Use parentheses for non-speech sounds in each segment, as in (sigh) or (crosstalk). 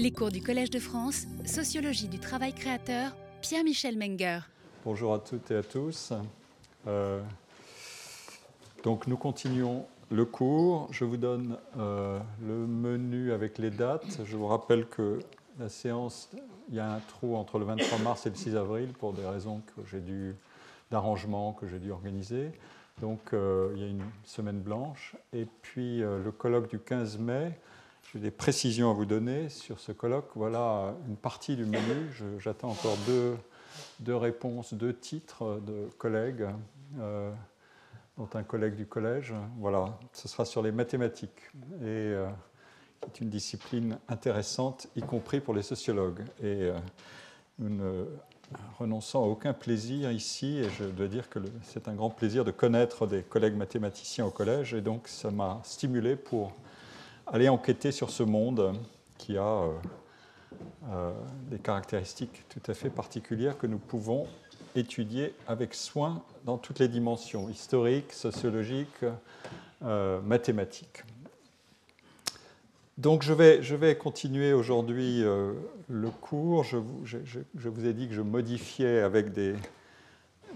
Les cours du Collège de France, Sociologie du travail créateur, Pierre-Michel Menger. Bonjour à toutes et à tous. Euh, donc nous continuons le cours. Je vous donne euh, le menu avec les dates. Je vous rappelle que la séance, il y a un trou entre le 23 mars et le 6 avril pour des raisons que j'ai dû d'arrangement que j'ai dû organiser. Donc euh, il y a une semaine blanche. Et puis le colloque du 15 mai, j'ai des précisions à vous donner sur ce colloque. Voilà une partie du menu. J'attends encore deux, deux, réponses, deux titres de collègues, euh, dont un collègue du collège. Voilà, ce sera sur les mathématiques. Et euh, c'est une discipline intéressante, y compris pour les sociologues. Et euh, nous ne renonçons à aucun plaisir ici, et je dois dire que c'est un grand plaisir de connaître des collègues mathématiciens au collège, et donc ça m'a stimulé pour aller enquêter sur ce monde qui a euh, euh, des caractéristiques tout à fait particulières que nous pouvons étudier avec soin dans toutes les dimensions, historiques, sociologiques, euh, mathématiques. Donc je vais, je vais continuer aujourd'hui le cours. Je vous, ai dit que je modifiais avec des,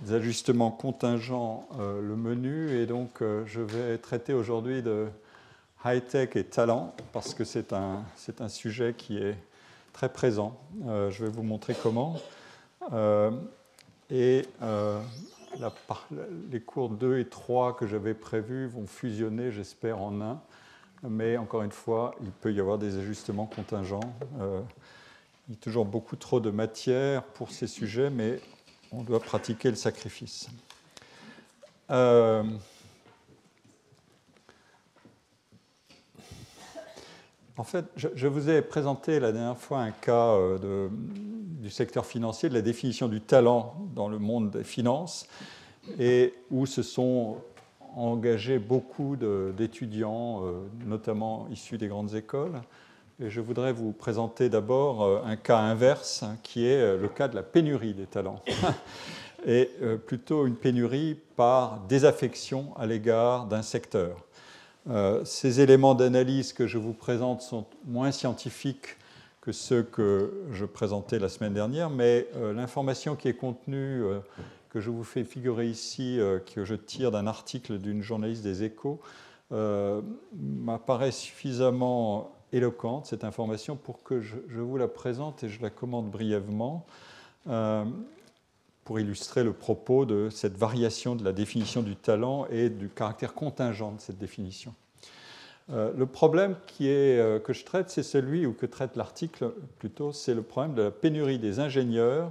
des ajustements contingents le menu et donc je vais traiter aujourd'hui de high-tech et talent, parce que c'est un, un sujet qui est très présent. Euh, je vais vous montrer comment. Euh, et euh, les cours 2 et 3 que j'avais prévus vont fusionner, j'espère, en un. Mais encore une fois, il peut y avoir des ajustements contingents. il y a toujours beaucoup trop de matière pour ces sujets, mais on doit pratiquer le sacrifice. En fait, je, vous ai présenté la dernière fois un cas euh, du secteur financier, de la définition du talent dans le monde des finances, et où se sont engagés beaucoup d'étudiants, euh, notamment issus des grandes écoles. Et je voudrais vous présenter d'abord euh, un cas inverse, hein, qui est le cas de la pénurie des talents. (laughs) et plutôt une pénurie par désaffection à l'égard d'un secteur. Euh, ces éléments d'analyse que je vous présente sont moins scientifiques que ceux que je présentais la semaine dernière, mais euh, l'information qui est contenue, euh, que je vous fais figurer ici, que je tire d'un article d'une journaliste des échos, m'apparaît suffisamment éloquente, cette information, pour que je, je, vous la présente et je la commande brièvement pour illustrer le propos de cette variation de la définition du talent et du caractère contingent de cette définition. Euh, le problème euh, que je traite, c'est celui, ou que traite l'article plutôt, c'est le problème de la pénurie des ingénieurs,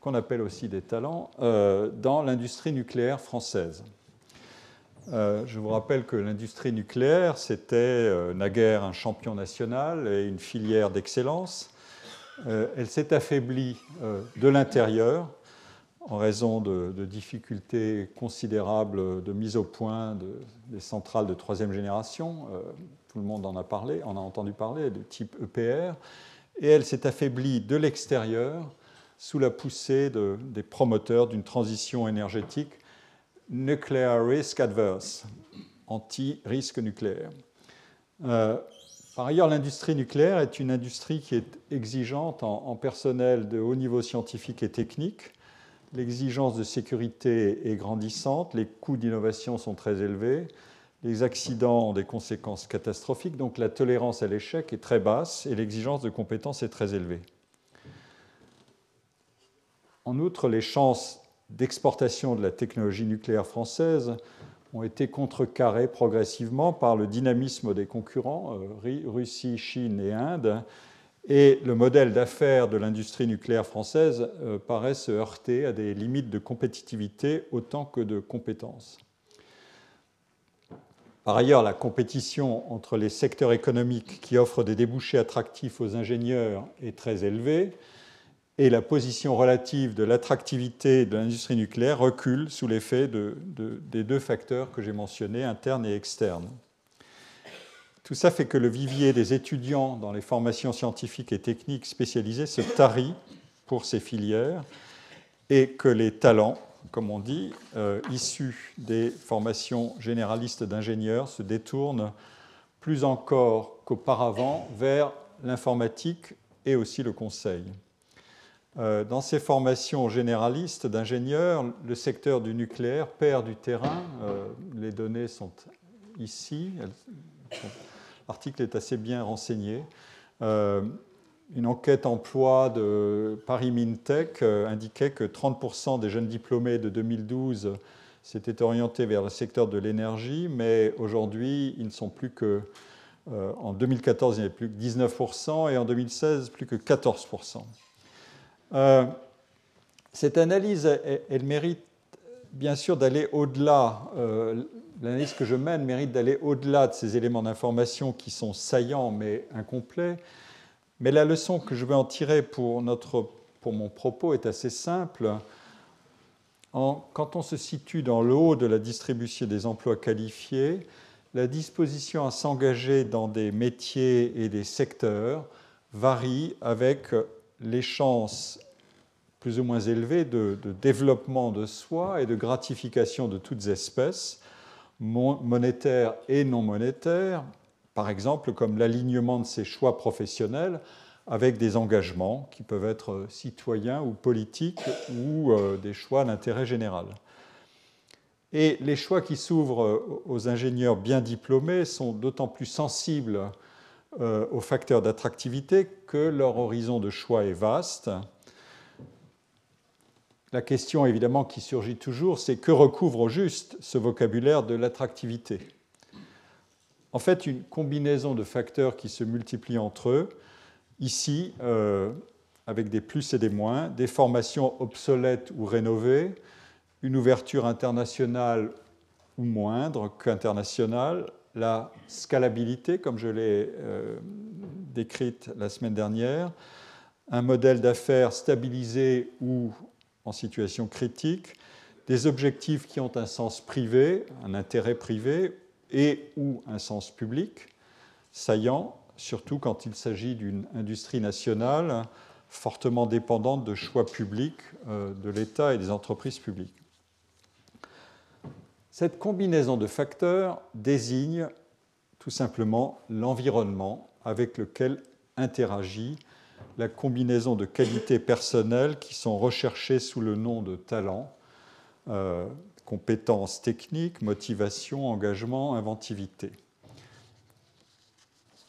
qu'on appelle aussi des talents, euh, dans l'industrie nucléaire française. je vous rappelle que l'industrie nucléaire, c'était naguère un champion national et une filière d'excellence. elle s'est affaiblie de l'intérieur en raison de, difficultés considérables de mise au point des centrales de troisième génération. Euh, tout le monde en a parlé, en a entendu parler, de type EPR. Et elle s'est affaiblie de l'extérieur sous la poussée des promoteurs d'une transition énergétique Nuclear Risk Adverse, anti-risque nucléaire. Euh, par ailleurs, l'industrie nucléaire est une industrie qui est exigeante en personnel de haut niveau scientifique et technique l'exigence de sécurité est grandissante, les coûts d'innovation sont très élevés, les accidents ont des conséquences catastrophiques, donc la tolérance à l'échec est très basse et l'exigence de compétences est très élevée. En outre, les chances d'exportation de la technologie nucléaire française ont été contrecarrées progressivement par le dynamisme des concurrents, euh, Russie, Chine et Inde, et le modèle d'affaires de l'industrie nucléaire française euh, paraît se heurter à des limites de compétitivité autant que de compétences. Par ailleurs, la compétition entre les secteurs économiques qui offrent des débouchés attractifs aux ingénieurs est très élevée et la position relative de l'attractivité de l'industrie nucléaire recule sous l'effet des deux facteurs que j'ai mentionnés, internes et externes. Tout ça fait que le vivier des étudiants dans les formations scientifiques et techniques spécialisées se tarit pour ces filières et que les talents, comme on dit, euh, issus des formations généralistes d'ingénieurs se détournent plus encore qu'auparavant vers l'informatique et aussi le conseil. Euh, dans ces formations généralistes d'ingénieurs, le secteur du nucléaire perd du terrain. Euh, les données sont ici. L'article est assez bien renseigné. Euh, une enquête emploi de Paris MinTech indiquait que 30% des jeunes diplômés de 2012 s'étaient orientés vers le secteur de l'énergie, mais aujourd'hui, ils ne sont plus que. en 2014, il n'y avait plus que 19% et en 2016, plus que 14%. Euh, cette analyse, elle, mérite bien sûr d'aller au-delà, euh, l'analyse que je mène mérite d'aller au-delà de ces éléments d'information qui sont saillants mais incomplets. Mais la leçon que je veux en tirer pour, notre, pour mon propos est assez simple. quand on se situe dans le haut de la distribution des emplois qualifiés, la disposition à s'engager dans des métiers et des secteurs varie avec les chances plus ou moins élevées de, développement de soi et de gratification de toutes espèces, monétaires et non monétaires, par exemple comme l'alignement de ses choix professionnels avec des engagements qui peuvent être citoyens ou politiques ou euh, des choix d'intérêt général. Et les choix qui s'ouvrent aux ingénieurs bien diplômés sont d'autant plus sensibles euh, aux facteurs d'attractivité que leur horizon de choix est vaste. La question évidemment qui surgit toujours, c'est que recouvre au juste ce vocabulaire de l'attractivité? En fait, une combinaison de facteurs qui se multiplient entre eux, ici, euh, avec des plus et des moins, des formations obsolètes ou rénovées, une ouverture internationale ou moindre qu'internationale, la scalabilité, comme je l'ai euh, décrite la semaine dernière, un modèle d'affaires stabilisé ou en situation critique, des objectifs qui ont un sens privé, un intérêt privé et ou un sens public, saillant, surtout quand il s'agit d'une industrie nationale fortement dépendante de choix publics euh, de l'État et des entreprises publiques. Cette combinaison de facteurs désigne tout simplement l'environnement avec lequel interagit la combinaison de qualités personnelles qui sont recherchées sous le nom de talent, euh, compétences techniques, motivation, engagement, inventivité.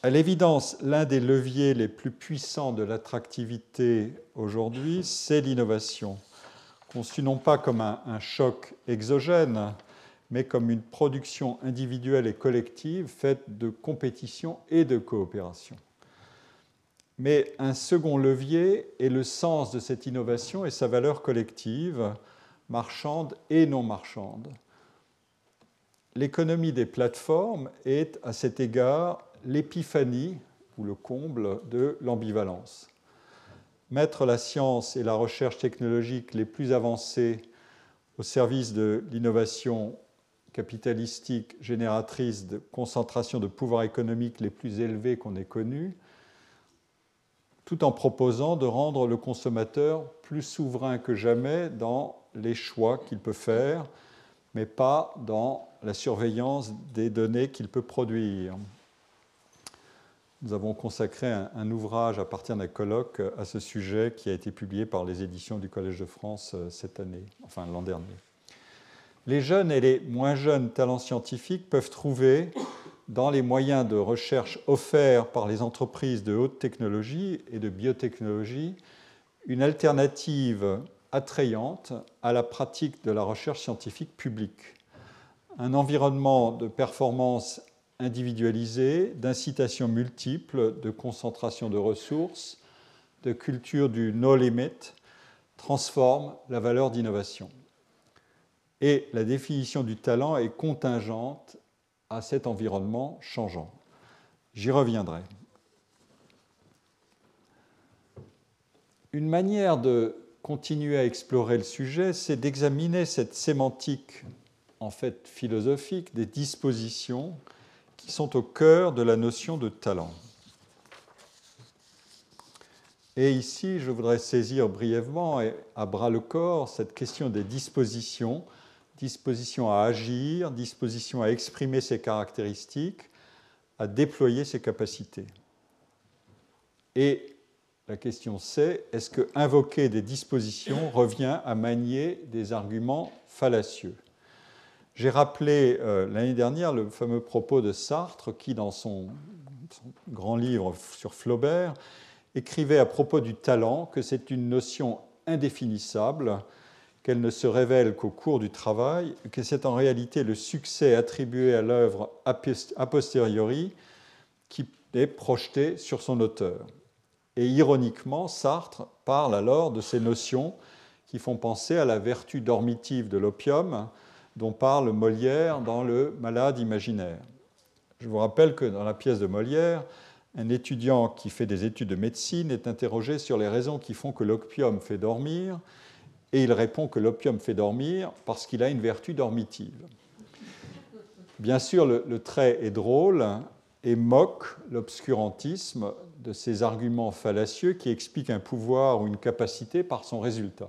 À l'évidence, l'un des leviers les plus puissants de l'attractivité aujourd'hui, c'est l'innovation, conçue non pas comme un choc exogène, mais comme une production individuelle et collective faite de compétition et de coopération. Mais un second levier est le sens de cette innovation et sa valeur collective, marchande et non marchande. L'économie des plateformes est à cet égard l'épiphanie ou le comble de l'ambivalence. Mettre la science et la recherche technologique les plus avancées au service de l'innovation capitalistique génératrice de concentration de pouvoir économique les plus élevées qu'on ait connues, tout en proposant de rendre le consommateur plus souverain que jamais dans les choix qu'il peut faire, mais pas dans la surveillance des données qu'il peut produire. Nous avons consacré un, ouvrage à partir d'un colloque à ce sujet qui a été publié par les éditions du Collège de France euh, cette année, enfin l'an dernier les jeunes et les moins jeunes talents scientifiques peuvent trouver dans les moyens de recherche offerts par les entreprises de haute technologie et de biotechnologie une alternative attrayante à la pratique de la recherche scientifique publique. Un environnement de performance individualisée, d'incitation multiples, de concentration de ressources, de culture du no limit transforme la valeur d'innovation. Et la définition du talent est contingente à cet environnement changeant. J'y reviendrai. Une manière de continuer à explorer le sujet, c'est d'examiner cette sémantique en fait philosophique des dispositions qui sont au cœur de la notion de talent. Et ici, je voudrais saisir brièvement et à bras le corps cette question des dispositions disposition à agir, disposition à exprimer ses caractéristiques, à déployer ses capacités. Et La question c'est est-ce que invoquer des dispositions revient à manier des arguments fallacieux? J'ai rappelé euh, l'année dernière le fameux propos de Sartre qui, dans son, son grand livre sur Flaubert, écrivait à propos du talent que c'est une notion indéfinissable, qu'elle ne se révèle qu'au cours du travail, que c'est en réalité le succès attribué à l'œuvre a posteriori qui est projeté sur son auteur. Et ironiquement, Sartre parle alors de ces notions qui font penser à la vertu dormitive de l'opium dont parle Molière dans Le Malade imaginaire. Je vous rappelle que dans la pièce de Molière, un étudiant qui fait des études de médecine est interrogé sur les raisons qui font que l'opium fait dormir, et il répond que l'opium fait dormir parce qu'il a une vertu dormitive. Bien sûr, le, trait est drôle et moque l'obscurantisme de ces arguments fallacieux qui expliquent un pouvoir ou une capacité par son résultat.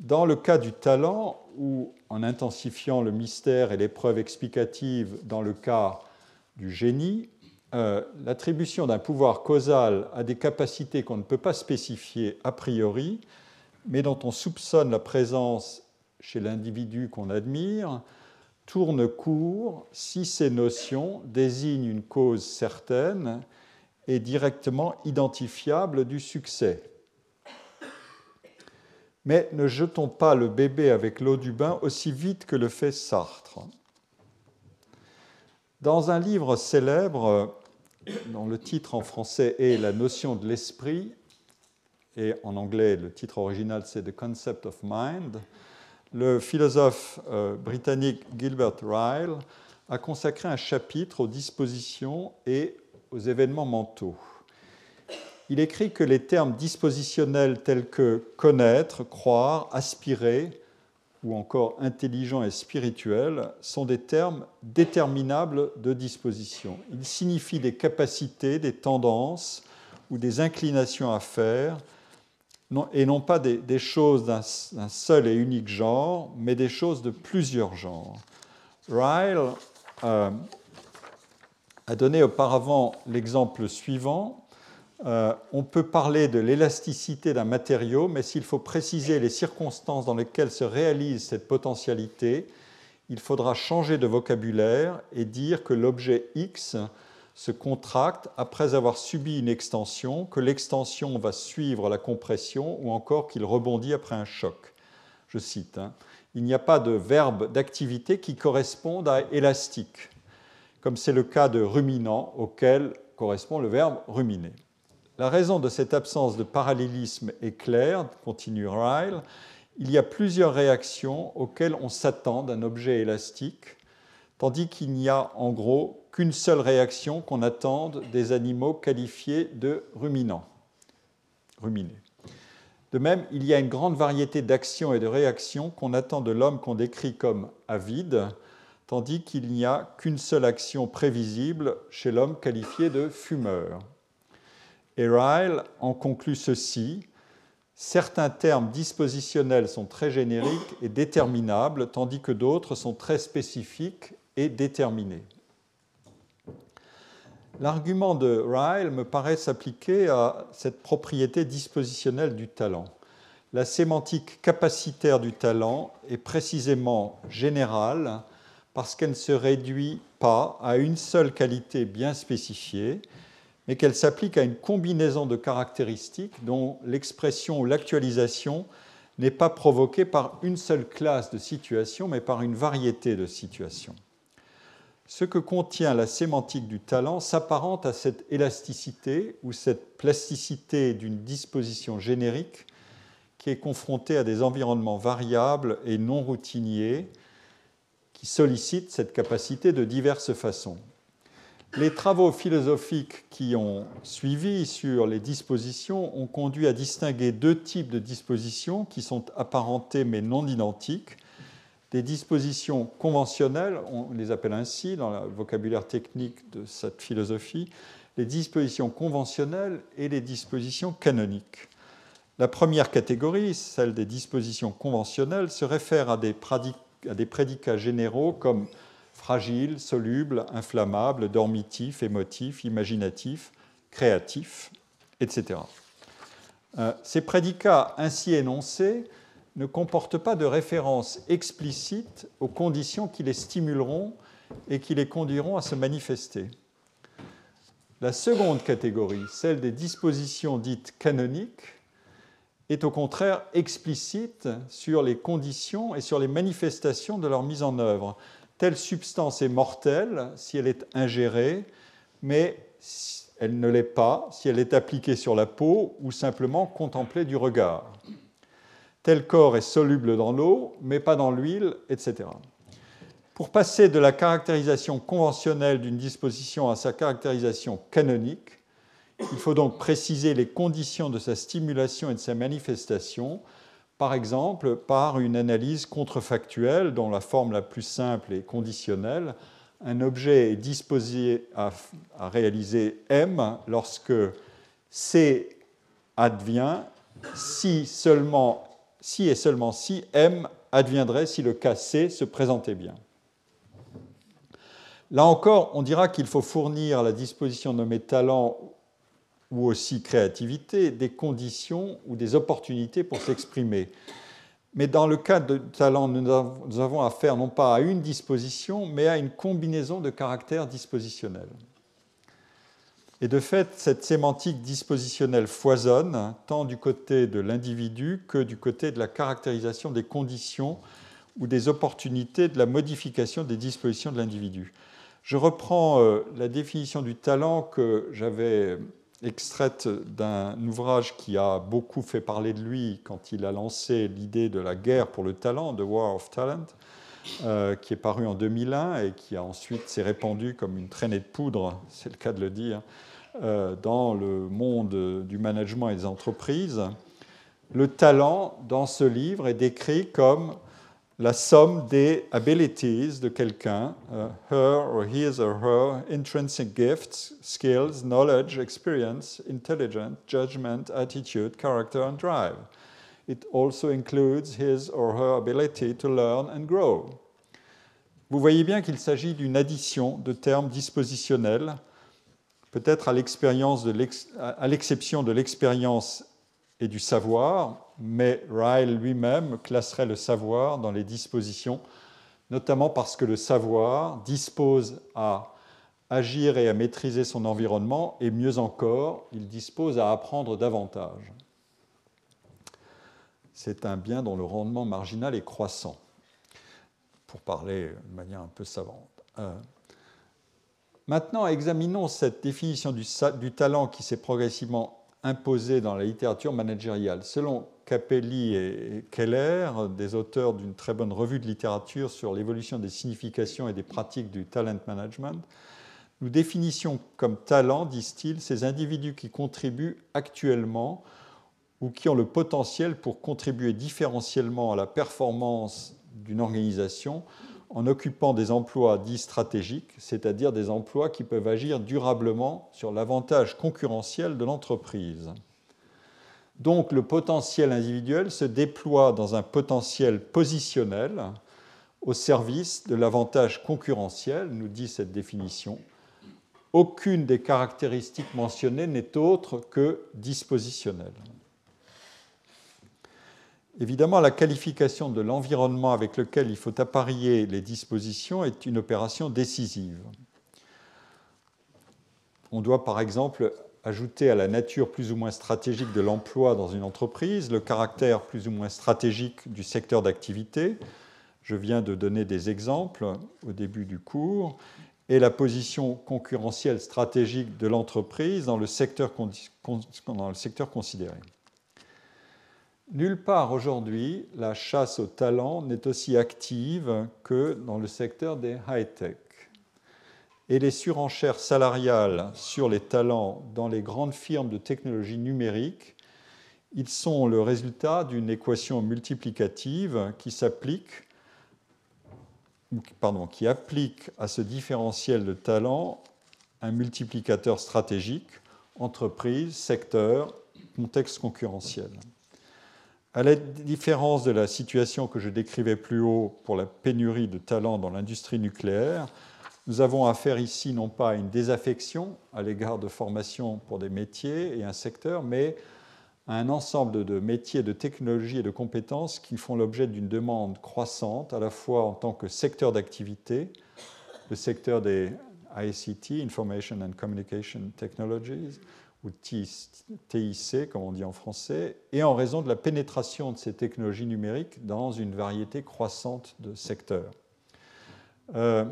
Dans le cas du talent, ou en intensifiant le mystère et l'épreuve explicative dans le cas du génie, euh, l'attribution d'un pouvoir causal à des capacités qu'on ne peut pas spécifier a priori, mais dont on soupçonne la présence chez l'individu qu'on admire, tourne court si ces notions désignent une cause certaine et directement identifiable du succès. Mais ne jetons pas le bébé avec l'eau du bain aussi vite que le fait Sartre. Dans un livre célèbre, dont le titre en français est La notion de l'esprit, et en anglais le titre original c'est The Concept of Mind, le philosophe euh, britannique Gilbert Ryle a consacré un chapitre aux dispositions et aux événements mentaux. Il écrit que les termes dispositionnels tels que connaître, croire, aspirer, ou encore intelligent et spirituel sont des termes déterminables de disposition. Ils signifient des capacités, des tendances ou des inclinations à faire, et non pas des, choses d'un seul et unique genre, mais des choses de plusieurs genres. Ryle euh, a donné auparavant l'exemple suivant euh, on peut parler de l'élasticité d'un matériau, mais s'il faut préciser les circonstances dans lesquelles se réalise cette potentialité, il faudra changer de vocabulaire et dire que l'objet X se contracte après avoir subi une extension, que l'extension va suivre la compression ou encore qu'il rebondit après un choc. Je cite, hein. il n'y a pas de verbe d'activité qui corresponde à élastique, comme c'est le cas de ruminant auquel correspond le verbe ruminer. La raison de cette absence de parallélisme est claire, continue Ryle. Il y a plusieurs réactions auxquelles on s'attend d'un objet élastique, tandis qu'il n'y a en gros qu'une seule réaction qu'on attende des animaux qualifiés de ruminants. Ruminés. De même, il y a une grande variété d'actions et de réactions qu'on attend de l'homme qu'on décrit comme avide, tandis qu'il n'y a qu'une seule action prévisible chez l'homme qualifié de fumeur. Et Ryle en conclut ceci Certains termes dispositionnels sont très génériques et déterminables, tandis que d'autres sont très spécifiques L'argument de Ryle me paraît s'appliquer à cette propriété dispositionnelle du talent. La sémantique capacitaire du talent est précisément générale parce qu'elle ne se réduit pas à une seule qualité bien spécifiée, mais qu'elle s'applique à une combinaison de caractéristiques dont l'expression ou l'actualisation n'est pas provoquée par une seule classe de situations, mais par une variété de situations. Ce que contient la sémantique du talent s'apparente à cette élasticité ou cette plasticité d'une disposition générique qui est confrontée à des environnements variables et non routiniers qui sollicitent cette capacité de diverses façons. Les travaux philosophiques qui ont suivi sur les dispositions ont conduit à distinguer deux types de dispositions qui sont apparentées mais non identiques. Des dispositions conventionnelles, on les appelle ainsi dans le vocabulaire technique de cette philosophie, les dispositions conventionnelles et les dispositions canoniques. La première catégorie, celle des dispositions conventionnelles, se réfère à des, prédicats généraux comme fragile, soluble, inflammable, dormitif, émotif, imaginatif, créatif. etc. Euh, ces prédicats ainsi énoncés ne comportent pas de référence explicite aux conditions qui les stimuleront et qui les conduiront à se manifester. La seconde catégorie, celle des dispositions dites canoniques, est au contraire explicite sur les conditions et sur les manifestations de leur mise en œuvre. Telle substance est mortelle si elle est ingérée, mais elle ne l'est pas si elle est appliquée sur la peau ou simplement contemplée du regard. Tel corps est soluble dans l'eau, mais pas dans l'huile, etc. Pour passer de la caractérisation conventionnelle d'une disposition à sa caractérisation canonique, il faut donc préciser les conditions de sa stimulation et de sa manifestation, par exemple par une analyse contrefactuelle dont la forme la plus simple est conditionnelle, un objet est disposé à, réaliser M lorsque C advient si, seulement, si et seulement si M adviendrait si le cas C se présentait bien. Là encore, on dira qu'il faut fournir à la disposition nommée talent ou aussi créativité des conditions ou des opportunités pour s'exprimer. Mais dans le cas de talent, nous avons affaire non pas à une disposition, mais à une combinaison de caractères dispositionnels. Et de fait, cette sémantique dispositionnelle foisonne tant du côté de l'individu que du côté de la caractérisation des conditions ou des opportunités de la modification des dispositions de l'individu. Je reprends euh, la définition du talent que j'avais extraite d'un ouvrage qui a beaucoup fait parler de lui quand il a lancé l'idée de la guerre pour le talent, The War of Talent, euh, qui est paru en 2001 et qui a ensuite s'est répandu comme une traînée de poudre, c'est le cas de le dire, euh, dans le monde du management et des entreprises. Le talent, dans ce livre, est décrit comme la somme des abilities de quelqu'un, uh, her or his or her intrinsic gifts, skills, knowledge, experience, intelligence, judgment, attitude, character, and drive. It also includes his or her ability to learn and grow. Vous voyez bien qu'il s'agit d'une addition de termes dispositionnels, peut-être à l'exception de l'expérience et du savoir, mais Ryle lui-même classerait le savoir dans les dispositions, notamment parce que le savoir dispose à agir et à maîtriser son environnement, et mieux encore, il dispose à apprendre davantage. C'est un bien dont le rendement marginal est croissant, pour parler de manière un peu savante. Euh, maintenant, examinons cette définition du, du talent qui s'est progressivement imposée dans la littérature managériale. Selon Capelli et Keller, des auteurs d'une très bonne revue de littérature sur l'évolution des significations et des pratiques du talent management, nous définissions comme talent, disent-ils, ces individus qui contribuent actuellement ou qui ont le potentiel pour contribuer différentiellement à la performance d'une organisation en occupant des emplois dits stratégiques, c'est-à-dire des emplois qui peuvent agir durablement sur l'avantage concurrentiel de l'entreprise. Donc le potentiel individuel se déploie dans un potentiel positionnel au service de l'avantage concurrentiel, nous dit cette définition. Aucune des caractéristiques mentionnées n'est autre que dispositionnelle. Évidemment, la qualification de l'environnement avec lequel il faut apparier les dispositions est une opération décisive. On doit par exemple ajouter à la nature plus ou moins stratégique de l'emploi dans une entreprise, le caractère plus ou moins stratégique du secteur d'activité, je viens de donner des exemples au début du cours, et la position concurrentielle stratégique de l'entreprise dans, le secteur dans le secteur considéré. Nulle part aujourd'hui, la chasse au talent n'est aussi active que dans le secteur des high-tech et les surenchères salariales sur les talents dans les grandes firmes de technologie numérique, ils sont le résultat d'une équation multiplicative qui s'applique qui applique à ce différentiel de talent un multiplicateur stratégique, entreprise, secteur, contexte concurrentiel. À la différence de la situation que je décrivais plus haut pour la pénurie de talents dans l'industrie nucléaire, Nous avons affaire ici non pas à une désaffection à l'égard de formation pour des métiers et un secteur, mais à un ensemble de métiers, de technologies et de compétences qui font l'objet d'une demande croissante, à la fois en tant que secteur d'activité, le secteur des ICT, Information and Communication Technologies, ou TIC, comme on dit en français, et en raison de la pénétration de ces technologies numériques dans une variété croissante de secteurs. Euh,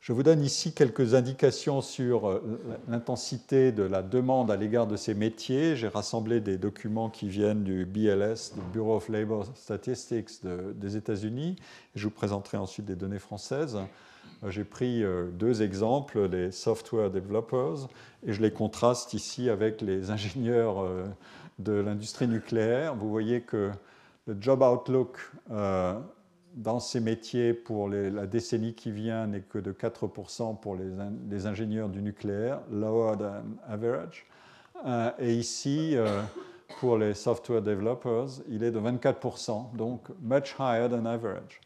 je vous donne ici quelques indications sur euh, l'intensité de la demande à l'égard de ces métiers. J'ai rassemblé des documents qui viennent du BLS, du Bureau of Labor Statistics des États-Unis. Je vous présenterai ensuite des données françaises. Euh, j'ai pris euh, deux exemples, les software developers, et je les contraste ici avec les (laughs) ingénieurs de l'industrie nucléaire. Vous voyez que le job outlook dans ces métiers pour la décennie qui vient n'est que de 4% pour les, ingénieurs du nucléaire, lower than average. Euh, et ici, euh, pour les software developers, il est de 24%, donc much higher than average.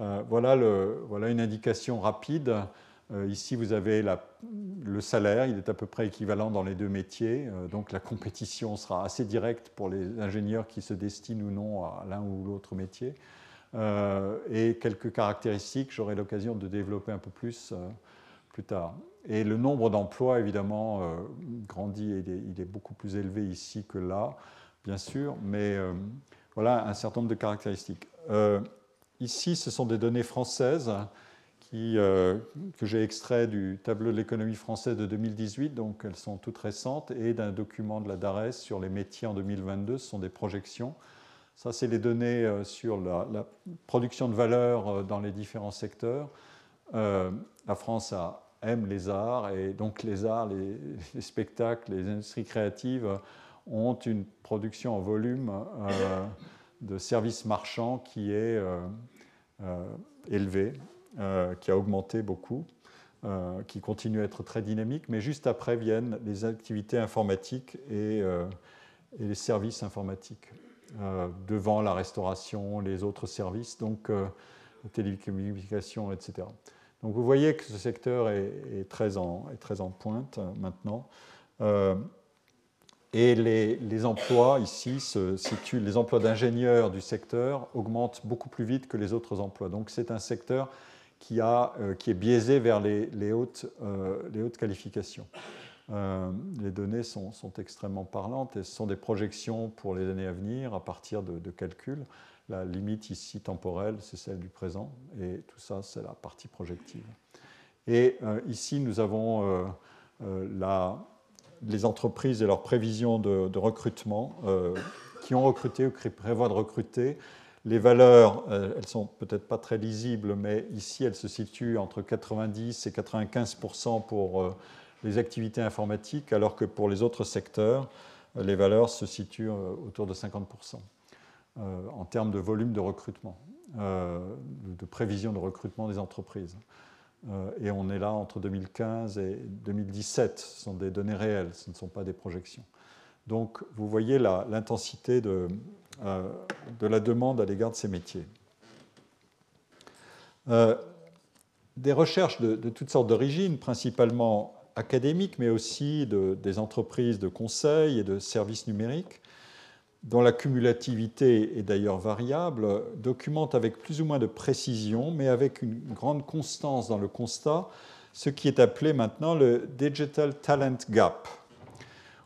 Euh, voilà, une indication rapide. ici, vous avez le salaire, il est à peu près équivalent dans les deux métiers, donc la compétition sera assez directe pour les ingénieurs qui se destinent ou non à l'un ou l'autre métier. Euh, et quelques caractéristiques, j'aurai l'occasion de développer un peu plus euh, plus tard. Et le nombre d'emplois, évidemment, euh, grandit, et il est, beaucoup plus élevé ici que là, bien sûr, mais voilà un certain nombre de caractéristiques. Ici, ce sont des données françaises qui, que j'ai extraites du tableau de l'économie française de 2018, donc elles sont toutes récentes, et d'un document de la DARES sur les métiers en 2022, ce sont des projections. Ça, c'est les données euh, sur la, production de valeur euh, dans les différents secteurs. Euh, la France aime les arts, et donc les arts, (laughs) les, spectacles, les industries créatives ont une production en volume de services marchands qui est élevée, qui a augmenté beaucoup. qui continue à être très dynamique, mais juste après viennent les activités informatiques et les services informatiques. Euh, devant la restauration, les autres services, donc euh, la télécommunication, etc. Donc vous voyez que ce secteur est, très, en, pointe euh, maintenant. Et les, emplois ici se situent, les emplois d'ingénieurs du secteur augmentent beaucoup plus vite que les autres emplois. Donc c'est un secteur qui, a, qui, est biaisé vers les, hautes, les hautes qualifications. Euh, les données sont, extrêmement parlantes et ce sont des projections pour les années à venir à partir de, calculs. La limite ici temporelle, c'est celle du présent et tout ça, c'est la partie projective. Et euh, ici, nous avons euh, les entreprises et leurs prévisions de, recrutement qui ont recruté ou qui prévoient de recruter. Les valeurs, elles sont peut-être pas très lisibles, mais ici, elles se situent entre 90 et 95% pour les activités informatiques, alors que pour les autres secteurs, les valeurs se situent euh, autour de 50% euh, en termes de volume de recrutement, euh, de prévision de recrutement des entreprises. Et on est là entre 2015 et 2017. Ce sont des données réelles, ce ne sont pas des projections. Donc vous voyez l'intensité de, de, la demande à l'égard de ces métiers. des recherches de, de toutes sortes d'origines, principalement académiques, mais aussi des entreprises de conseil et de services numériques, dont la cumulativité est d'ailleurs variable, documentent avec plus ou moins de précision, mais avec une grande constance dans le constat, ce qui est appelé maintenant le Digital Talent Gap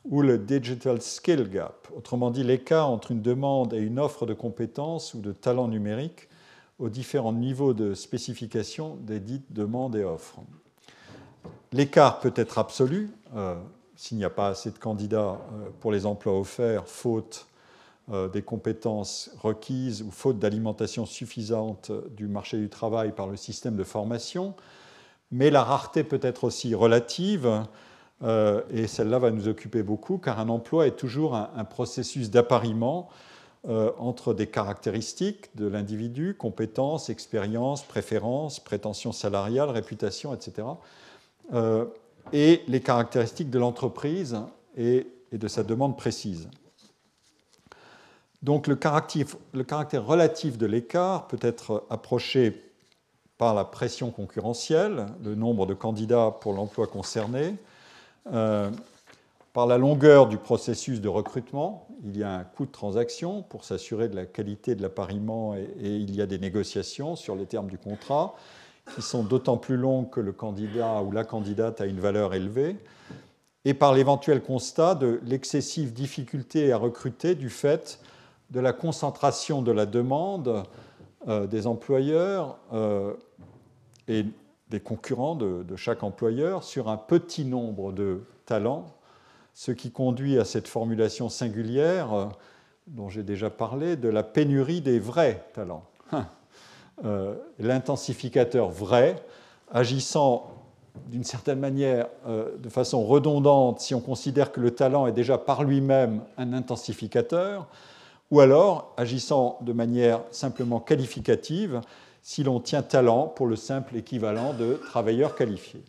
ou le Digital Skill Gap, autrement dit l'écart entre une demande et une offre de compétences ou de talents numériques aux différents niveaux de spécification des dites demandes et offres. L'écart peut être absolu euh, s'il n'y a pas assez de candidats euh, pour les emplois offerts, faute des compétences requises ou faute d'alimentation suffisante du marché du travail par le système de formation. Mais la rareté peut être aussi relative, et celle-là va nous occuper beaucoup, car un emploi est toujours un, processus d'appariement entre des caractéristiques de l'individu, compétences, expériences, préférences, prétentions salariales, réputation, etc., euh, et les caractéristiques de l'entreprise et, de sa demande précise. Donc le caractère, relatif de l'écart peut être approché par la pression concurrentielle, le nombre de candidats pour l'emploi concerné, par la longueur du processus de recrutement. Il y a un coût de transaction pour s'assurer de la qualité de l'appariement et, il y a des négociations sur les termes du contrat qui sont d'autant plus longues que le candidat ou la candidate a une valeur élevée, et par l'éventuel constat de l'excessive difficulté à recruter du fait de la concentration de la demande euh, des employeurs euh, et des concurrents de, chaque employeur sur un petit nombre de talents ce qui conduit à cette formulation singulière euh, dont j'ai déjà parlé de la pénurie des vrais talents. (laughs) L'intensificateur vrai, agissant d'une certaine manière de façon redondante si on considère que le talent est déjà par lui-même un intensificateur, ou alors agissant de manière simplement qualificative si l'on tient talent pour le simple équivalent de travailleur qualifié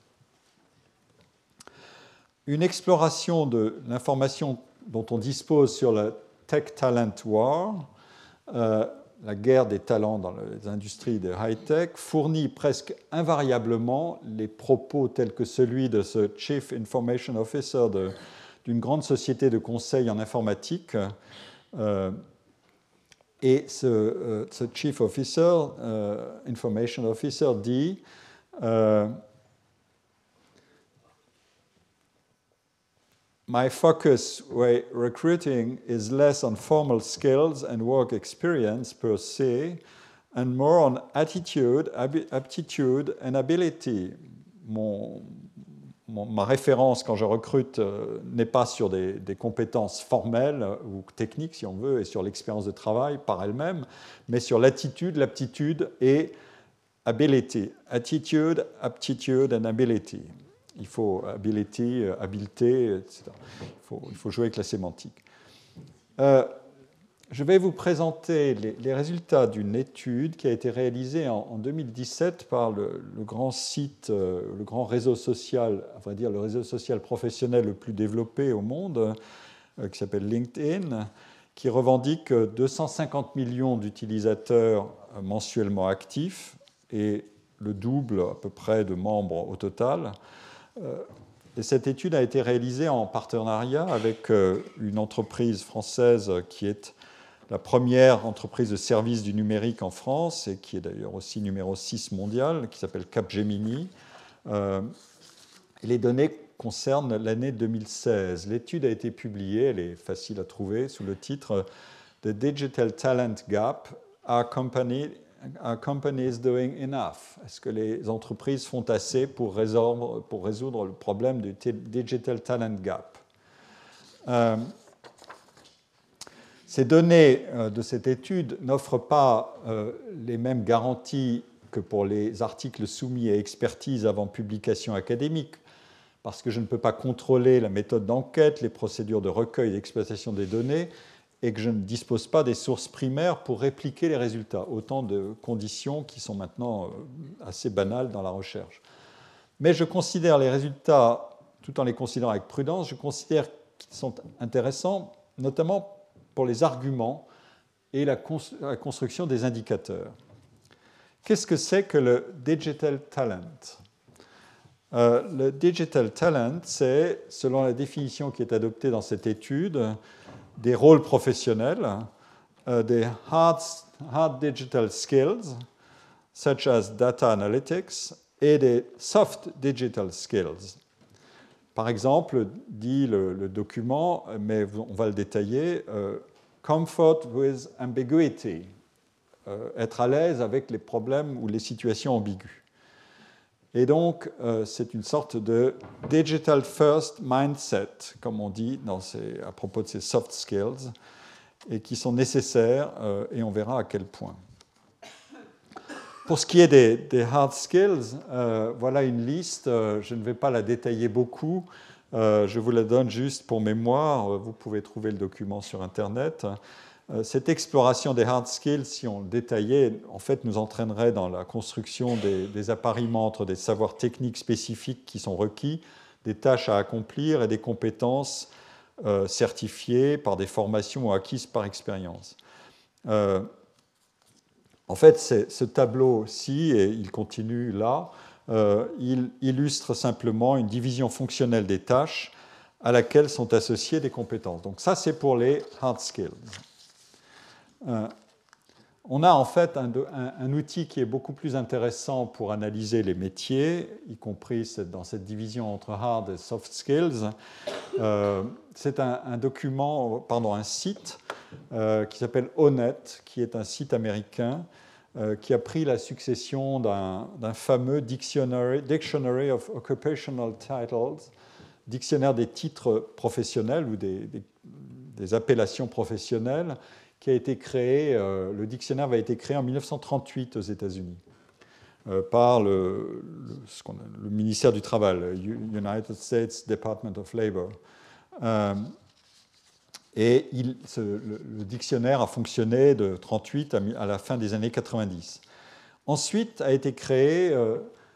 une exploration de l'information dont on dispose sur la Tech Talent War, euh, la guerre des talents dans les industries de high-tech, fournit presque invariablement les propos tels que celui de ce Chief Information Officer d'une grande société de conseil en informatique. Euh, et ce, euh, ce, Chief Officer, uh, Information Officer, dit uh, my focus way recruiting is less on formal skills and work experience per se, and more on attitude, aptitude and ability. Mon, ma référence quand je recrute euh, n'est pas sur des, compétences formelles ou techniques, si on veut, et sur l'expérience de travail par elle-même, mais sur l'attitude, l'aptitude et ability. Attitude, aptitude and ability il faut ability, euh, habileté, etc. Il faut, jouer avec la sémantique. Euh, je vais vous présenter les, résultats d'une étude qui a été réalisée en, 2017 par le, grand site, euh, le grand réseau social, à vrai dire le réseau social professionnel le plus développé au monde, qui s'appelle LinkedIn, qui revendique 250 millions d'utilisateurs mensuellement actifs et le double à peu près de membres au total. Euh, et cette étude a été réalisée en partenariat avec euh, une entreprise française qui est la première entreprise de services du numérique en France et qui est d'ailleurs aussi numéro 6 mondial, qui s'appelle Capgemini. Euh, les données concernent l'année 2016. L'étude a été publiée, elle est facile à trouver, sous le titre The Digital Talent Gap, Our Company are companies doing enough? Est-ce que les entreprises font assez pour résoudre, pour résoudre le problème du digital talent gap? Euh, Ces données euh, de cette étude n'offrent pas euh, les mêmes garanties que pour les articles soumis à expertise avant publication académique, parce que je ne peux pas contrôler la méthode d'enquête, les procédures de recueil et d'exploitation des données, et que je ne dispose pas des sources primaires pour répliquer les résultats. Autant de conditions qui sont maintenant euh, assez banales dans la recherche. Mais je considère les résultats, tout en les considérant avec prudence, je considère qu'ils sont intéressants, notamment pour les arguments et la, construction des indicateurs. Qu'est-ce que c'est que le digital talent? Euh, Le digital talent, c'est, selon la définition qui est adoptée dans cette étude, des rôles professionnels, euh, des hard, hard, digital skills, such as data analytics, et des soft digital skills. Par exemple, dit le, document, mais on va le détailler, euh, comfort with ambiguity, euh, être à l'aise avec les problèmes ou les situations ambiguës. Et donc, euh, c'est une sorte de digital first mindset, comme on dit à propos de ces soft skills, et qui sont nécessaires, et on verra à quel point. Pour ce qui est des, hard skills, euh, voilà une liste. je ne vais pas la détailler beaucoup. je vous la donne juste pour mémoire. Vous pouvez trouver le document sur Internet. Euh, cette exploration des hard skills, si on le détaillait, en fait, nous entraînerait dans la construction des, des appariements entre des savoirs techniques spécifiques qui sont requis, des tâches à accomplir et des compétences euh, certifiées par des formations ou acquises par expérience. Euh, En fait, ce tableau-ci, et il continue là, il illustre simplement une division fonctionnelle des tâches à laquelle sont associées des compétences. Donc ça, c'est pour les hard skills. Euh, on a en fait un, outil qui est beaucoup plus intéressant pour analyser les métiers, y compris dans cette division entre hard et soft skills. Euh, c'est un, document, pardon, un site euh, qui s'appelle ONET, qui est un site américain qui a pris la succession d'un fameux dictionary, of Occupational Titles dictionnaire des titres professionnels ou des, appellations professionnelles qui a été créé, euh, le dictionnaire a été créé en 1938 aux États-Unis euh, par le, ministère du Travail, United States Department of Labor. Euh, et le, dictionnaire a fonctionné de 1938 à, la fin des années 90. Ensuite a été créé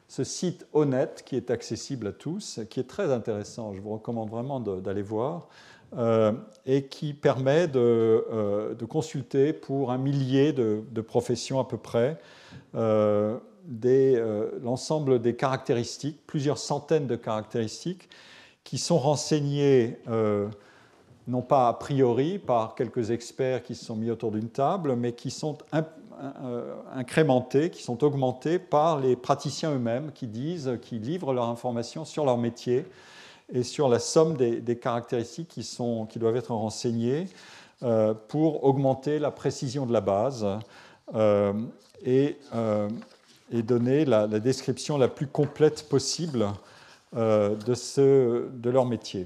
ce site honnête qui est accessible à tous, qui est très intéressant, je vous recommande vraiment d'aller voir, euh, et qui permet euh, de, consulter pour un millier de, professions à peu près euh, l'ensemble des caractéristiques, plusieurs centaines de caractéristiques qui sont renseignées non pas a priori par quelques experts qui se sont mis autour d'une table, mais qui sont euh, incrémentés, qui sont augmentés par les praticiens eux-mêmes qui disent, qui livrent leur information sur leur métier et sur la somme des, caractéristiques qui, sont, qui doivent être renseignées euh, pour augmenter la précision de la base euh, et, donner la, la, description la plus complète possible de, ce, de leur métier.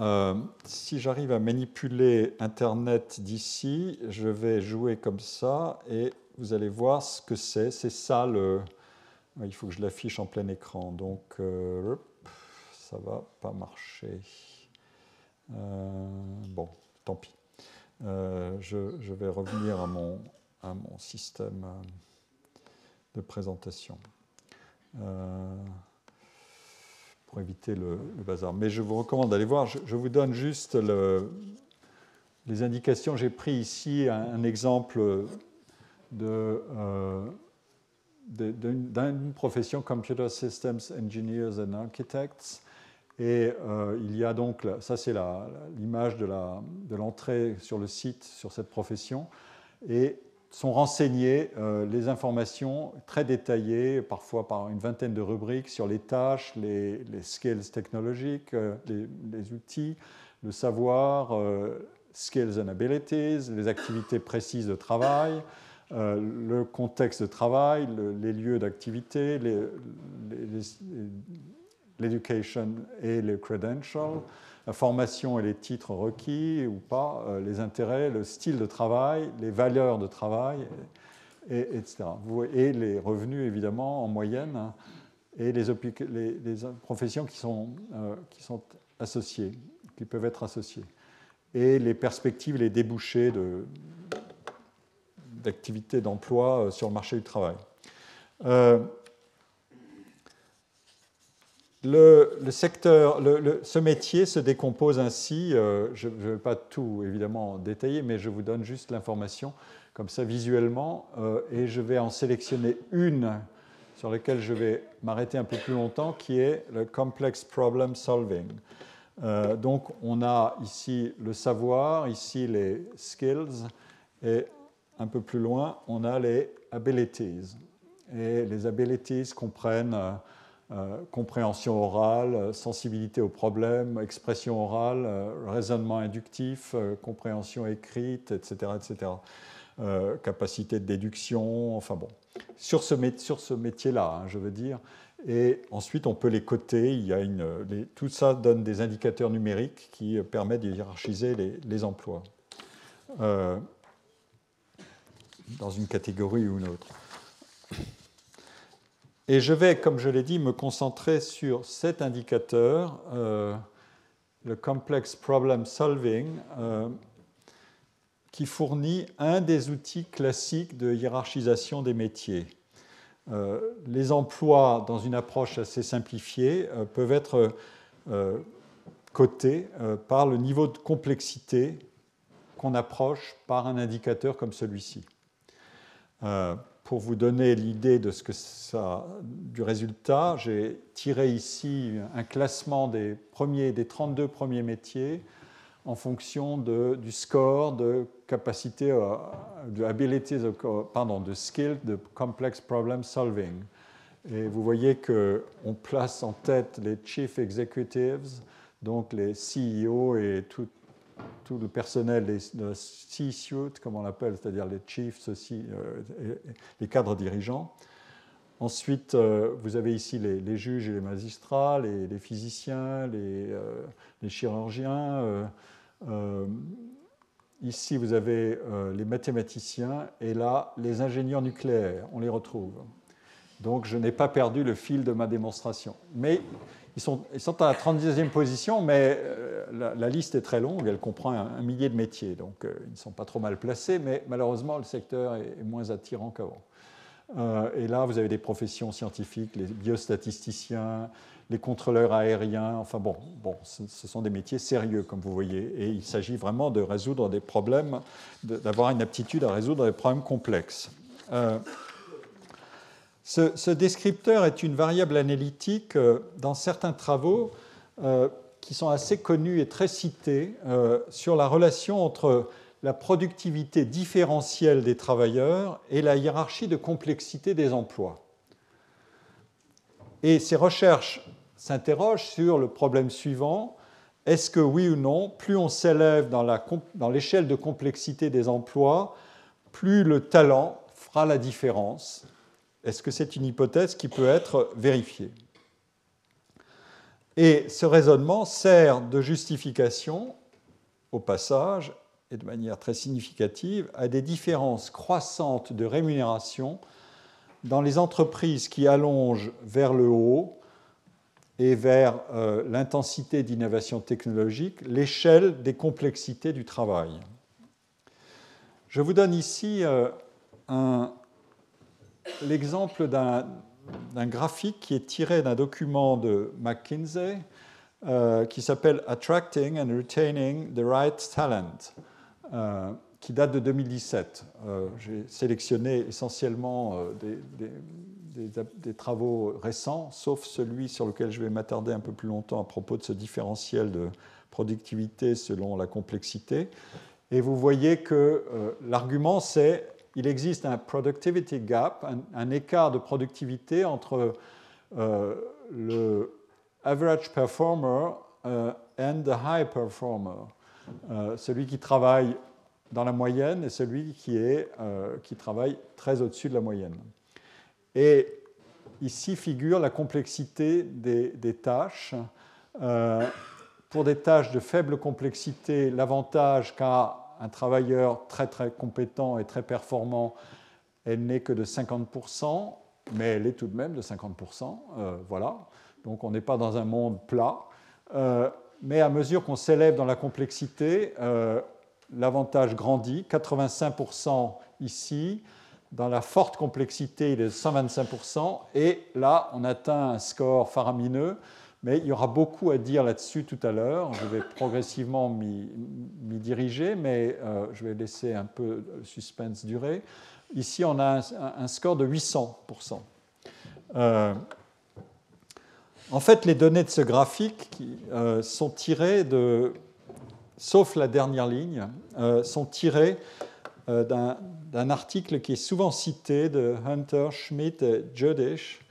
Euh, si j'arrive à manipuler Internet d'ici, je vais jouer comme ça et vous allez voir ce que c'est. C'est ça le. Il faut que je l'affiche en plein écran. Donc, euh, ça va pas marcher. Euh, bon, tant pis. Je, je, vais revenir à mon, à mon système de présentation pour éviter le, bazar. Mais je vous recommande d'aller voir. Je, vous donne juste les indications. J'ai pris ici un, exemple de, euh, d'une profession Computer Systems Engineers and Architects. Et euh, il y a donc, ça c'est l'image de l'entrée sur le site sur cette profession. Et sont renseignées euh, les informations très détaillées, parfois par une vingtaine de rubriques, sur les tâches, les, skills technologiques, euh, les, outils, le savoir, euh, skills and abilities, les activités précises de travail, le contexte de travail, les lieux d'activité, l'éducation et les credentials la formation et les titres requis ou pas, euh, les intérêts, le style de travail, les valeurs de travail, et, etc. Et les revenus, évidemment, en moyenne, hein, et les, professions qui sont, euh, qui sont associées, qui peuvent être associées, et les perspectives, les débouchés d'activité d'emploi euh, sur le marché du travail. Le, secteur, ce métier se décompose ainsi, euh, je ne vais pas tout évidemment détailler, mais je vous donne juste l'information comme ça visuellement, euh, et je vais en sélectionner une sur laquelle je vais m'arrêter un peu plus longtemps, qui est le Complex Problem Solving. Euh, donc on a ici le savoir, ici les skills, et un peu plus loin, on a les abilities. Et les abilities comprennent euh, compréhension orale, euh, sensibilité aux problèmes, expression orale, euh, raisonnement inductif, compréhension écrite, etc. etc. capacité de déduction, enfin bon, sur ce, sur ce métier-là, hein, je veux dire. Et ensuite, on peut les coter. Il y a une, tout ça donne des indicateurs numériques qui permettent de hiérarchiser les, les emplois dans une catégorie ou une autre. Et je vais, comme je l'ai dit, me concentrer sur cet indicateur, euh, le Complex Problem Solving, euh, qui fournit un des outils classiques de hiérarchisation des métiers. Euh, les emplois, dans une approche assez simplifiée, peuvent être cotés par le niveau de complexité qu'on approche par un indicateur comme celui-ci. Pour vous donner l'idée du résultat, j'ai tiré ici un classement des, premiers, des 32 premiers métiers en fonction du score de capacité, euh, de ability, pardon, de skill de complex problem solving. Et vous voyez qu'on place en tête les chief executives, donc les CEO et tout, tout le personnel de C-suite, comme on l'appelle, c'est-à-dire les chiefs, euh, les cadres dirigeants. Ensuite, euh, vous avez ici les, juges et les magistrats, les, physiciens, les, euh, les chirurgiens. ici, vous avez les mathématiciens et là, les ingénieurs nucléaires, on les retrouve. Donc, je n'ai pas perdu le fil de ma démonstration. Mais ils sont, à la 32e position, mais euh, la, liste est très longue, elle comprend un, millier de métiers, donc euh, ils ne sont pas trop mal placés, mais malheureusement, le secteur est, moins attirant qu'avant. Euh, et là, vous avez des professions scientifiques, les biostatisticiens, les contrôleurs aériens, enfin bon, bon ce, sont des métiers sérieux, comme vous voyez, et il s'agit vraiment de résoudre des problèmes, d'avoir une aptitude à résoudre des problèmes complexes. Ce, descripteur est une variable analytique euh, dans certains travaux euh, qui sont assez connus et très cités euh, sur la relation entre la productivité différentielle des travailleurs et la hiérarchie de complexité des emplois. Et ces recherches s'interrogent sur le problème suivant. Est-ce que oui ou non, plus on s'élève dans l'échelle de complexité des emplois, plus le talent fera la différence est-ce que c'est une hypothèse qui peut être vérifiée? Et ce raisonnement sert de justification, au passage, et de manière très significative, à des différences croissantes de rémunération dans les entreprises qui allongent vers le haut et vers euh, l'intensité d'innovation technologique l'échelle des complexités du travail. Je vous donne ici euh, un, l'exemple d'un graphique qui est tiré d'un document de McKinsey euh, qui s'appelle Attracting and Retaining the Right Talent, euh, qui date de 2017. Euh, j'ai sélectionné essentiellement des, des, travaux récents, sauf celui sur lequel je vais m'attarder un peu plus longtemps à propos de ce différentiel de productivité selon la complexité. Et vous voyez que l'argument, c'est il existe un productivity gap, un, écart de productivité entre euh, le average performer euh, and the high performer, euh, celui qui travaille dans la moyenne et celui qui, est, qui travaille très au-dessus de la moyenne. Et ici figure la complexité des, des tâches. pour des tâches de faible complexité, l'avantage qu'a un travailleur très très compétent et très performant, elle n'est que de 50%, mais elle est tout de même de 50%. Euh, voilà. Donc on n'est pas dans un monde plat. Euh, mais à mesure qu'on s'élève dans la complexité, euh, l'avantage grandit. 85% ici. Dans la forte complexité, il est de 125%. Et là, on atteint un score faramineux mais il y aura beaucoup à dire là-dessus tout à l'heure. Je vais progressivement m'y diriger, mais euh, je vais laisser un peu le suspense durer. Ici, on a un, score de 800%. Euh, en fait, les données de ce graphique qui, euh, sont tirées de, sauf la dernière ligne, sont tirées d'un article qui est souvent cité de Hunter, Schmidt et Jodish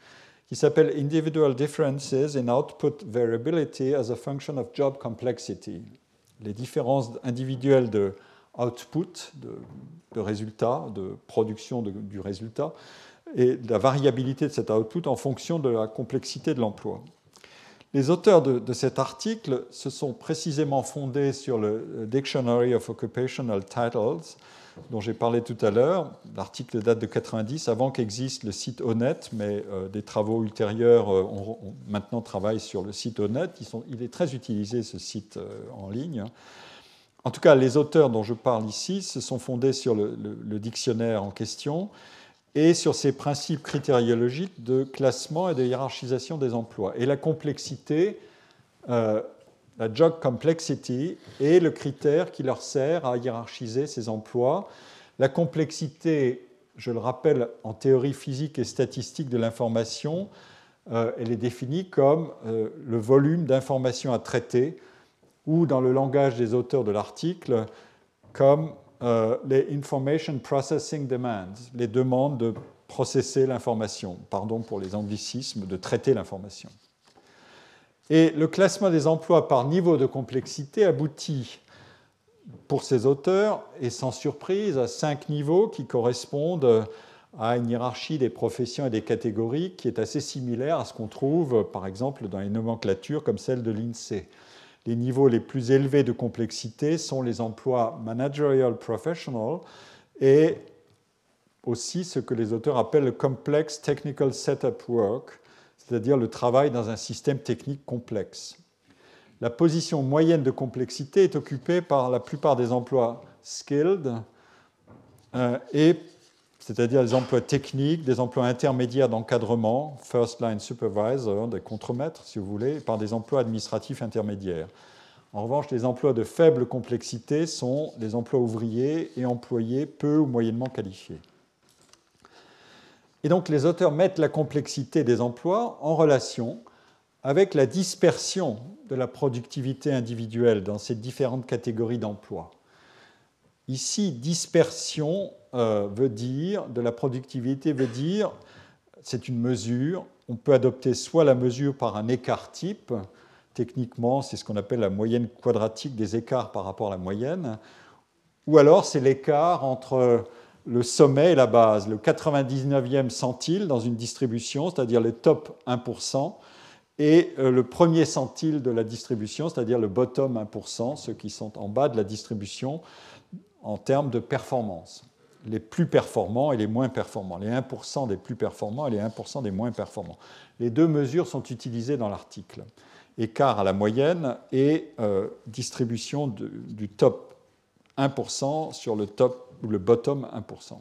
qui s'appelle Individual Differences in Output Variability as a Function of Job Complexity. Les différences individuelles de output, de, de résultat, de production du résultat, et la variabilité de cet output en fonction de la complexité de l'emploi. Les auteurs de, de, cet article se sont précisément fondés sur le Dictionary of Occupational Titles, dont j'ai parlé tout à l'heure. L'article date de 90, avant qu'existe le site Honnête, mais euh, des travaux ultérieurs euh, maintenant travaillent sur le site Honnête. il est très utilisé ce site euh, en ligne. En tout cas, les auteurs dont je parle ici se sont fondés sur le, dictionnaire en question et sur ces principes critériologiques de classement et de hiérarchisation des emplois. Et la complexité la job complexity est le critère qui leur sert à hiérarchiser ces emplois. La complexité, je le rappelle, en théorie physique et statistique de l'information, euh, elle est définie comme euh, le volume d'informations à traiter, ou dans le langage des auteurs de l'article, comme euh, les Information Processing Demands, les demandes de processer l'information, pardon pour les anglicismes, de traiter l'information. Et le classement des emplois par niveau de complexité aboutit pour ces auteurs, et sans surprise, à cinq niveaux qui correspondent à une hiérarchie des professions et des catégories qui est assez similaire à ce qu'on trouve, par exemple, dans les nomenclatures comme celle de l'INSEE. Les niveaux les plus élevés de complexité sont les emplois managerial professional et aussi ce que les auteurs appellent le complex technical setup work, c'est-à-dire le travail dans un système technique complexe. La position moyenne de complexité est occupée par la plupart des emplois skilled, euh, et, c'est-à-dire les emplois techniques, des emplois intermédiaires d'encadrement, first line supervisor, des contremaîtres si vous voulez, par des emplois administratifs intermédiaires. En revanche, les emplois de faible complexité sont les emplois ouvriers et employés peu ou moyennement qualifiés. Et donc les auteurs mettent la complexité des emplois en relation avec la dispersion de la productivité individuelle dans ces différentes catégories d'emplois. Ici, dispersion euh, veut dire, de la productivité veut dire, c'est une mesure, on peut adopter soit la mesure par un écart type, techniquement c'est ce qu'on appelle la moyenne quadratique des écarts par rapport à la moyenne, ou alors c'est l'écart entre le sommet et la base, le 99e centile dans une distribution, c'est-à-dire le top 1%, et euh, le premier centile de la distribution, c'est-à-dire le bottom 1%, ceux qui sont en bas de la distribution en termes de performance. Les plus performants et les moins performants, les 1% des plus performants et les 1% des moins performants. Les deux mesures sont utilisées dans l'article. Écart à la moyenne et euh, distribution du top 1% sur le top ou le bottom 1%.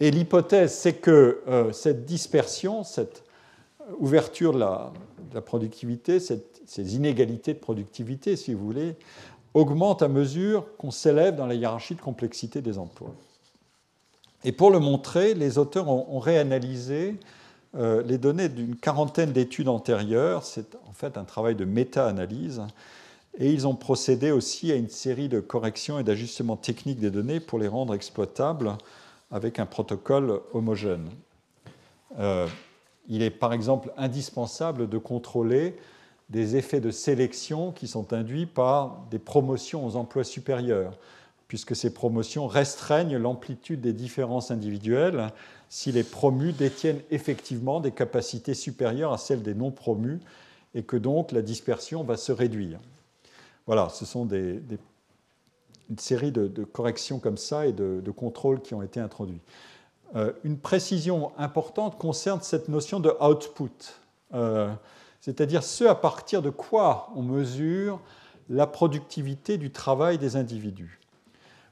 Et l'hypothèse, c'est que euh, cette dispersion, cette ouverture de la, productivité, ces inégalités de productivité, si vous voulez, augmentent à mesure qu'on s'élève dans la hiérarchie de complexité des emplois. Et pour le montrer, les auteurs ont, réanalysé euh, les données d'une quarantaine d'études antérieures. C'est en fait un travail de méta-analyse et ils ont procédé aussi à une série de corrections et d'ajustements techniques des données pour les rendre exploitables avec un protocole homogène. Euh, il est par exemple indispensable de contrôler des effets de sélection qui sont induits par des promotions aux emplois supérieurs, puisque ces promotions restreignent l'amplitude des différences individuelles si les promus détiennent effectivement des capacités supérieures à celles des non promus et que donc la dispersion va se réduire. Voilà, ce sont une série de, corrections comme ça et de, contrôles qui ont été introduits. Euh, une précision importante concerne cette notion de output, euh, c'est-à-dire ce à partir de quoi on mesure la productivité du travail des individus.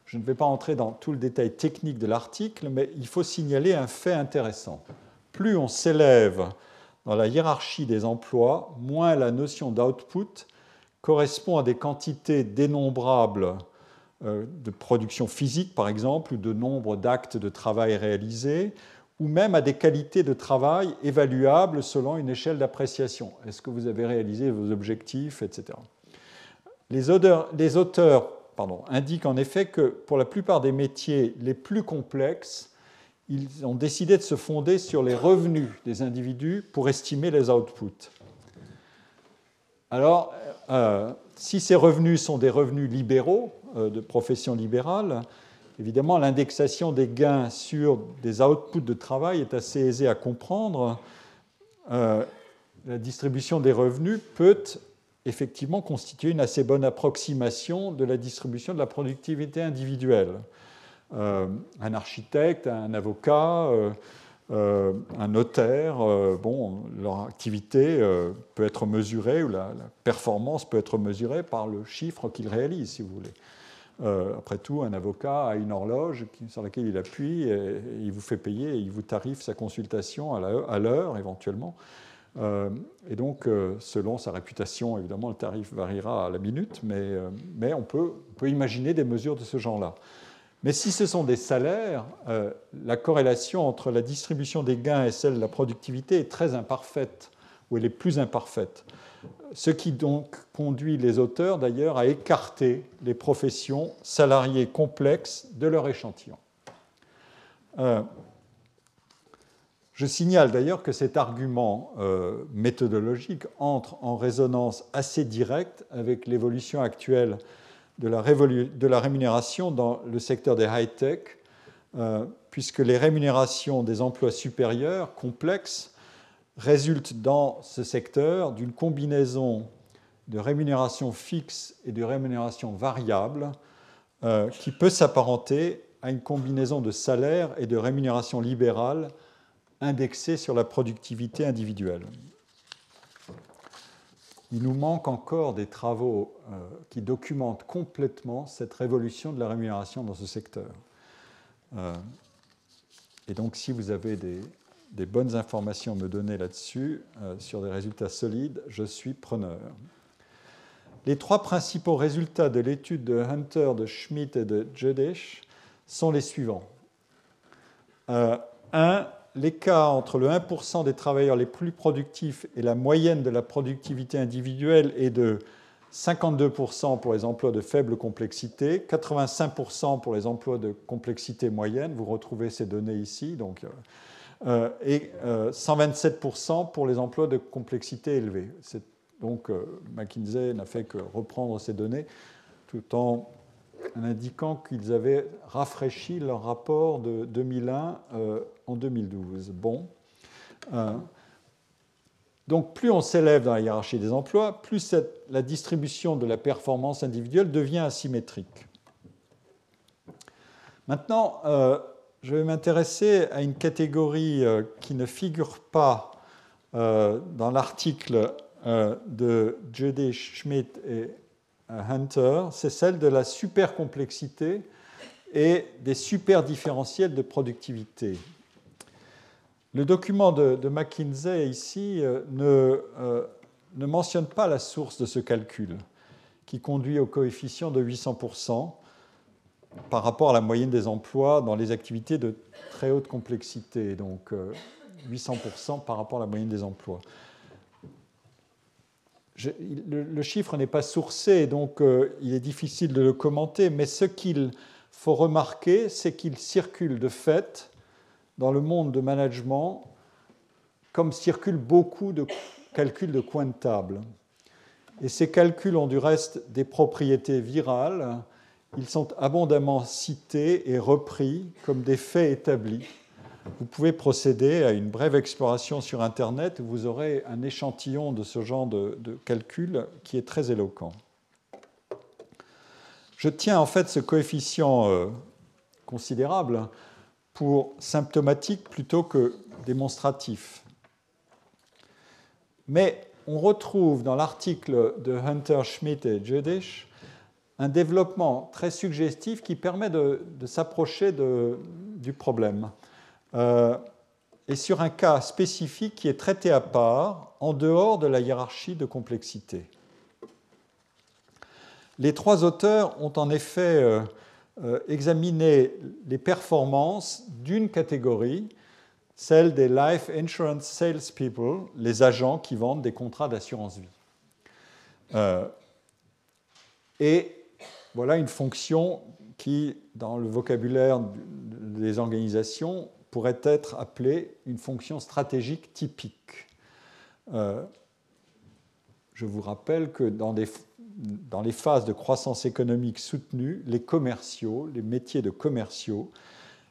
Je ne vais pas entrer dans tout le détail technique de l'article, mais il faut signaler un fait intéressant. Plus on s'élève dans la hiérarchie des emplois, moins la notion d'output correspond à des quantités dénombrables euh, de production physique, par exemple, ou de nombre d'actes de travail réalisés, ou même à des qualités de travail évaluables selon une échelle d'appréciation. Est-ce que vous avez réalisé vos objectifs, etc. Les auteurs, indiquent en effet que pour la plupart des métiers les plus complexes, ils ont décidé de se fonder sur les revenus des individus pour estimer les outputs. Alors, euh, si ces revenus sont des revenus libéraux, euh, de profession libérale, évidemment, l'indexation des gains sur des outputs de travail est assez aisée à comprendre. Euh, la distribution des revenus peut effectivement constituer une assez bonne approximation de la distribution de la productivité individuelle. un architecte, un avocat, euh, un notaire, euh, bon, leur activité euh, peut être mesurée, ou la, performance peut être mesurée par le chiffre qu'ils réalisent, si vous voulez. après tout, un avocat a une horloge sur laquelle il appuie, et, il vous fait payer, et il vous tarife sa consultation à l'heure éventuellement. et donc, selon sa réputation, évidemment, le tarif variera à la minute, mais, on, peut, imaginer des mesures de ce genre-là. Mais si ce sont des salaires, la corrélation entre la distribution des gains et celle de la productivité est très imparfaite, ou elle est plus imparfaite ce qui donc conduit les auteurs d'ailleurs à écarter les professions salariées complexes de leur échantillon. Euh, je signale d'ailleurs que cet argument euh, méthodologique entre en résonance assez directe avec l'évolution actuelle de la, rémunération dans le secteur des high-tech, euh, puisque les rémunérations des emplois supérieurs complexes résulte dans ce secteur d'une combinaison de rémunération fixe et de rémunération variable euh, qui peut s'apparenter à une combinaison de salaire et de rémunération libérale indexée sur la productivité individuelle. Il nous manque encore des travaux euh, qui documentent complètement cette révolution de la rémunération dans ce secteur. Euh, et donc, si vous avez des, bonnes informations à me donner là-dessus, euh, sur des résultats solides, je suis preneur. Les trois principaux résultats de l'étude de Hunter, de Schmidt et de Judish sont les suivants. 1. L'écart entre le 1% des travailleurs les plus productifs et la moyenne de la productivité individuelle est de 52% pour les emplois de faible complexité, 85% pour les emplois de complexité moyenne. Vous retrouvez ces données ici. Donc, euh, euh, et 127% euh, pour les emplois de complexité élevée. Donc McKinsey n'a fait que reprendre ces données tout en indiquant qu'ils avaient rafraîchi leur rapport de 2001 en 2012. Bon. donc plus on s'élève dans la hiérarchie des emplois, plus la distribution de la performance individuelle devient asymétrique. Maintenant, je vais m'intéresser à une catégorie euh, qui ne figure pas euh, dans l'article euh, de Judy Schmidt et Hunter, c'est celle de la supercomplexité et des superdifférentiels de productivité. Le document de, McKinsey ici ne, ne mentionne pas la source de ce calcul qui conduit au coefficient de 800%, par rapport à la moyenne des emplois dans les activités de très haute complexité, donc 800% euh, par rapport à la moyenne des emplois. le, chiffre n'est pas sourcé, donc euh, il est difficile de le commenter, mais ce qu'il faut remarquer, c'est qu'il circule de fait dans le monde de management comme circulent beaucoup de calculs de coins de table. Et ces calculs ont du reste des propriétés virales ils sont abondamment cités et repris comme des faits établis. Vous pouvez procéder à une brève exploration sur Internet où vous aurez un échantillon de ce genre de, calcul qui est très éloquent. Je tiens en fait ce coefficient euh, considérable pour symptomatique plutôt que démonstratif. Mais on retrouve dans l'article de Hunter Schmidt et Judish un développement très suggestif qui permet de, s'approcher du problème. Euh, et sur un cas spécifique qui est traité à part, en dehors de la hiérarchie de complexité. Les trois auteurs ont en effet euh, euh, examiné les performances d'une catégorie, celle des Life Insurance Salespeople, les agents qui vendent des contrats d'assurance vie. et voilà une fonction qui, dans le vocabulaire des organisations, pourrait être appelée une fonction stratégique typique. Euh, je vous rappelle que dans, dans, les phases de croissance économique soutenue, les commerciaux, les métiers de commerciaux,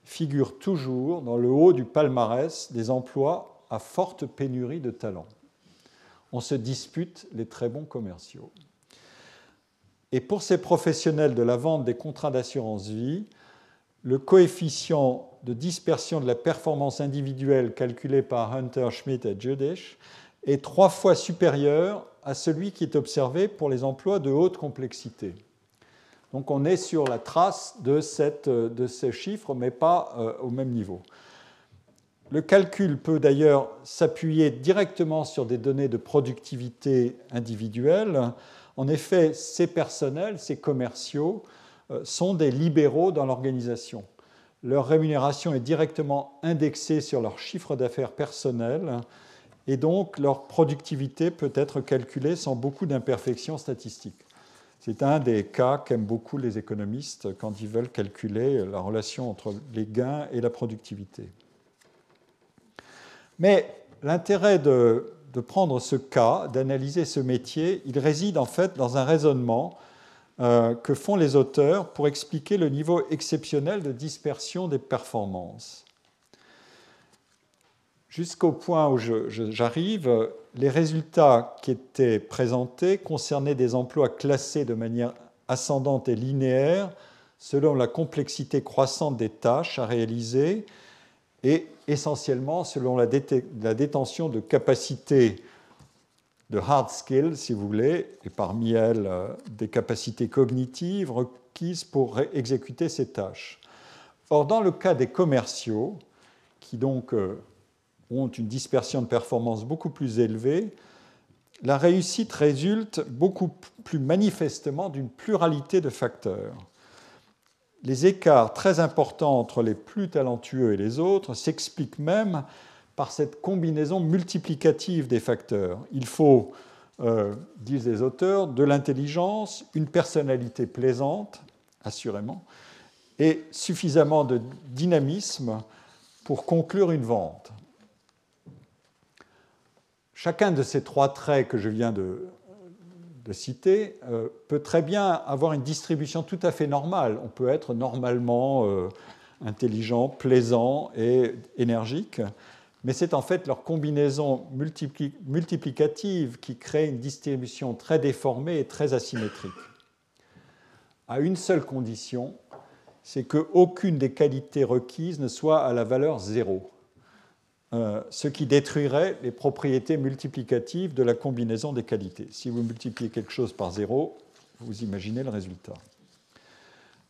figurent toujours dans le haut du palmarès des emplois à forte pénurie de talents. On se dispute les très bons commerciaux. Et pour ces professionnels de la vente des contrats d'assurance vie, le coefficient de dispersion de la performance individuelle calculé par Hunter, Schmidt et Judish est trois fois supérieur à celui qui est observé pour les emplois de haute complexité. Donc on est sur la trace de, ces chiffres, mais pas euh, au même niveau. le calcul peut d'ailleurs s'appuyer directement sur des données de productivité individuelle. En effet, ces personnels, ces commerciaux, euh, sont des libéraux dans l'organisation. Leur rémunération est directement indexée sur leur chiffre d'affaires personnel et donc leur productivité peut être calculée sans beaucoup d'imperfections statistiques. C'est un des cas qu'aiment beaucoup les économistes quand ils veulent calculer la relation entre les gains et la productivité. Mais l'intérêt de, prendre ce cas, d'analyser ce métier, il réside en fait dans un raisonnement euh, que font les auteurs pour expliquer le niveau exceptionnel de dispersion des performances. Jusqu'au point où j'arrive, les résultats qui étaient présentés concernaient des emplois classés de manière ascendante et linéaire selon la complexité croissante des tâches à réaliser et essentiellement selon la, détention de capacités de hard skills, si vous voulez, et parmi elles euh, des capacités cognitives requises pour exécuter ces tâches. Or, dans le cas des commerciaux, qui donc euh, ont une dispersion de performance beaucoup plus élevée, la réussite résulte beaucoup plus manifestement d'une pluralité de facteurs les écarts très importants entre les plus talentueux et les autres s'expliquent même par cette combinaison multiplicative des facteurs. Il faut, euh, disent les auteurs, de l'intelligence, une personnalité plaisante, assurément, et suffisamment de dynamisme pour conclure une vente. Chacun de ces trois traits que je viens de citer, euh, peut très bien avoir une distribution tout à fait normale. On peut être normalement euh, intelligent, plaisant et énergique, mais c'est en fait leur combinaison multiplicative qui crée une distribution très déformée et très asymétrique. À une seule condition, c'est qu'aucune des qualités requises ne soit à la valeur zéro. Euh, ce qui détruirait les propriétés multiplicatives de la combinaison des qualités. Si vous multipliez quelque chose par zéro, vous imaginez le résultat.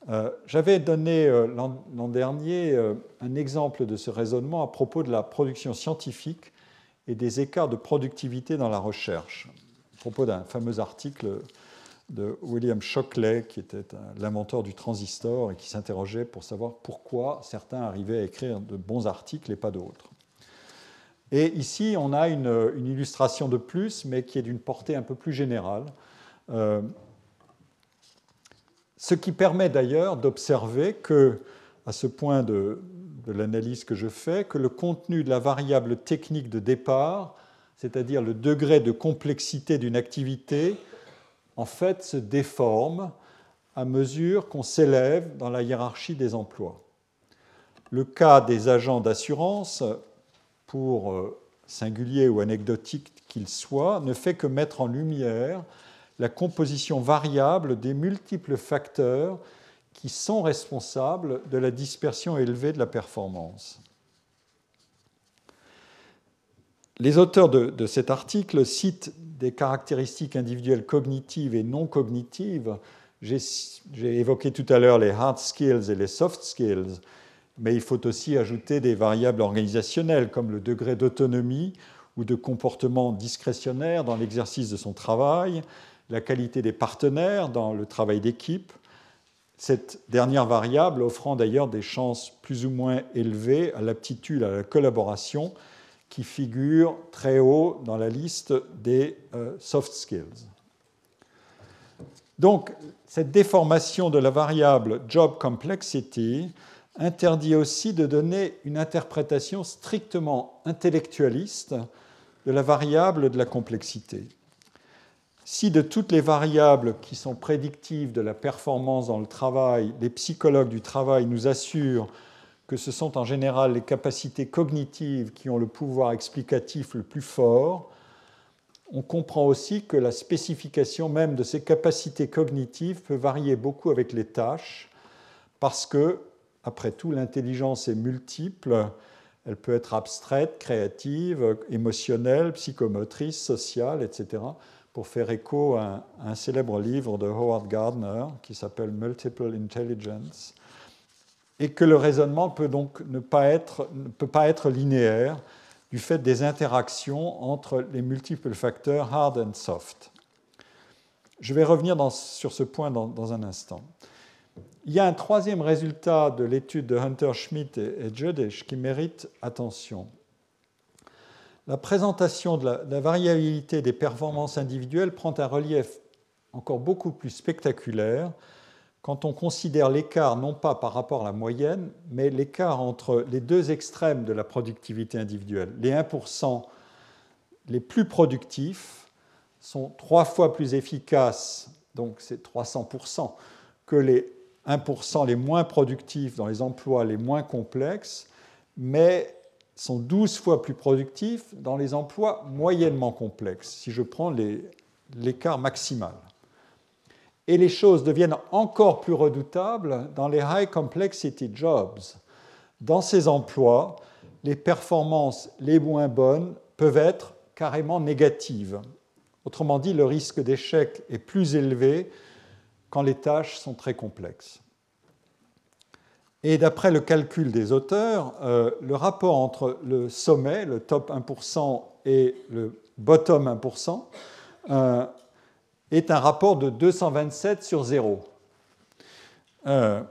Euh, j'avais donné euh, l'an dernier un exemple de ce raisonnement à propos de la production scientifique et des écarts de productivité dans la recherche, à propos d'un fameux article de William Shockley, qui était l'inventeur du transistor et qui s'interrogeait pour savoir pourquoi certains arrivaient à écrire de bons articles et pas d'autres. Et ici, on a une, illustration de plus, mais qui est d'une portée un peu plus générale. Euh, ce qui permet d'ailleurs d'observer que, à ce point de, de l'analyse que je fais, que le contenu de la variable technique de départ, c'est-à-dire le degré de complexité d'une activité, en fait se déforme à mesure qu'on s'élève dans la hiérarchie des emplois. Le cas des agents d'assurance euh, singulier ou anecdotique qu'il soit, ne fait que mettre en lumière la composition variable des multiples facteurs qui sont responsables de la dispersion élevée de la performance. Les auteurs de, cet article citent des caractéristiques individuelles cognitives et non cognitives. J'ai évoqué tout à l'heure les hard skills et les soft skills mais il faut aussi ajouter des variables organisationnelles comme le degré d'autonomie ou de comportement discrétionnaire dans l'exercice de son travail, la qualité des partenaires dans le travail d'équipe, cette dernière variable offrant d'ailleurs des chances plus ou moins élevées à l'aptitude à la collaboration qui figure très haut dans la liste des euh, soft skills. Donc, cette déformation de la variable job complexity interdit aussi de donner une interprétation strictement intellectualiste de la variable de la complexité. Si de toutes les variables qui sont prédictives de la performance dans le travail, les psychologues du travail nous assurent que ce sont en général les capacités cognitives qui ont le pouvoir explicatif le plus fort, on comprend aussi que la spécification même de ces capacités cognitives peut varier beaucoup avec les tâches, parce que après tout, l'intelligence est multiple. Elle peut être abstraite, créative, émotionnelle, psychomotrice, sociale, etc. Pour faire écho à un, célèbre livre de Howard Gardner qui s'appelle Multiple Intelligence. et que le raisonnement peut donc ne, pas être, ne peut pas être linéaire du fait des interactions entre les multiples facteurs hard and soft. Je vais revenir sur ce point dans, un instant. Il y a un troisième résultat de l'étude de Hunter Schmidt et, et qui mérite attention. La présentation de la, variabilité des performances individuelles prend un relief encore beaucoup plus spectaculaire quand on considère l'écart non pas par rapport à la moyenne, mais l'écart entre les deux extrêmes de la productivité individuelle. Les 1% les plus productifs sont trois fois plus efficaces, donc c'est 300%, que les 1% les moins productifs dans les emplois les moins complexes, mais sont 12 fois plus productifs dans les emplois moyennement complexes, si je prends l'écart maximal. Et les choses deviennent encore plus redoutables dans les high complexity jobs. Dans ces emplois, les performances les moins bonnes peuvent être carrément négatives. Autrement dit, le risque d'échec est plus élevé quand les tâches sont très complexes. Et d'après le calcul des auteurs, euh, le rapport entre le sommet, le top 1%, et le bottom 1%, est un rapport de 227 sur 0. Euh,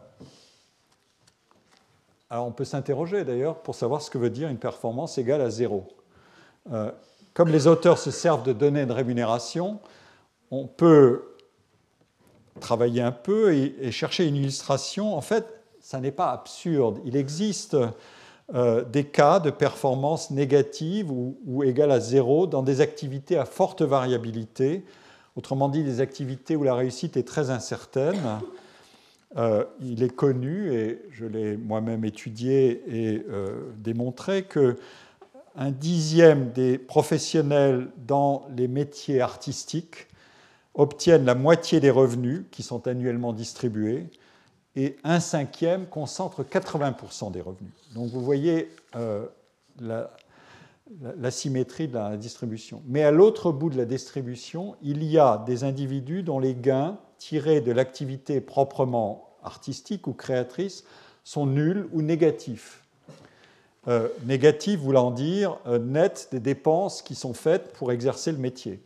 alors on peut s'interroger d'ailleurs pour savoir ce que veut dire une performance égale à 0. Euh, comme les auteurs se servent de données de rémunération, on peut travailler un peu et, chercher une illustration. En fait, ça n'est pas absurde. Il existe euh, des cas de performance négative ou, ou égale à 0 dans des activités à forte variabilité Autrement dit, des activités où la réussite est très incertaine. Euh, il est connu, et je l'ai moi-même étudié et euh, démontré, que un dixième des professionnels dans les métiers artistiques obtiennent la moitié des revenus qui sont annuellement distribués et un cinquième concentre 80% des revenus. Donc vous voyez euh, la, de la distribution. Mais à l'autre bout de la distribution, il y a des individus dont les gains tirés de l'activité proprement artistique ou créatrice sont nuls ou négatifs. Euh, négatifs voulant dire euh, net des dépenses qui sont faites pour exercer le métier.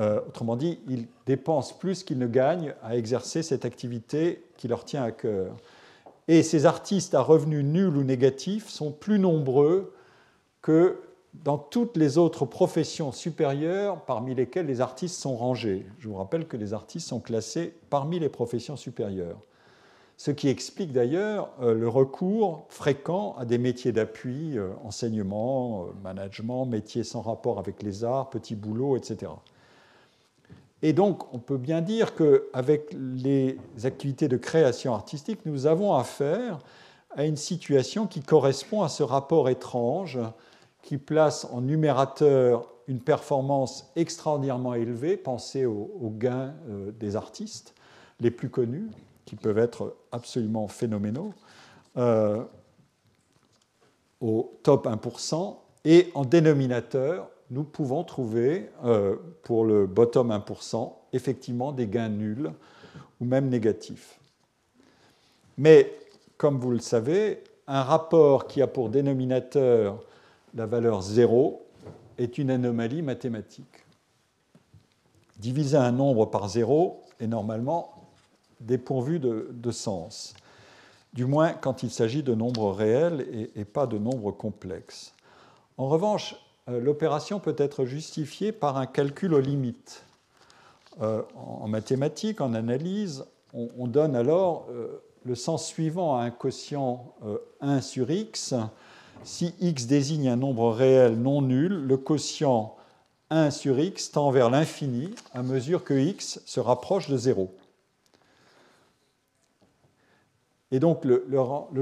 Euh, autrement dit, ils dépensent plus qu'ils ne gagnent à exercer cette activité qui leur tient à cœur. Et ces artistes à revenus nuls ou négatifs sont plus nombreux que dans toutes les autres professions supérieures parmi lesquelles les artistes sont rangés. Je vous rappelle que les artistes sont classés parmi les professions supérieures. Ce qui explique d'ailleurs euh, le recours fréquent à des métiers d'appui, euh, enseignement, management, métiers sans rapport avec les arts, petits boulots, etc. Et donc, on peut bien dire qu'avec les activités de création artistique, nous avons affaire à une situation qui correspond à ce rapport étrange qui place en numérateur une performance extraordinairement élevée, pensez aux, gains euh, des artistes les plus connus, qui peuvent être absolument phénoménaux, euh, au top 1%, et en dénominateur, nous pouvons trouver euh, pour le bottom 1% effectivement des gains nuls ou même négatifs. Mais comme vous le savez, un rapport qui a pour dénominateur la valeur 0 est une anomalie mathématique. Diviser un nombre par 0 est normalement dépourvu de, sens, du moins quand il s'agit de nombres réels et, pas de nombres complexes. En revanche, l'opération peut être justifiée par un calcul aux limites. Euh, en mathématiques, en analyse, on, donne alors euh, le sens suivant à un quotient 1 sur x si x désigne un nombre réel non nul, le quotient 1 sur x tend vers l'infini à mesure que x se rapproche de 0. Et donc le,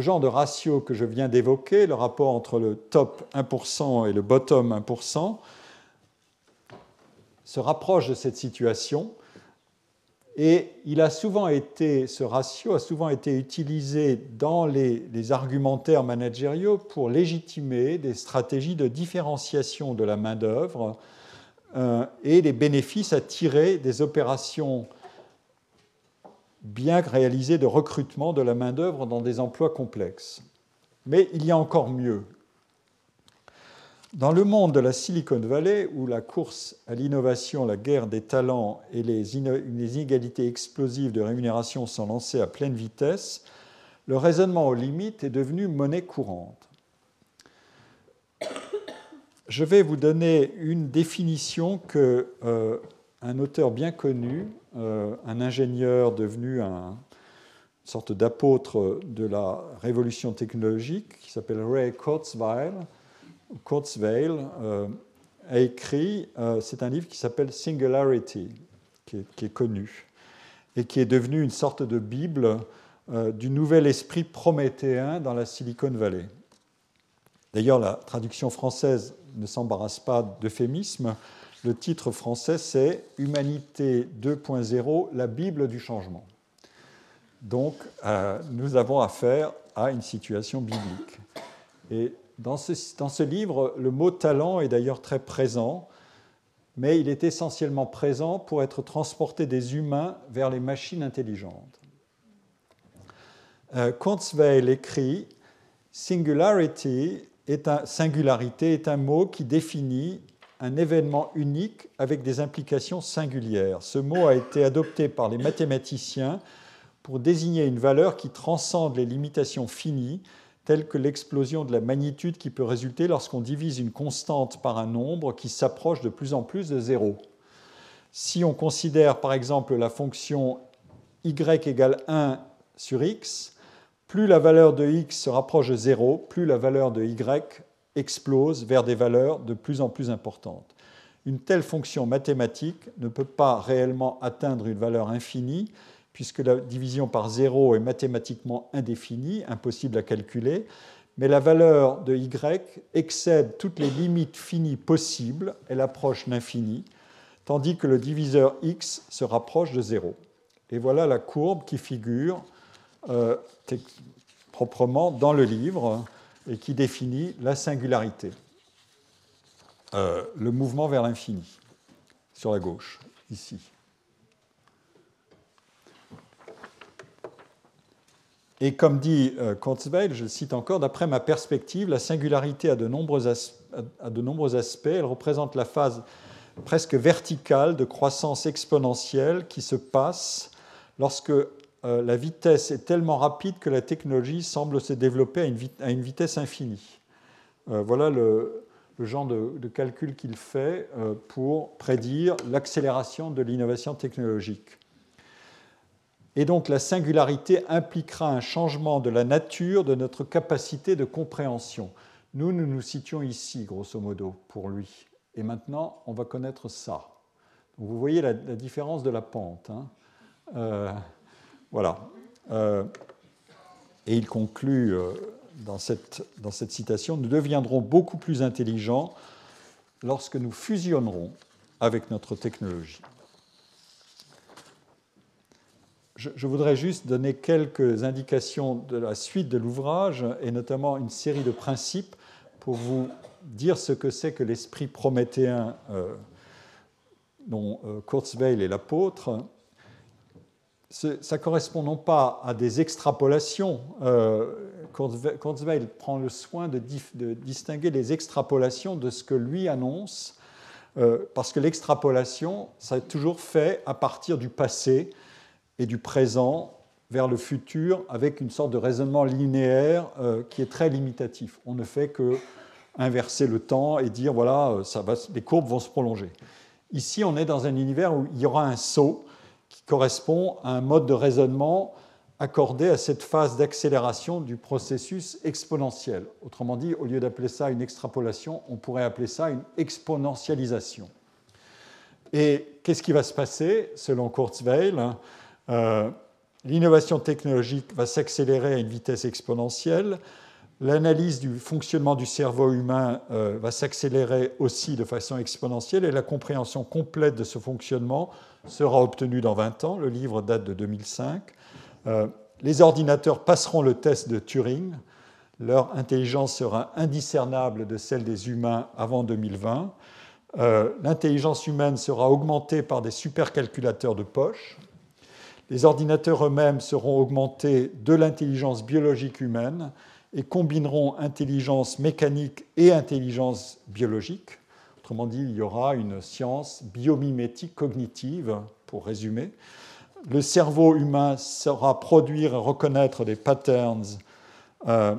genre de ratio que je viens d'évoquer, le rapport entre le top 1% et le bottom 1%, se rapproche de cette situation. Et ce ratio a souvent été utilisé dans les, argumentaires managériaux pour légitimer des stratégies de différenciation de la main-d'œuvre euh, et les bénéfices à tirer des opérations bien réalisé de recrutement de la main-d'œuvre dans des emplois complexes. Mais il y a encore mieux. Dans le monde de la Silicon Valley, où la course à l'innovation, la guerre des talents et les inégalités explosives de rémunération sont lancées à pleine vitesse, le raisonnement aux limites est devenu monnaie courante. Je vais vous donner une définition que euh, un auteur bien connu, euh, un ingénieur devenu un, une sorte d'apôtre de la révolution technologique, qui s'appelle Ray Kurzweil, Kurzweil euh, a écrit, c'est un livre qui s'appelle Singularity, qui est, qui est, connu, et qui est devenu une sorte de Bible du nouvel esprit prométhéen dans la Silicon Valley. D'ailleurs, la traduction française ne s'embarrasse pas d'euphémisme. Le titre français, c'est Humanité 2.0, la Bible du changement. Donc, euh, nous avons affaire à une situation biblique. Et dans ce, dans ce livre, le mot talent est d'ailleurs très présent, mais il est essentiellement présent pour être transporté des humains vers les machines intelligentes. Euh, écrit est un, singularité est un mot qui définit un événement unique avec des implications singulières. Ce mot a été adopté par les mathématiciens pour désigner une valeur qui transcende les limitations finies, telles que l'explosion de la magnitude qui peut résulter lorsqu'on divise une constante par un nombre qui s'approche de plus en plus de zéro. Si on considère par exemple la fonction y égale 1 sur x, plus la valeur de x se rapproche de 0, plus la valeur de y explose vers des valeurs de plus en plus importantes. Une telle fonction mathématique ne peut pas réellement atteindre une valeur infinie, puisque la division par 0 est mathématiquement indéfinie, impossible à calculer, mais la valeur de y excède toutes les limites finies possibles, elle approche l'infini, tandis que le diviseur x se rapproche de 0. Et voilà la courbe qui figure euh, proprement dans le livre et qui définit la singularité, euh, le mouvement vers l'infini, sur la gauche, ici. Et comme dit euh, Kurzweil, je cite encore, d'après ma perspective, la singularité a de, nombreux a de nombreux aspects. Elle représente la phase presque verticale de croissance exponentielle qui se passe lorsque euh, la vitesse est tellement rapide que la technologie semble se développer à une, vitesse infinie. Euh, voilà le, genre de, calcul qu'il fait euh, pour prédire l'accélération de l'innovation technologique. Et donc la singularité impliquera un changement de la nature de notre capacité de compréhension. Nous, nous nous situons ici, grosso modo, pour lui. Et maintenant, on va connaître ça. vous voyez la, différence de la pente. Hein. Voilà. Euh, et il conclut euh, dans, cette, citation, nous deviendrons beaucoup plus intelligents lorsque nous fusionnerons avec notre technologie. Je, je, voudrais juste donner quelques indications de la suite de l'ouvrage et notamment une série de principes pour vous dire ce que c'est que l'esprit prométhéen euh, dont Kurzweil est l'apôtre ça correspond non pas à des extrapolations. Euh, Kurzweil prend le soin de, distinguer les extrapolations de ce que lui annonce, euh, parce que l'extrapolation, ça est toujours fait à partir du passé et du présent vers le futur avec une sorte de raisonnement linéaire euh, qui est très limitatif. On ne fait que inverser le temps et dire voilà, ça va, les courbes vont se prolonger. Ici, on est dans un univers où il y aura un saut qui correspond à un mode de raisonnement accordé à cette phase d'accélération du processus exponentiel. Autrement dit, au lieu d'appeler ça une extrapolation, on pourrait appeler ça une exponentialisation. Et qu'est-ce qui va se passer selon Kurzweil? Euh, L'innovation technologique va s'accélérer à une vitesse exponentielle. L'analyse du fonctionnement du cerveau humain euh, va s'accélérer aussi de façon exponentielle et la compréhension complète de ce fonctionnement sera obtenu dans 20 ans. Le livre date de 2005. Euh, les ordinateurs passeront le test de Turing. Leur intelligence sera indiscernable de celle des humains avant 2020. Euh, l'intelligence humaine sera augmentée par des supercalculateurs de poche. Les ordinateurs eux-mêmes seront augmentés de l'intelligence biologique humaine et combineront intelligence mécanique et intelligence biologique. Autrement dit, il y aura une science biomimétique cognitive, pour résumer. Le cerveau humain saura produire et reconnaître des patterns. Euh,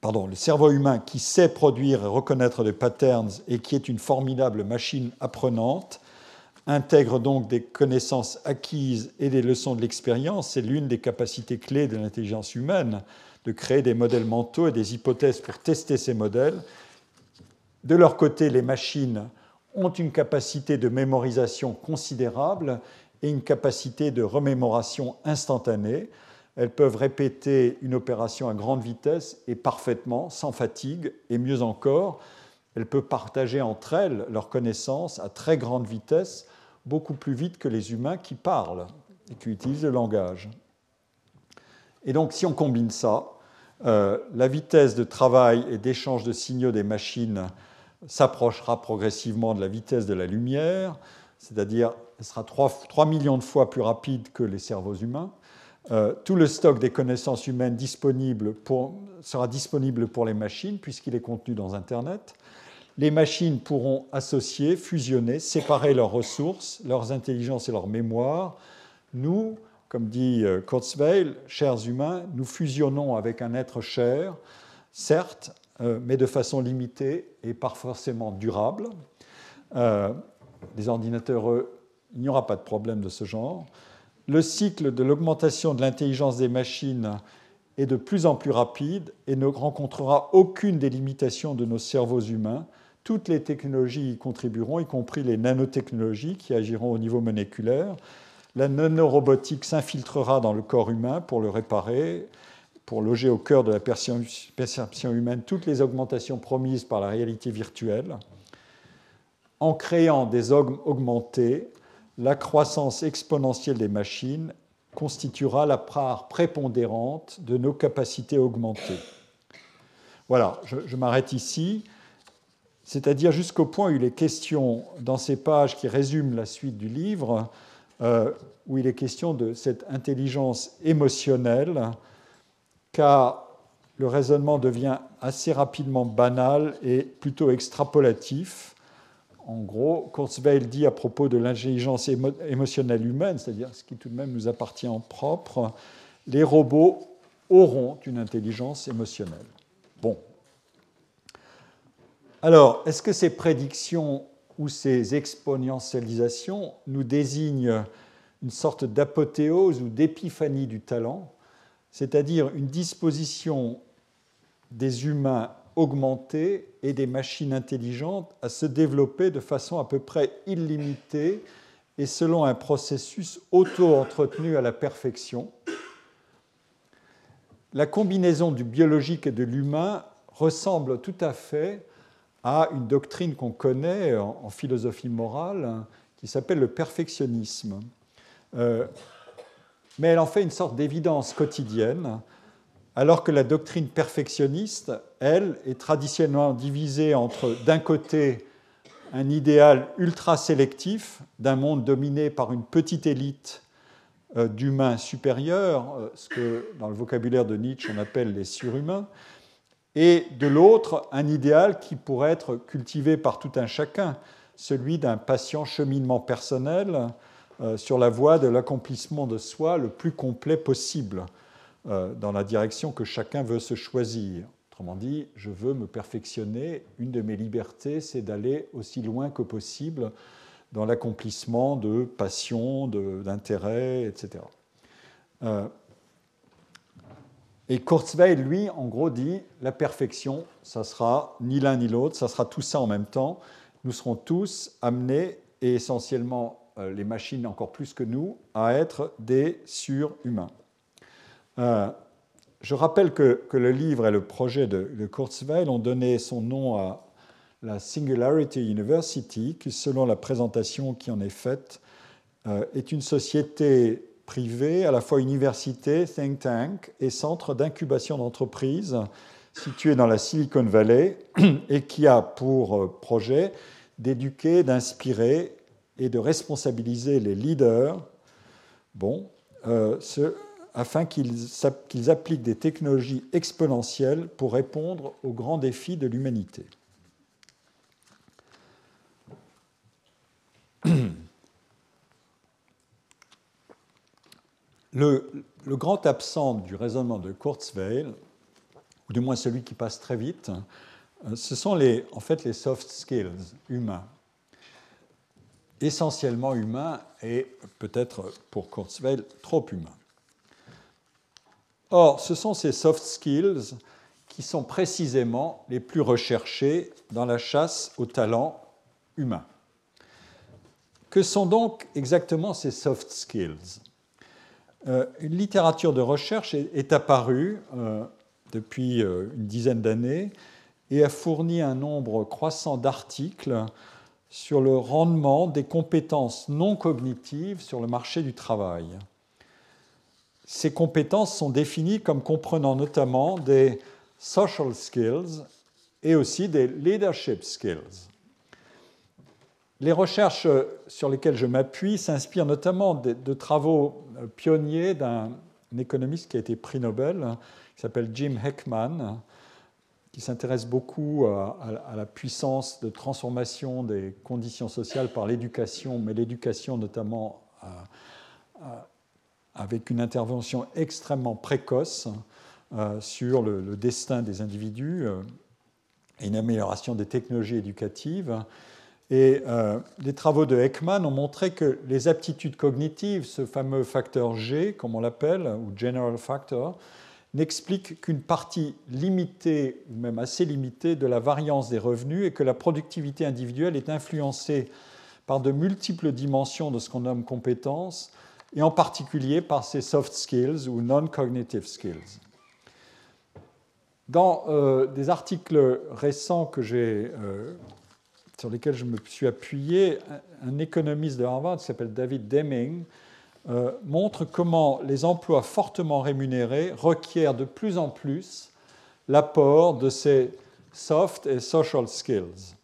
pardon, le cerveau humain qui sait produire et reconnaître des patterns et qui est une formidable machine apprenante intègre donc des connaissances acquises et des leçons de l'expérience. C'est l'une des capacités clés de l'intelligence humaine, de créer des modèles mentaux et des hypothèses pour tester ces modèles. De leur côté, les machines ont une capacité de mémorisation considérable et une capacité de remémoration instantanée. Elles peuvent répéter une opération à grande vitesse et parfaitement, sans fatigue, et mieux encore, elles peuvent partager entre elles leurs connaissances à très grande vitesse beaucoup plus vite que les humains qui parlent et qui utilisent le langage. Et donc, si on combine ça, euh, la vitesse de travail et d'échange de signaux des machines s'approchera progressivement de la vitesse de la lumière, c'est-à-dire sera 3, millions de fois plus rapide que les cerveaux humains. Euh, tout le stock des connaissances humaines sera disponible pour les machines puisqu'il est contenu dans Internet les machines pourront associer, fusionner, séparer leurs ressources, leurs intelligences et leurs mémoires. Nous, comme dit euh, Kurzweil, chers humains, nous fusionnons avec un être cher, certes, mais de façon limitée et pas forcément durable. Euh, les ordinateurs, il n'y aura pas de problème de ce genre. Le cycle de l'augmentation de l'intelligence des machines est de plus en plus rapide et ne rencontrera aucune des limitations de nos cerveaux humains toutes les technologies y contribueront, y compris les nanotechnologies qui agiront au niveau moléculaire. La nanorobotique s'infiltrera dans le corps humain pour le réparer, pour loger au cœur de la perception humaine toutes les augmentations promises par la réalité virtuelle. En créant des ogmes augmentés, la croissance exponentielle des machines constituera la part prépondérante de nos capacités augmentées. Voilà, je, m'arrête ici c'est-à-dire jusqu'au point où il est question, dans ces pages qui résument la suite du livre, euh, où il est question de cette intelligence émotionnelle, car le raisonnement devient assez rapidement banal et plutôt extrapolatif. En gros, Kurzweil dit à propos de l'intelligence émotionnelle humaine, c'est-à-dire ce qui tout de même nous appartient en propre, les robots auront une intelligence émotionnelle. Bon, alors, est-ce que ces prédictions ou ces exponentialisations nous désignent une sorte d'apothéose ou d'épiphanie du talent, c'est-à-dire une disposition des humains augmentés et des machines intelligentes à se développer de façon à peu près illimitée et selon un processus auto-entretenu à la perfection. La combinaison du biologique et de l'humain ressemble tout à fait à une doctrine qu'on connaît en, philosophie morale qui s'appelle le perfectionnisme. Euh, mais elle en fait une sorte d'évidence quotidienne, alors que la doctrine perfectionniste, elle, est traditionnellement divisée entre, d'un côté, un idéal ultra sélectif d'un monde dominé par une petite élite euh, d'humains supérieurs, euh, ce que dans le vocabulaire de Nietzsche on appelle les surhumains, et de l'autre, un idéal qui pourrait être cultivé par tout un chacun, celui d'un patient cheminement personnel euh, sur la voie de l'accomplissement de soi le plus complet possible, euh, dans la direction que chacun veut se choisir. Autrement dit, je veux me perfectionner, une de mes libertés, c'est d'aller aussi loin que possible dans l'accomplissement de passions, d'intérêts, etc. Et Kurzweil, lui, en gros, dit la perfection, ça sera ni l'un ni l'autre, ça sera tout ça en même temps. Nous serons tous amenés, et essentiellement euh, les machines encore plus que nous, à être des surhumains. Euh, je rappelle que, le livre et le projet de, Kurzweil ont donné son nom à la Singularity University, qui, selon la présentation qui en est faite, euh, est une société privé, à la fois université, think tank et centre d'incubation d'entreprises situé dans la Silicon Valley (clears throat) et qui a pour euh, projet d'éduquer, d'inspirer et de responsabiliser les leaders bon, afin qu'ils appliquent des technologies exponentielles pour répondre aux grands défis de l'humanité. (clears throat) Le, grand absent du raisonnement de Kurzweil, ou du moins celui qui passe très vite, euh, ce sont les, en fait les soft skills humains, essentiellement humains et peut-être pour Kurzweil trop humains. Or, ce sont ces soft skills qui sont précisément les plus recherchés dans la chasse au talent humain. Que sont donc exactement ces soft skills? Euh, Une littérature de recherche est, apparue euh, depuis euh, une dizaine d'années et a fourni un nombre croissant d'articles sur le rendement des compétences non cognitives sur le marché du travail. Ces compétences sont définies comme comprenant notamment des social skills et aussi des leadership skills. Les recherches sur lesquelles je m'appuie s'inspirent notamment de, travaux pionniers d'un économiste qui a été prix Nobel, qui s'appelle Jim Heckman, qui s'intéresse beaucoup à, la puissance de transformation des conditions sociales par l'éducation, mais l'éducation notamment avec une intervention extrêmement précoce euh, sur le, destin des individus euh, et une amélioration des technologies éducatives. Et euh, les travaux de Heckman ont montré que les aptitudes cognitives, ce fameux facteur G, comme on l'appelle, ou general factor, n'expliquent qu'une partie limitée, ou même assez limitée, de la variance des revenus et que la productivité individuelle est influencée par de multiples dimensions de ce qu'on nomme compétences, et en particulier par ces soft skills ou non-cognitive skills. Dans euh, des articles récents que euh, sur lesquels je me suis appuyé, un économiste de Harvard qui s'appelle David Deming euh, montre comment les emplois fortement rémunérés requièrent de plus en plus l'apport de ces soft et social skills.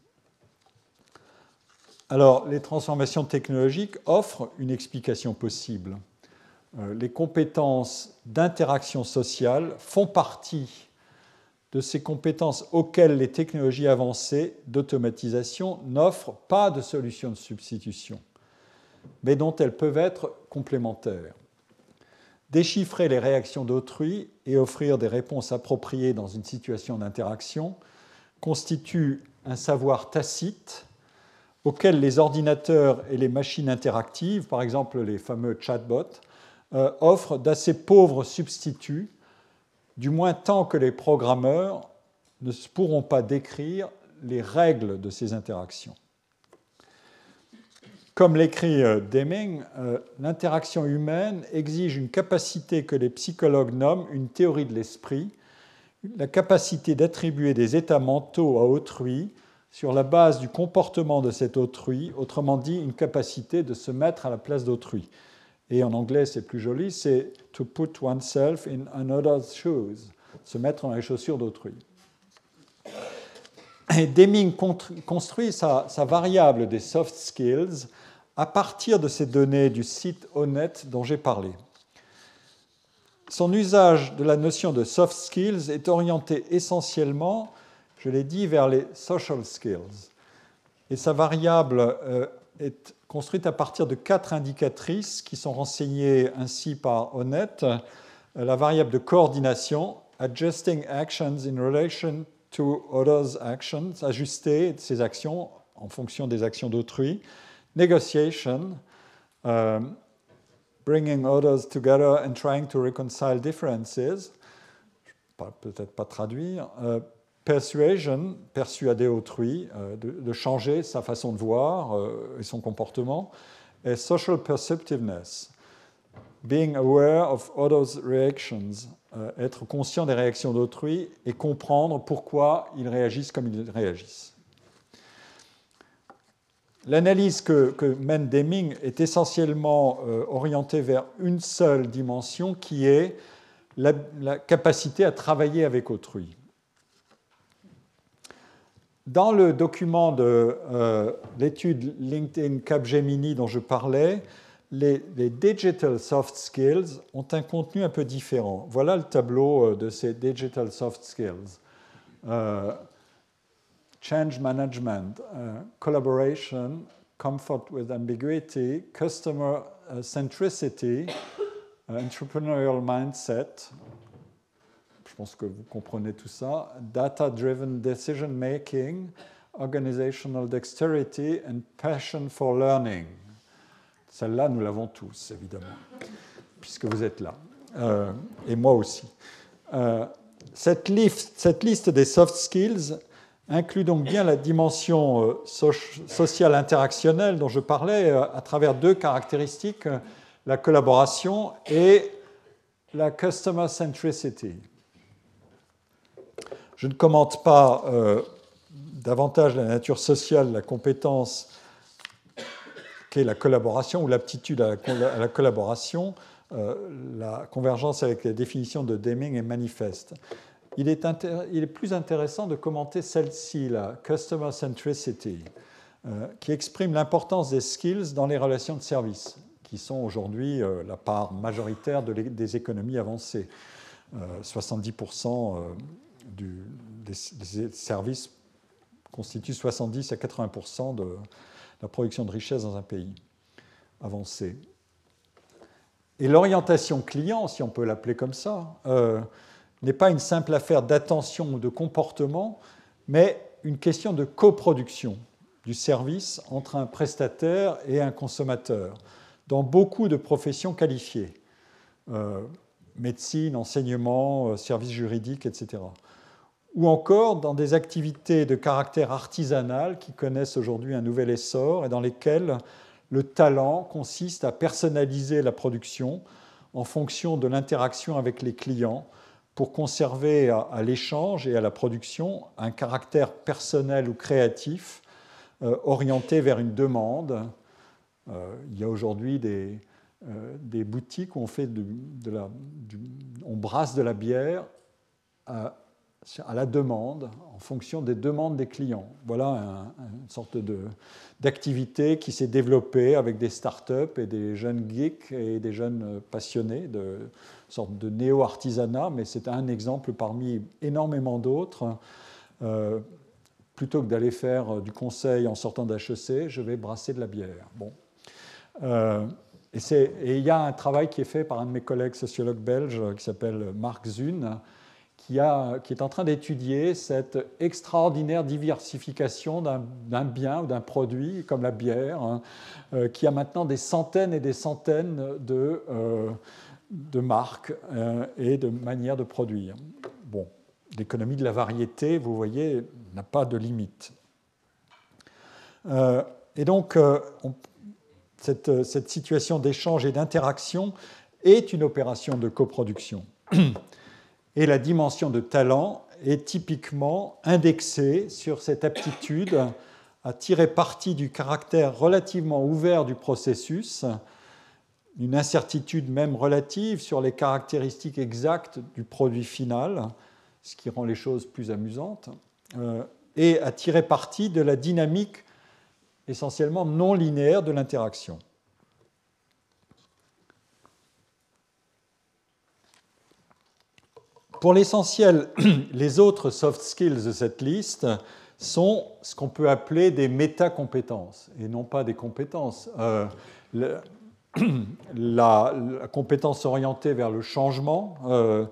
Alors, les transformations technologiques offrent une explication possible. Euh, les compétences d'interaction sociale font partie de ces compétences auxquelles les technologies avancées d'automatisation n'offrent pas de solution de substitution, mais dont elles peuvent être complémentaires. Déchiffrer les réactions d'autrui et offrir des réponses appropriées dans une situation d'interaction constitue un savoir tacite auquel les ordinateurs et les machines interactives, par exemple les fameux chatbots, euh, offrent d'assez pauvres substituts du moins tant que les programmeurs ne pourront pas décrire les règles de ces interactions. Comme l'écrit euh, Deming, euh, l'interaction humaine exige une capacité que les psychologues nomment une théorie de l'esprit, la capacité d'attribuer des états mentaux à autrui sur la base du comportement de cet autrui, autrement dit une capacité de se mettre à la place d'autrui. Et en anglais, c'est plus joli, c'est to put oneself in another's shoes, se mettre dans les chaussures d'autrui. Deming construit sa, variable des soft skills à partir de ces données du site Honnête dont j'ai parlé. Son usage de la notion de soft skills est orienté essentiellement, je l'ai dit, vers les social skills. Et sa variable euh, est construite à partir de quatre indicatrices qui sont renseignées ainsi par Honnête. La variable de coordination, adjusting actions in relation to others' actions, ajuster ses actions en fonction des actions d'autrui. Negotiation, euh, bringing others together and trying to reconcile differences. Peut-être pas traduire. Euh, persuasion, persuader autrui, euh, de, changer sa façon de voir euh, et son comportement, et social perceptiveness, being aware of others' reactions, être conscient des réactions d'autrui et comprendre pourquoi ils réagissent comme ils réagissent. L'analyse que, mène Deming est essentiellement orientée vers une seule dimension qui est la capacité à travailler avec autrui. Dans le document de euh, l'étude LinkedIn Capgemini dont je parlais, les, digital soft skills ont un contenu un peu différent. Voilà le tableau euh, de ces digital soft skills. Euh, change management, euh, collaboration, comfort with ambiguity, customer centricity, entrepreneurial mindset. Je pense que vous comprenez tout ça. Data-driven decision making, organizational dexterity and passion for learning. Celle-là, nous l'avons tous, évidemment, puisque vous êtes là. Euh, et moi aussi. Euh, cette, liste, des soft skills inclut donc bien la dimension euh, sociale interactionnelle dont je parlais à travers deux caractéristiques, la collaboration et la customer centricity. Je ne commente pas davantage la nature sociale, la compétence la collaboration ou l'aptitude à, la collaboration, euh, la convergence avec les définitions de Deming est manifeste. Il est, plus intéressant de commenter celle-ci, la Customer Centricity, euh, qui exprime l'importance des skills dans les relations de service, qui sont aujourd'hui euh, la part majoritaire de des économies avancées. 70% du, des, services constituent 70 à 80% de, la production de richesse dans un pays avancé. Et l'orientation client, si on peut l'appeler comme ça, euh, n'est pas une simple affaire d'attention ou de comportement, mais une question de coproduction du service entre un prestataire et un consommateur dans beaucoup de professions qualifiées, euh, médecine, enseignement, euh, services juridiques, etc ou encore dans des activités de caractère artisanal qui connaissent aujourd'hui un nouvel essor et dans lesquelles le talent consiste à personnaliser la production en fonction de l'interaction avec les clients pour conserver à, l'échange et à la production un caractère personnel ou créatif euh, orienté vers une demande. Euh, il y a aujourd'hui des, euh, boutiques où on, fait de, la, on brasse de la bière à la demande, en fonction des demandes des clients. Voilà une sorte d'activité qui s'est développée avec des startups et des jeunes geeks et des jeunes passionnés, de sorte de néo-artisanat, mais c'est un exemple parmi énormément d'autres. Euh, plutôt que d'aller faire du conseil en sortant d'HEC, je vais brasser de la bière. Bon. Euh, et il y a un travail qui est fait par un de mes collègues sociologues belges qui s'appelle Marc Zune, qui, est en train d'étudier cette extraordinaire diversification d'un bien ou d'un produit comme la bière, hein, euh, qui a maintenant des centaines et des centaines de, marques euh, et de manières de produire. Bon, l'économie de la variété, vous voyez, n'a pas de limite. et donc, cette, cette situation d'échange et d'interaction est une opération de coproduction. (clears throat) Et la dimension de talent est typiquement indexée sur cette aptitude à tirer parti du caractère relativement ouvert du processus, une incertitude même relative sur les caractéristiques exactes du produit final, ce qui rend les choses plus amusantes, euh, et à tirer parti de la dynamique essentiellement non linéaire de l'interaction. Pour l'essentiel, (clears throat) les autres soft skills de cette liste sont ce qu'on peut appeler des métacompétences et non pas des compétences. Euh, la, compétence orientée vers le changement, euh,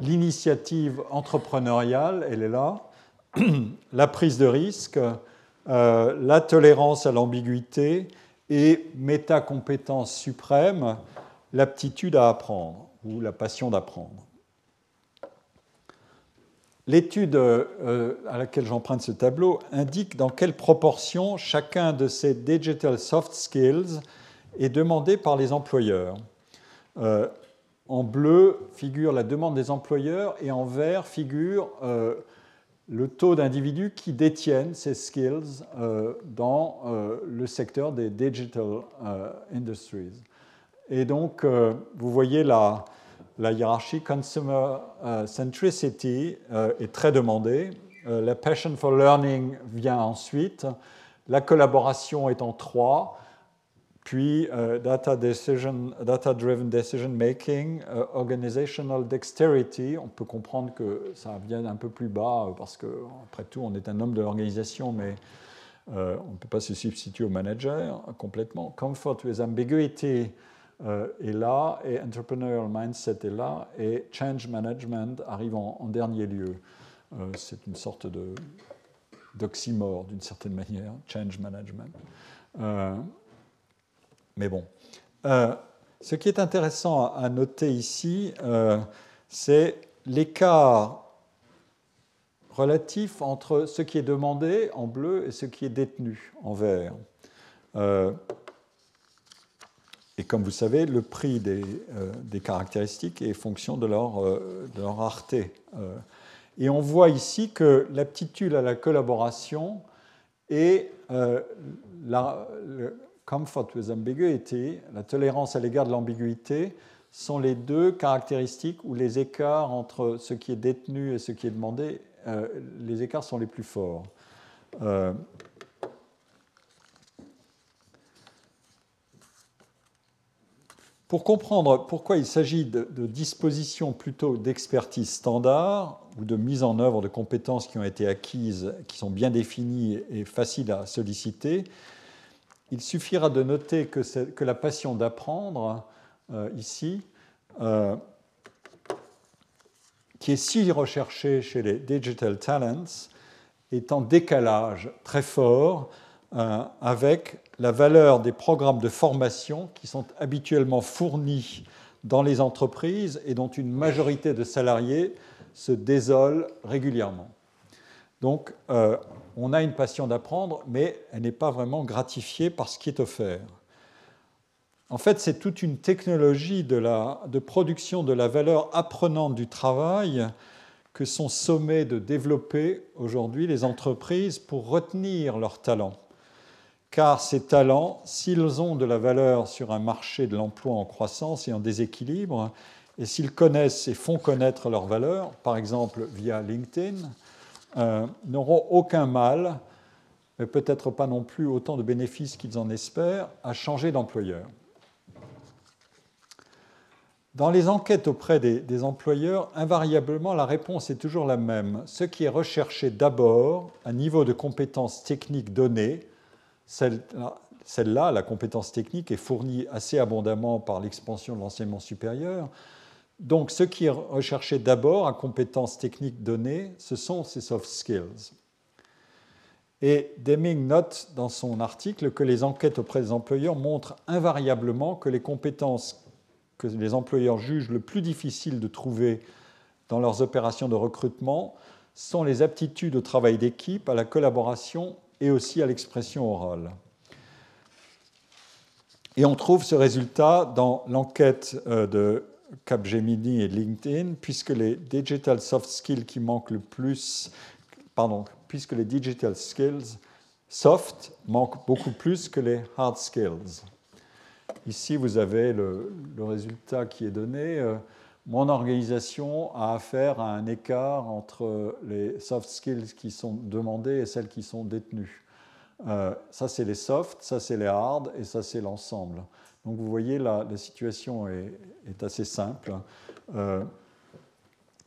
l'initiative entrepreneuriale, elle est là, (clears throat) la prise de risque, euh, la tolérance à l'ambiguïté et métacompétence suprême, l'aptitude à apprendre ou la passion d'apprendre. L'étude euh, à laquelle j'emprunte ce tableau indique dans quelle proportion chacun de ces digital soft skills est demandé par les employeurs. Euh, en bleu figure la demande des employeurs et en vert figure euh, le taux d'individus qui détiennent ces skills dans le secteur des digital industries. Et donc, vous voyez la, la hiérarchie consumer euh, centricity euh, est très demandée. Euh, la passion for learning vient ensuite. La collaboration est en trois. Puis data decision, data-driven decision making, organizational dexterity. On peut comprendre que ça vient un peu plus bas parce que, après tout, on est un homme de l'organisation, mais on ne peut pas se substituer au manager complètement. Comfort with ambiguity est là, et entrepreneurial mindset est là, et change management arrive en, dernier lieu. C'est une sorte de d'oxymore d'une certaine manière, change management. Mais bon. Euh, ce qui est intéressant à noter ici, euh, c'est l'écart relatif entre ce qui est demandé en bleu et ce qui est détenu en vert. Euh, et comme vous savez, le prix des, caractéristiques est fonction de leur, de leur rareté. et on voit ici que l'aptitude à la collaboration est la, comfort with ambiguity, la tolérance à l'égard de l'ambiguïté, sont les deux caractéristiques où les écarts entre ce qui est détenu et ce qui est demandé, euh, les écarts sont les plus forts. Euh, pour comprendre pourquoi il s'agit de, de dispositions plutôt d'expertise standard ou de mise en œuvre de compétences qui ont été acquises, qui sont bien définies et faciles à solliciter, il suffira de noter que, la passion d'apprendre, euh, ici, euh, qui est si recherchée chez les digital talents, est en décalage très fort euh, avec la valeur des programmes de formation qui sont habituellement fournis dans les entreprises et dont une majorité de salariés se désolent régulièrement. Donc, on a une passion d'apprendre, mais elle n'est pas vraiment gratifiée par ce qui est offert. En fait, c'est toute une technologie de, production de la valeur apprenante du travail que sont sommées de développer aujourd'hui les entreprises pour retenir leurs talents. Car ces talents, s'ils ont de la valeur sur un marché de l'emploi en croissance et en déséquilibre, et s'ils connaissent et font connaître leur valeur, par exemple via LinkedIn, euh, n'auront aucun mal, mais peut-être pas non plus autant de bénéfices qu'ils en espèrent, à changer d'employeur. Dans les enquêtes auprès des, employeurs, invariablement, la réponse est toujours la même. Ce qui est recherché d'abord, un niveau de compétence technique donné, celle-là, la compétence technique, est fournie assez abondamment par l'expansion de l'enseignement supérieur, donc, ce qui est recherché d'abord à compétences techniques données, ce sont ces soft skills. Et Deming note dans son article que les enquêtes auprès des employeurs montrent invariablement que les compétences que les employeurs jugent le plus difficile de trouver dans leurs opérations de recrutement sont les aptitudes au travail d'équipe, à la collaboration et aussi à l'expression orale. Et on trouve ce résultat dans l'enquête euh, de Capgemini et LinkedIn, puisque les digital soft skills qui manquent le plus, pardon, puisque les digital skills soft manquent beaucoup plus que les hard skills. Ici, vous avez le, résultat qui est donné. Euh, mon organisation a affaire à un écart entre les soft skills qui sont demandés et celles qui sont détenues. Euh, ça, c'est les soft, ça, c'est les hard, et ça, c'est l'ensemble. Donc vous voyez, la, la situation est, assez simple. Euh,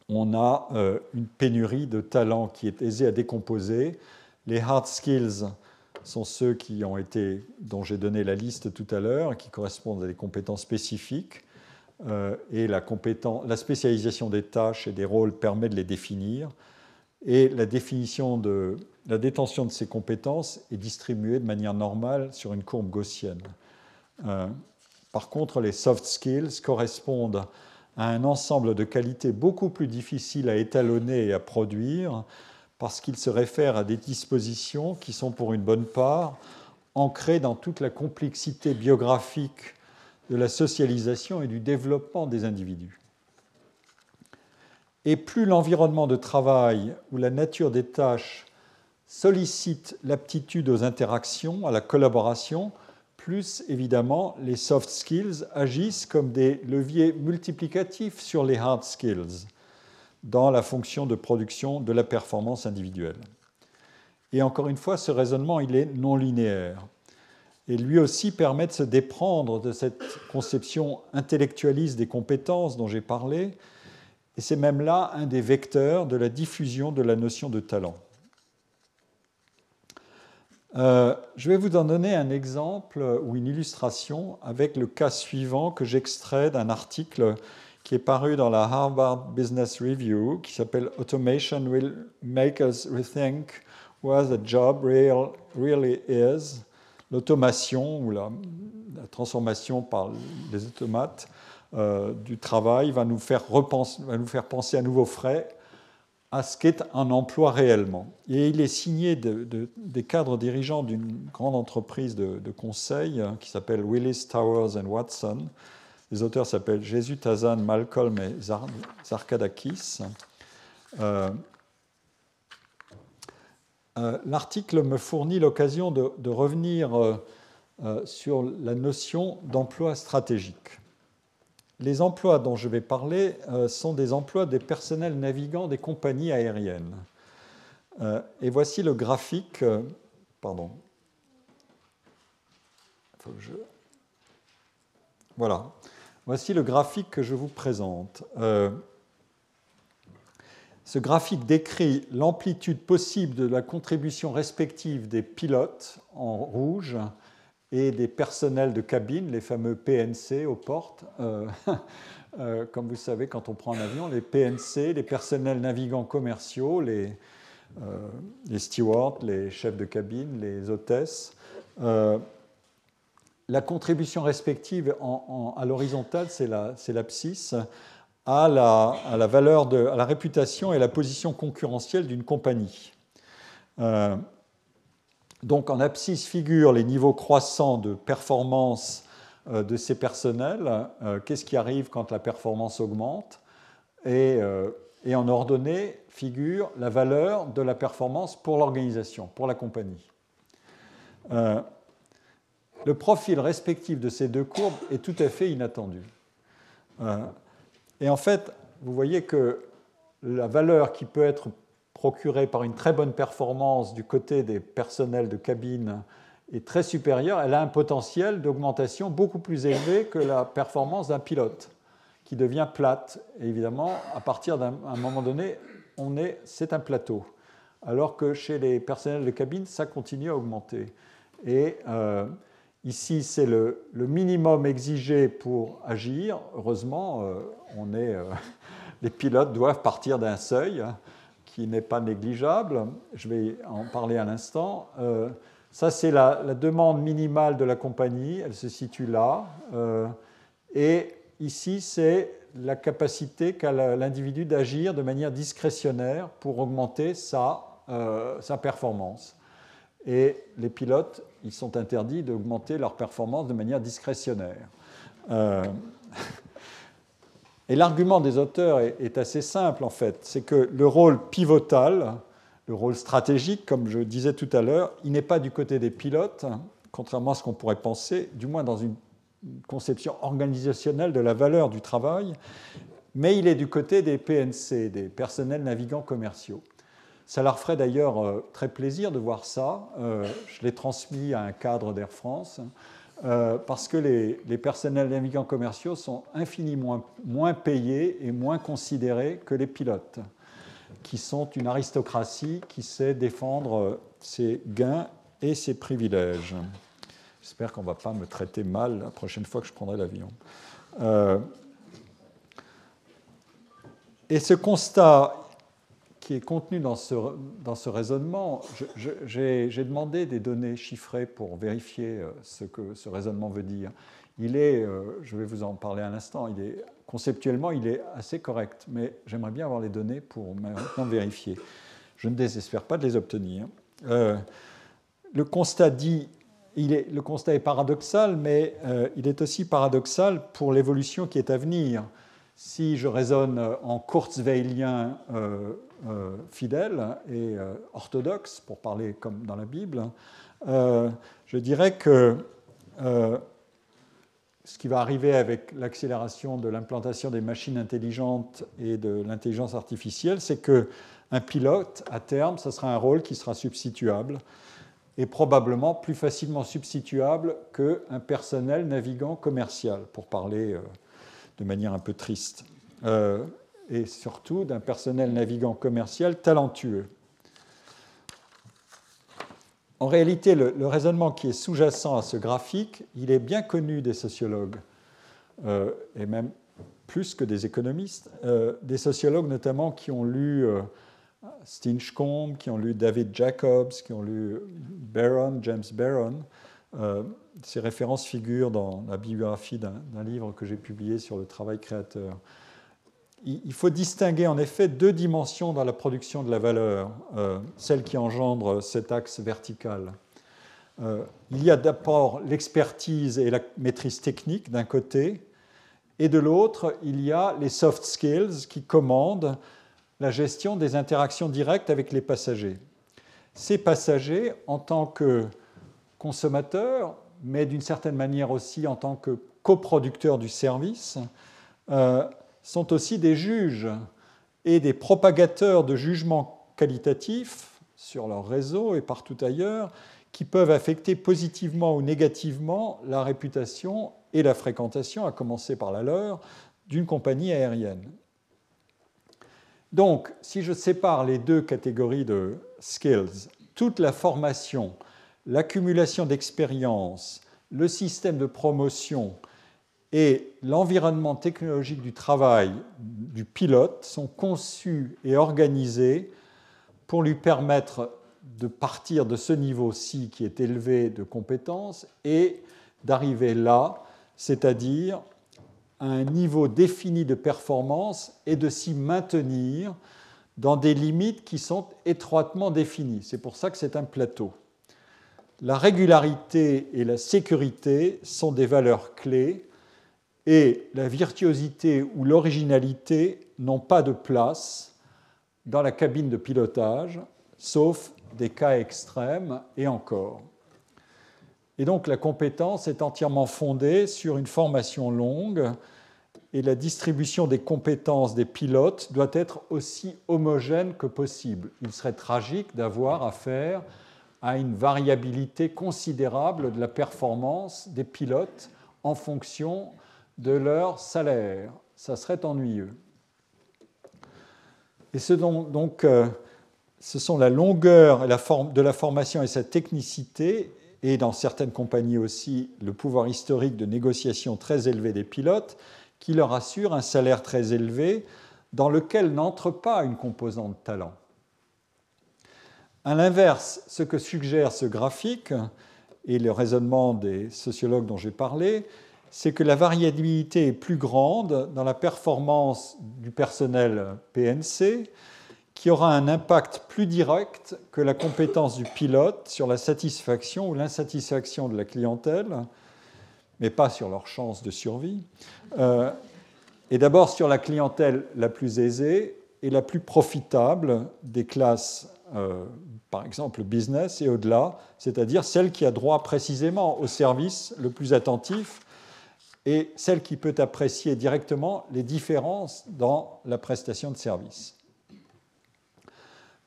on a euh, une pénurie de talents qui est aisée à décomposer. Les hard skills sont ceux qui ont été, dont j'ai donné la liste tout à l'heure, qui correspondent à des compétences spécifiques. Euh, et la, la, spécialisation des tâches et des rôles permet de les définir. Et la définition de la détention de ces compétences est distribuée de manière normale sur une courbe gaussienne. Euh, par contre, les soft skills correspondent à un ensemble de qualités beaucoup plus difficiles à étalonner et à produire parce qu'ils se réfèrent à des dispositions qui sont pour une bonne part ancrées dans toute la complexité biographique de la socialisation et du développement des individus. Et plus l'environnement de travail ou la nature des tâches sollicite l'aptitude aux interactions, à la collaboration, plus évidemment les soft skills agissent comme des leviers multiplicatifs sur les hard skills dans la fonction de production de la performance individuelle. Et encore une fois, ce raisonnement, il est non linéaire. et lui aussi permet de se déprendre de cette conception intellectualiste des compétences dont j'ai parlé, et c'est même là un des vecteurs de la diffusion de la notion de talent. Euh, je vais vous en donner un exemple ou une illustration avec le cas suivant que j'extrais d'un article qui est paru dans la Harvard Business Review qui s'appelle Automation will make us rethink what the job really is. L'automation ou la, transformation par les automates euh, du travail va nous, faire repenser, va nous faire penser à nouveau frais à ce qu'est un emploi réellement. Et il est signé des cadres dirigeants d'une grande entreprise de, conseil hein, qui s'appelle Willis Towers Watson. Les auteurs s'appellent Jésus Tazan, Malcolm et Zarkadakis. Euh, euh, l'article me fournit l'occasion de, revenir euh, sur la notion d'emploi stratégique. Les emplois dont je vais parler euh, sont des emplois des personnels navigants des compagnies aériennes. Euh, et voici le graphique. Euh, pardon. Voilà. Voici le graphique que je vous présente. ce graphique décrit l'amplitude possible de la contribution respective des pilotes en rouge et des personnels de cabine, les fameux PNC aux portes. Euh, (laughs) euh, comme vous savez, quand on prend un avion, les PNC, les personnels navigants commerciaux, les, euh, les stewards, les chefs de cabine, les hôtesses, la contribution respective à l'horizontale, c'est l'abscisse, à la, à la valeur de, à la réputation et la position concurrentielle d'une compagnie. Donc en abscisse figurent les niveaux croissants de performance euh, de ces personnels. Euh, qu'est-ce qui arrive quand la performance augmente? Euh, et, en ordonnée figure la valeur de la performance pour l'organisation, pour la compagnie. le profil respectif de ces deux courbes est tout à fait inattendu. et en fait, vous voyez que la valeur qui peut être procurée par une très bonne performance du côté des personnels de cabine est très supérieure, elle a un potentiel d'augmentation beaucoup plus élevé que la performance d'un pilote, qui devient plate. Et évidemment, à partir d'un moment donné, on est, c'est un plateau. Alors que chez les personnels de cabine, ça continue à augmenter. Et euh, ici, c'est le, minimum exigé pour agir. Heureusement, euh, on est, euh, (laughs) les pilotes doivent partir d'un seuil qui n'est pas négligeable. Je vais en parler à l'instant. Euh, ça, c'est la, demande minimale de la compagnie. Elle se situe là. Euh, et ici, c'est la capacité qu'a l'individu d'agir de manière discrétionnaire pour augmenter euh, sa performance. Et les pilotes, ils sont interdits d'augmenter leur performance de manière discrétionnaire. Et l'argument des auteurs est, assez simple en fait, c'est que le rôle pivotal, le rôle stratégique, comme je disais tout à l'heure, il n'est pas du côté des pilotes, contrairement à ce qu'on pourrait penser, du moins dans une conception organisationnelle de la valeur du travail, mais il est du côté des PNC, des personnels navigants commerciaux. Ça leur ferait d'ailleurs euh, très plaisir de voir ça. Euh, je l'ai transmis à un cadre d'Air France. Euh, parce que les, personnels navigants commerciaux sont infiniment moins, payés et moins considérés que les pilotes, qui sont une aristocratie qui sait défendre ses gains et ses privilèges. J'espère qu'on ne va pas me traiter mal la prochaine fois que je prendrai l'avion. Euh, et ce constat qui est contenu dans ce, dans ce raisonnement, j'ai demandé des données chiffrées pour vérifier euh, ce que ce raisonnement veut dire. Il est, euh, je vais vous en parler un instant, conceptuellement, il est assez correct, mais j'aimerais bien avoir les données pour maintenant vérifier. Je ne désespère pas de les obtenir. Euh, le constat dit, il est, le constat est paradoxal, mais il est aussi paradoxal pour l'évolution qui est à venir. Si je raisonne en kurzweilien fidèle et euh, orthodoxe, pour parler comme dans la Bible, euh, je dirais que ce qui va arriver avec l'accélération de l'implantation des machines intelligentes et de l'intelligence artificielle, c'est que un pilote, à terme, ce sera un rôle qui sera substituable. est probablement plus facilement substituable qu'un personnel navigant commercial, pour parler euh, de manière un peu triste, euh, et surtout d'un personnel navigant commercial talentueux. En réalité, le, raisonnement qui est sous-jacent à ce graphique, il est bien connu des sociologues, euh, et même plus que des économistes, des sociologues notamment qui ont lu Stinchcombe, qui ont lu David Jacobs, qui ont lu Barron, James Barron. Euh, ces références figurent dans la biographie d'un livre que j'ai publié sur le travail créateur. Il faut distinguer en effet deux dimensions dans la production de la valeur, euh, celle qui engendre cet axe vertical. Euh, il y a d'abord l'expertise et la maîtrise technique d'un côté, et de l'autre, il y a les soft skills qui commandent la gestion des interactions directes avec les passagers. Ces passagers, en tant que consommateurs, mais d'une certaine manière aussi en tant que coproducteurs du service, euh, sont aussi des juges et des propagateurs de jugements qualitatifs sur leur réseau et partout ailleurs, qui peuvent affecter positivement ou négativement la réputation et la fréquentation, à commencer par la leur, d'une compagnie aérienne. Donc, si je sépare les deux catégories de skills, toute la formation, l'accumulation d'expérience, le système de promotion et l'environnement technologique du travail du pilote sont conçus et organisés pour lui permettre de partir de ce niveau-ci qui est élevé de compétences et d'arriver là, c'est-à-dire à un niveau défini de performance et de s'y maintenir dans des limites qui sont étroitement définies. C'est pour ça que c'est un plateau. La régularité et la sécurité sont des valeurs clés et la virtuosité ou l'originalité n'ont pas de place dans la cabine de pilotage, sauf des cas extrêmes et encore. Et donc la compétence est entièrement fondée sur une formation longue et la distribution des compétences des pilotes doit être aussi homogène que possible. Il serait tragique d'avoir affaire à une variabilité considérable de la performance des pilotes en fonction de leur salaire. Ça serait ennuyeux. Et ce donc, euh, sont la longueur de la formation et sa technicité et dans certaines compagnies aussi le pouvoir historique de négociation très élevé des pilotes, qui leur assure un salaire très élevé dans lequel n'entre pas une composante talent. À l'inverse, ce que suggère ce graphique et le raisonnement des sociologues dont j'ai parlé, c'est que la variabilité est plus grande dans la performance du personnel PNC, qui aura un impact plus direct que la compétence du pilote sur la satisfaction ou l'insatisfaction de la clientèle, mais pas sur leurs chances de survie. Euh, et d'abord sur la clientèle la plus aisée et la plus profitable des classes, euh, par exemple business et au-delà, c'est-à-dire celle qui a droit précisément au service le plus attentif et celle qui peut apprécier directement les différences dans la prestation de service.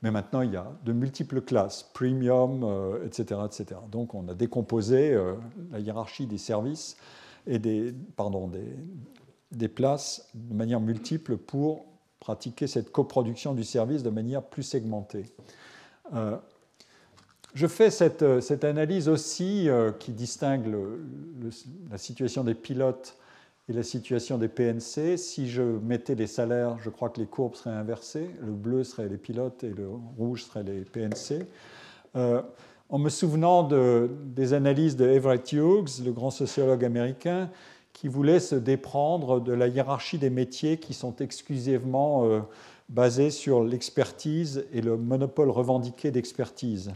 Mais maintenant, il y a de multiples classes, premium, etc., euh, etc. Donc, on a décomposé euh, la hiérarchie des services et des, places de manière multiple pour pratiquer cette coproduction du service de manière plus segmentée. Euh, je fais cette, cette analyse aussi qui distingue la situation des pilotes et la situation des PNC, si je mettais les salaires, je crois que les courbes seraient inversées. Le bleu serait les pilotes et le rouge serait les PNC. Euh, en me souvenant de, des analyses de Everett Hughes, le grand sociologue américain, qui voulait se déprendre de la hiérarchie des métiers qui sont exclusivement euh, basés sur l'expertise et le monopole revendiqué d'expertise.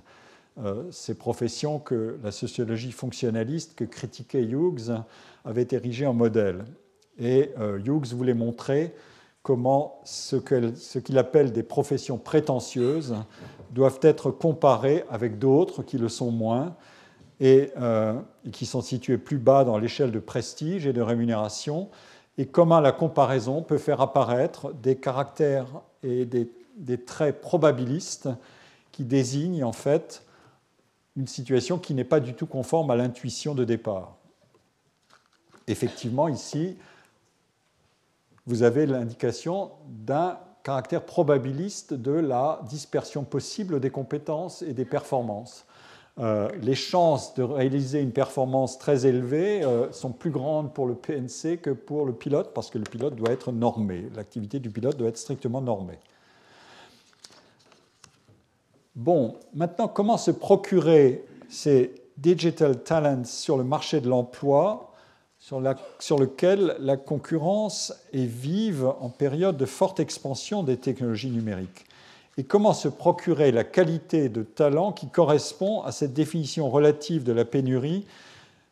Euh, ces professions que la sociologie fonctionnaliste que critiquait Hughes avait érigé en modèle. Et euh, Hughes voulait montrer comment ce qu'il appelle des professions prétentieuses doivent être comparées avec d'autres qui le sont moins et, euh, qui sont situées plus bas dans l'échelle de prestige et de rémunération, et comment la comparaison peut faire apparaître des caractères et des, des traits probabilistes qui désignent en fait une situation qui n'est pas du tout conforme à l'intuition de départ. Effectivement, ici, vous avez l'indication d'un caractère probabiliste de la dispersion possible des compétences et des performances. Euh, les chances de réaliser une performance très élevée euh, sont plus grandes pour le PNC que pour le pilote, parce que le pilote doit être normé. L'activité du pilote doit être strictement normée. Bon, maintenant, comment se procurer ces digital talents sur le marché de l'emploi sur, lequel la concurrence est vive en période de forte expansion des technologies numériques? Et comment se procurer la qualité de talent qui correspond à cette définition relative de la pénurie,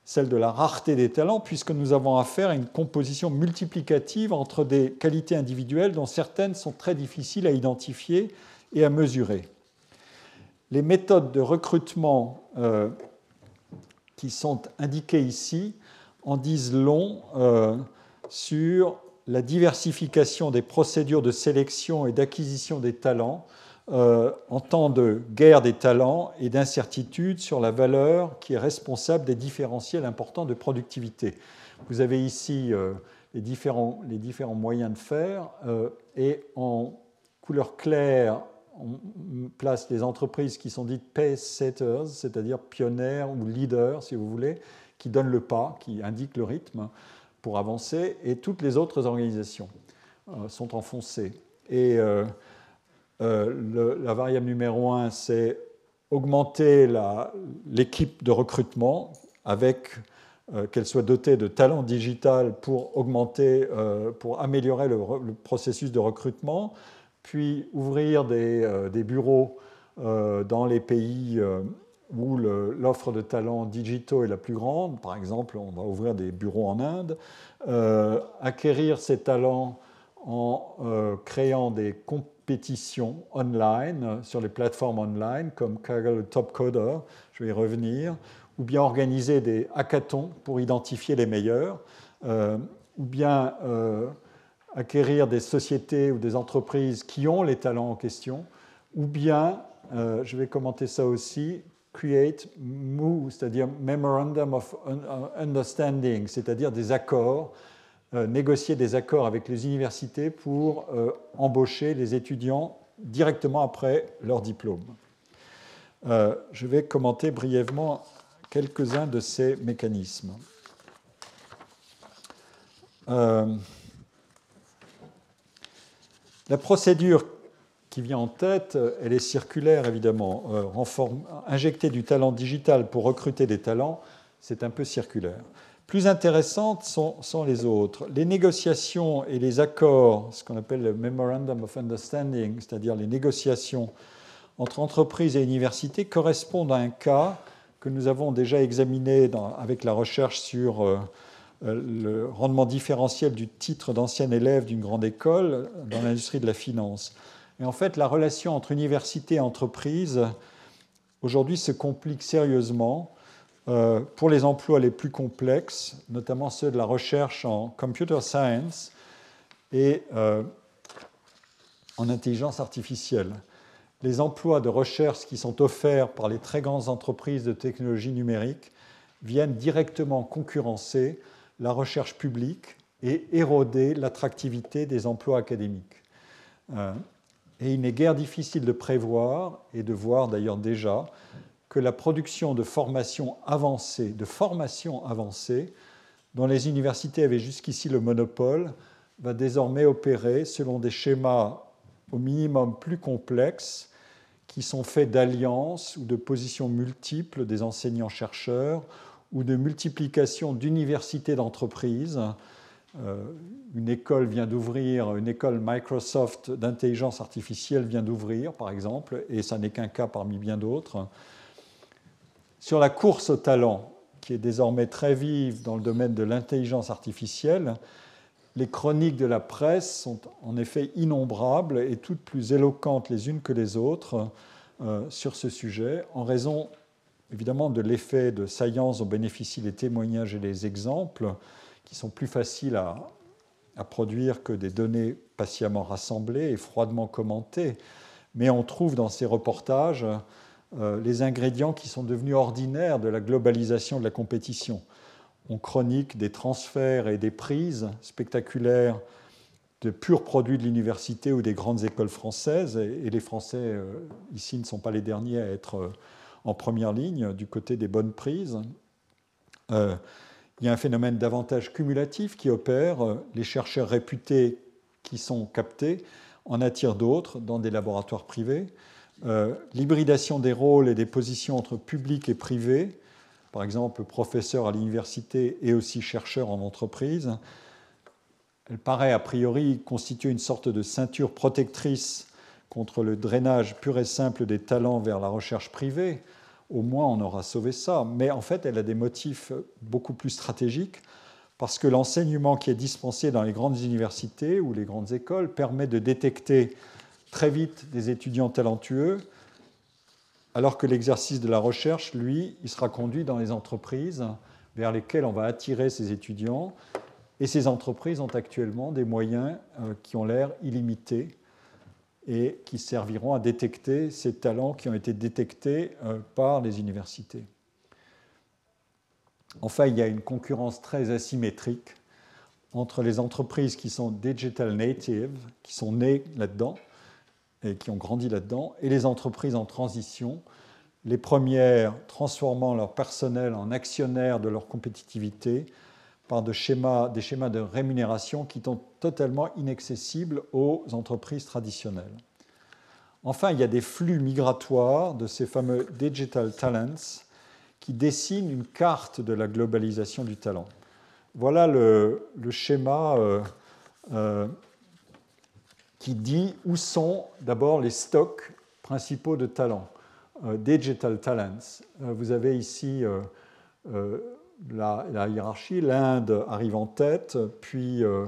celle de la rareté des talents, puisque nous avons affaire à une composition multiplicative entre des qualités individuelles dont certaines sont très difficiles à identifier et à mesurer? Les méthodes de recrutement euh, qui sont indiquées ici en disent long euh, sur la diversification des procédures de sélection et d'acquisition des talents euh, en temps de guerre des talents et d'incertitude sur la valeur qui est responsable des différentiels importants de productivité. Vous avez ici les, différents, les différents moyens de faire et en couleur claire on place des entreprises qui sont dites pace-setters, c'est-à-dire pionnières ou leaders, si vous voulez, qui donnent le pas, qui indiquent le rythme pour avancer, et toutes les autres organisations euh, sont enfoncées. Et euh, euh, la variable numéro un, c'est augmenter l'équipe de recrutement avec qu'elle soit dotée de talents digital pour augmenter, pour améliorer le processus de recrutement, puis ouvrir des, euh, bureaux euh, dans les pays euh, où l'offre de talents digitaux est la plus grande. Par exemple, on va ouvrir des bureaux en Inde. acquérir ces talents en créant des compétitions online sur les plateformes online comme Kaggle Top Coder, je vais y revenir, ou bien organiser des hackathons pour identifier les meilleurs, ou bien acquérir des sociétés ou des entreprises qui ont les talents en question, ou bien, euh, je vais commenter ça aussi, create MOU, c'est-à-dire Memorandum of Understanding, c'est-à-dire des accords, euh, négocier des accords avec les universités pour euh, embaucher les étudiants directement après leur diplôme. je vais commenter brièvement quelques-uns de ces mécanismes. La procédure qui vient en tête, elle est circulaire évidemment. Euh, injecter du talent digital pour recruter des talents, c'est un peu circulaire. Plus intéressantes sont, les autres. Les négociations et les accords, ce qu'on appelle le Memorandum of Understanding, c'est-à-dire les négociations entre entreprises et universités, correspondent à un cas que nous avons déjà examiné avec la recherche sur euh, le rendement différentiel du titre d'ancien élève d'une grande école dans l'industrie de la finance. Et en fait, la relation entre université et entreprise, aujourd'hui, se complique sérieusement euh, pour les emplois les plus complexes, notamment ceux de la recherche en computer science et euh, en intelligence artificielle. Les emplois de recherche qui sont offerts par les très grandes entreprises de technologie numérique viennent directement concurrencer la recherche publique et éroder l'attractivité des emplois académiques. Euh, et il n'est guère difficile de prévoir, et de voir d'ailleurs déjà, que la production de formation avancée, de formation avancée, dont les universités avaient jusqu'ici le monopole, va désormais opérer selon des schémas au minimum plus complexes qui sont faits d'alliances ou de positions multiples des enseignants-chercheurs ou de multiplication d'universités d'entreprises. Euh, une école vient d'ouvrir, une école Microsoft d'intelligence artificielle vient d'ouvrir, par exemple, et ça n'est qu'un cas parmi bien d'autres. Sur la course au talent, qui est désormais très vive dans le domaine de l'intelligence artificielle, les chroniques de la presse sont en effet innombrables et toutes plus éloquentes les unes que les autres euh, sur ce sujet, en raison évidemment de l'effet de saillance dont bénéficient les témoignages et les exemples, qui sont plus faciles à, produire que des données patiemment rassemblées et froidement commentées. Mais on trouve dans ces reportages les ingrédients qui sont devenus ordinaires de la globalisation de la compétition. On chronique des transferts et des prises spectaculaires de purs produits de l'université ou des grandes écoles françaises, et les Français ici ne sont pas les derniers à être en première ligne du côté des bonnes prises. Euh, il y a un phénomène d'avantage cumulatif qui opère. Les chercheurs réputés qui sont captés en attirent d'autres dans des laboratoires privés. Euh, l'hybridation des rôles et des positions entre public et privé, par exemple professeur à l'université et aussi chercheur en entreprise, elle paraît a priori constituer une sorte de ceinture protectrice contre le drainage pur et simple des talents vers la recherche privée, au moins on aura sauvé ça. Mais en fait, elle a des motifs beaucoup plus stratégiques parce que l'enseignement qui est dispensé dans les grandes universités ou les grandes écoles permet de détecter très vite des étudiants talentueux, alors que l'exercice de la recherche, lui, il sera conduit dans les entreprises vers lesquelles on va attirer ces étudiants. Et ces entreprises ont actuellement des moyens euh, qui ont l'air illimités et qui serviront à détecter ces talents qui ont été détectés euh, par les universités. Enfin, il y a une concurrence très asymétrique entre les entreprises qui sont digital native, qui sont nées là-dedans et qui ont grandi là-dedans, et les entreprises en transition, les premières transformant leur personnel en actionnaires de leur compétitivité par des schémas de rémunération qui sont totalement inaccessibles aux entreprises traditionnelles. Enfin, il y a des flux migratoires de ces fameux digital talents qui dessinent une carte de la globalisation du talent. Voilà le, schéma euh, euh, qui dit où sont d'abord les stocks principaux de talents. Euh, digital talents. vous avez ici la, hiérarchie. L'Inde arrive en tête, puis euh,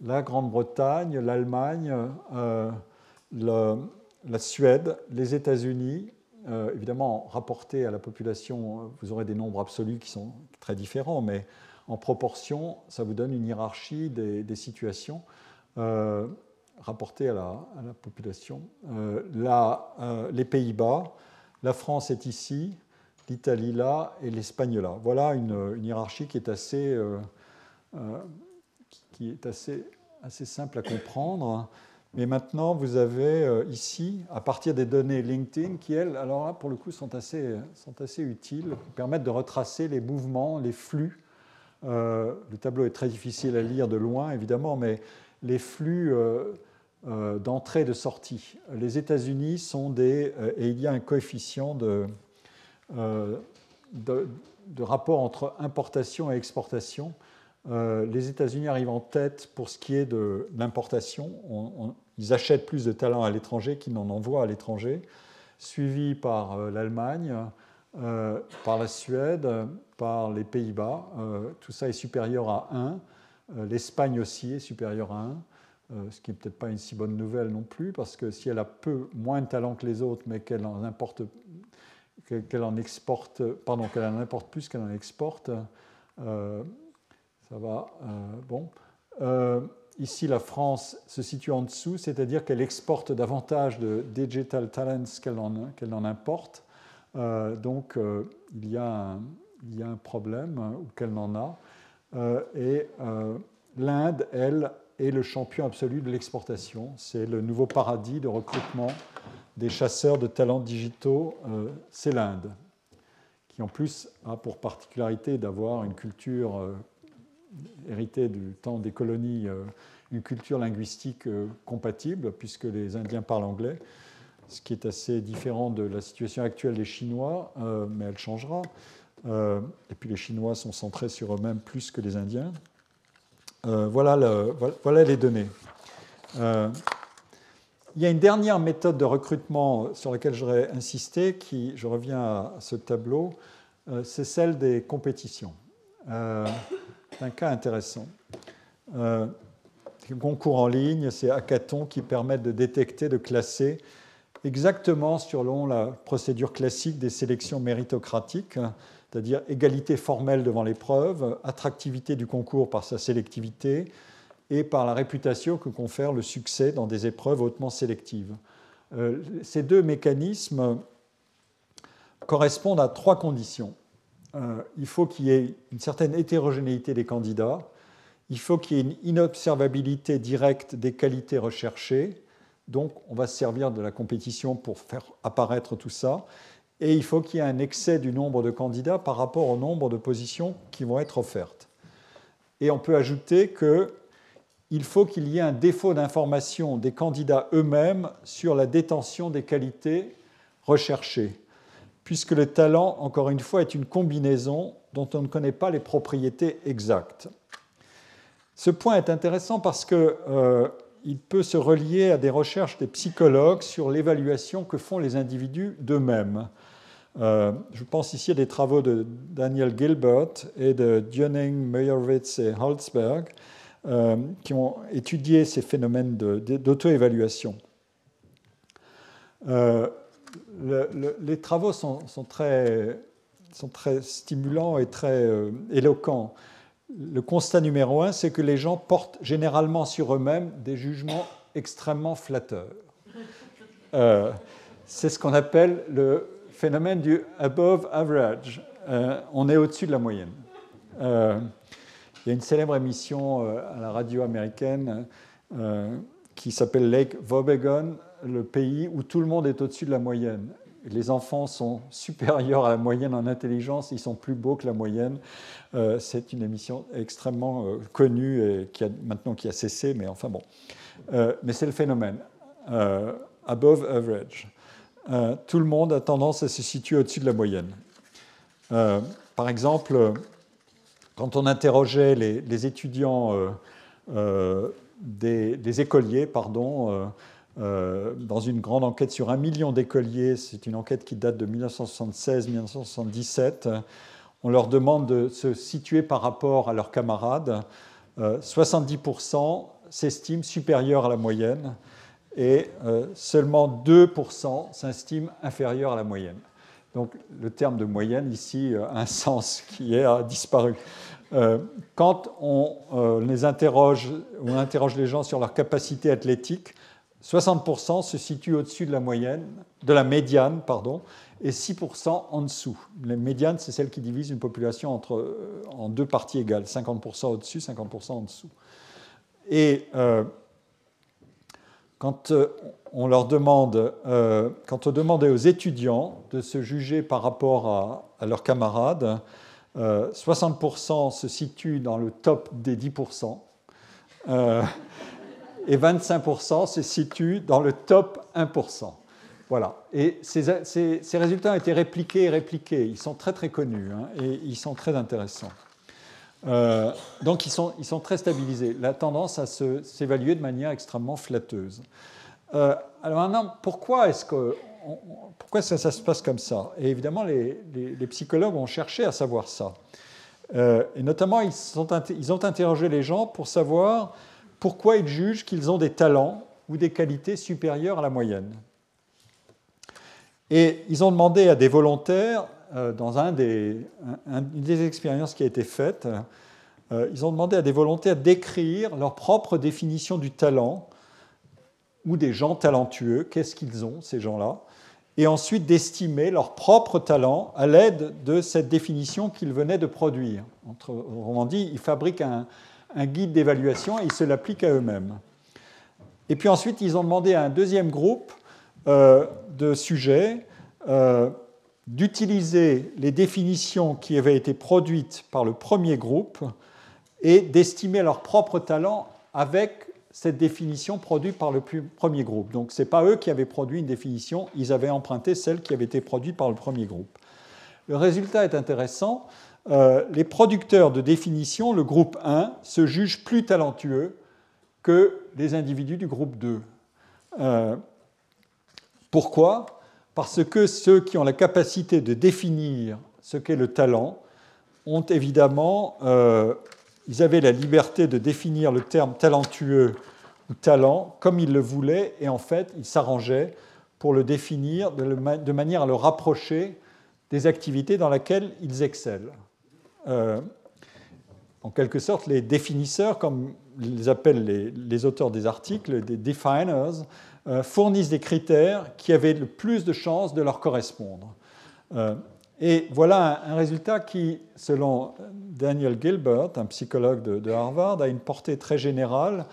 la Grande-Bretagne, l'Allemagne, euh, la Suède, les États-Unis. Euh, évidemment, rapporté à la population, vous aurez des nombres absolus qui sont très différents, mais en proportion, ça vous donne une hiérarchie des, situations rapportées à la, population. les Pays-Bas, la France est ici, l'Italie là et l'Espagne là. Voilà une, hiérarchie qui est assez, euh, euh, qui est assez, assez simple à comprendre. Mais maintenant, vous avez euh, ici, à partir des données LinkedIn, qui, elles, alors là, pour le coup, sont assez, sont assez utiles, permettent de retracer les mouvements, les flux. le tableau est très difficile à lire de loin, évidemment, mais les flux d'entrée et de sortie. Les États-Unis sont des. et il y a un coefficient de, euh, de, rapport entre importation et exportation. Euh, les États-Unis arrivent en tête pour ce qui est de l'importation. ils achètent plus de talents à l'étranger qu'ils n'en envoient à l'étranger, suivi par euh, l'Allemagne, par la Suède, par les Pays-Bas. tout ça est supérieur à 1. L'Espagne aussi est supérieure à 1. ce qui n'est peut-être pas une si bonne nouvelle non plus, parce que si elle a peu moins de talents que les autres, mais qu'elle en importe qu'elle en exporte, pardon, qu'elle en importe plus qu'elle en exporte. Euh, ça va, euh, bon. Euh, ici, la France se situe en dessous, c'est-à-dire qu'elle exporte davantage de digital talents qu'elle en, qu'elle en, importe. donc, il y, a un, il, y a un, problème, ou qu'elle n'en a. et l'Inde, elle, est le champion absolu de l'exportation. C'est le nouveau paradis de recrutement des chasseurs de talents digitaux, euh, c'est l'Inde, qui en plus a pour particularité d'avoir une culture euh, héritée du temps des colonies, euh, une culture linguistique compatible, puisque les Indiens parlent anglais, ce qui est assez différent de la situation actuelle des Chinois, mais elle changera. et puis les Chinois sont centrés sur eux-mêmes plus que les Indiens. voilà, le, voilà, les données. Il y a une dernière méthode de recrutement sur laquelle j'aurais insisté, qui, je reviens à ce tableau, euh, c'est celle des compétitions. Euh, c'est un cas intéressant. Euh, les concours en ligne, c'est hackathons qui permettent de détecter, de classer exactement selon la procédure classique des sélections méritocratiques, c'est-à-dire égalité formelle devant l'épreuve, attractivité du concours par sa sélectivité, et par la réputation que confère le succès dans des épreuves hautement sélectives. Euh, ces deux mécanismes correspondent à trois conditions. il faut qu'il y ait une certaine hétérogénéité des candidats, il faut qu'il y ait une inobservabilité directe des qualités recherchées, donc on va se servir de la compétition pour faire apparaître tout ça, et il faut qu'il y ait un excès du nombre de candidats par rapport au nombre de positions qui vont être offertes. Et on peut ajouter qu'il faut qu'il y ait un défaut d'information des candidats eux-mêmes sur la détention des qualités recherchées, puisque le talent, encore une fois, est une combinaison dont on ne connaît pas les propriétés exactes. Ce point est intéressant parce qu'il euh, peut se relier à des recherches des psychologues sur l'évaluation que font les individus d'eux-mêmes. Euh, je pense ici à des travaux de Daniel Gilbert et de Dioning, Meyerowitz et Holzberg euh, qui ont étudié ces phénomènes d'auto-évaluation. Euh, les travaux sont, très, stimulants et très éloquents. Le constat numéro un, c'est que les gens portent généralement sur eux-mêmes des jugements extrêmement flatteurs. c'est ce qu'on appelle le phénomène du above average. Euh, on est au-dessus de la moyenne. Euh, il y a une célèbre émission euh, à la radio américaine qui s'appelle Lake Wobegon, le pays où tout le monde est au-dessus de la moyenne. Les enfants sont (laughs) supérieurs à la moyenne en intelligence, ils sont plus beaux que la moyenne. c'est une émission extrêmement connue et qui a, maintenant qui a cessé, mais enfin bon. mais c'est le phénomène. above average. Euh, tout le monde a tendance à se situer au-dessus de la moyenne. Euh, par exemple, quand on interrogeait les, étudiants euh, des, écoliers, pardon, dans une grande enquête sur un million d'écoliers, c'est une enquête qui date de 1976-1977, on leur demande de se situer par rapport à leurs camarades. 70% s'estiment supérieurs à la moyenne et euh, seulement 2% s'estiment inférieurs à la moyenne. Donc le terme de moyenne ici a un sens qui a disparu. Euh, quand on les interroge, on interroge les gens sur leur capacité athlétique, 60% se situent au-dessus de la moyenne, de la médiane, pardon, et 6% en dessous. La médiane, c'est celle qui divise une population entre, euh, en deux parties égales, 50% au-dessus, 50% en dessous. Et quand euh, on leur demande, euh, quand on demandait aux étudiants de se juger par rapport à, leurs camarades, 60% euh, se situent dans le top des 10%, et 25% se situent dans le top 1%. Voilà. Et ces, résultats ont été répliqués et répliqués. Ils sont très très connus hein, et ils sont très intéressants. Euh, donc ils sont, ils sont, très stabilisés. La tendance à s'évaluer de manière extrêmement flatteuse. Euh, alors maintenant, pourquoi est-ce que pourquoi ça, se passe comme ça? Et évidemment, les, psychologues ont cherché à savoir ça. Euh, et notamment, ils, sont, ils, ont interrogé les gens pour savoir pourquoi ils jugent qu'ils ont des talents ou des qualités supérieures à la moyenne. Et ils ont demandé à des volontaires dans un des, une des expériences qui a été faite, euh, ils ont demandé à des volontaires d'écrire leur propre définition du talent ou des gens talentueux, qu'est-ce qu'ils ont, ces gens-là, et ensuite d'estimer leur propre talent à l'aide de cette définition qu'ils venaient de produire. Autrement dit, ils fabriquent un, guide d'évaluation et ils se l'appliquent à eux-mêmes. Et puis ensuite, ils ont demandé à un deuxième groupe euh, de sujets d'utiliser les définitions qui avaient été produites par le premier groupe et d'estimer leur propre talent avec cette définition produite par le premier groupe. Donc ce n'est pas eux qui avaient produit une définition, ils avaient emprunté celle qui avait été produite par le premier groupe. Le résultat est intéressant. Euh, les producteurs de définition, le groupe 1, se jugent plus talentueux que les individus du groupe 2. Euh, pourquoi? Parce que ceux qui ont la capacité de définir ce qu'est le talent ont évidemment, euh, ils avaient la liberté de définir le terme talentueux ou talent comme ils le voulaient, et en fait, ils s'arrangeaient pour le définir de, manière à le rapprocher des activités dans lesquelles ils excellent. Euh, en quelque sorte, les définisseurs, comme les appellent les, les auteurs des articles, des definers, fournissent des critères qui avaient le plus de chances de leur correspondre. et voilà un, résultat qui, selon Daniel Gilbert, un psychologue de, Harvard, a une portée très générale.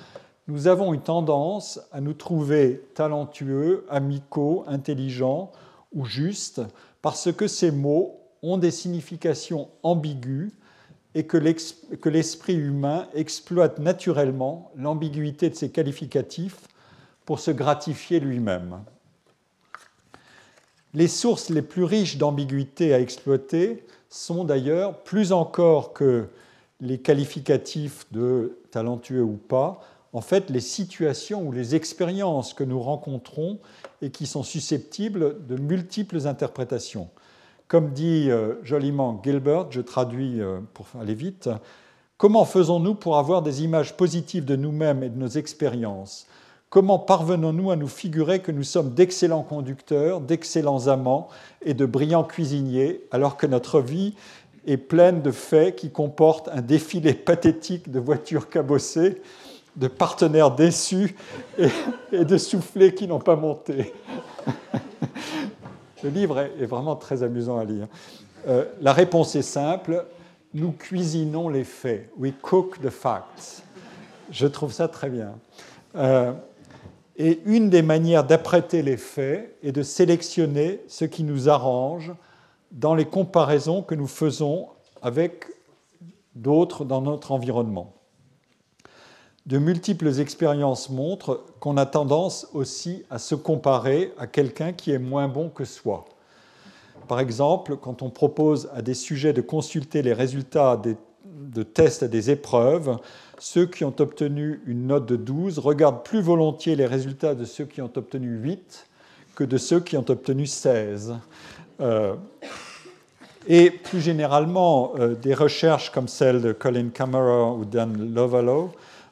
Nous avons une tendance à nous trouver talentueux, amicaux, intelligents ou justes, parce que ces mots ont des significations ambiguës et que l'esprit humain exploite naturellement l'ambiguïté de ces qualificatifs pour se gratifier lui-même. Les sources les plus riches d'ambiguïté à exploiter sont d'ailleurs, plus encore que les qualificatifs de talentueux ou pas, en fait les situations ou les expériences que nous rencontrons et qui sont susceptibles de multiples interprétations. Comme dit euh, joliment Gilbert, je traduis euh, pour aller vite, comment faisons-nous pour avoir des images positives de nous-mêmes et de nos expériences? Comment parvenons-nous à nous figurer que nous sommes d'excellents conducteurs, d'excellents amants et de brillants cuisiniers, alors que notre vie est pleine de faits qui comportent un défilé pathétique de voitures cabossées, de partenaires déçus et, de soufflets qui n'ont pas monté? (laughs) Le livre est vraiment très amusant à lire. Euh, la réponse est simple, nous cuisinons les faits. We cook the facts. Je trouve ça très bien. Euh, et une des manières d'apprêter les faits est de sélectionner ce qui nous arrange dans les comparaisons que nous faisons avec d'autres dans notre environnement. De multiples expériences montrent qu'on a tendance aussi à se comparer à quelqu'un qui est moins bon que soi. Par exemple, quand on propose à des sujets de consulter les résultats de tests à des épreuves, ceux qui ont obtenu une note de 12 regardent plus volontiers les résultats de ceux qui ont obtenu 8 que de ceux qui ont obtenu 16. Euh, et plus généralement, euh, des recherches comme celle de Colin Camera ou Dan Lovalo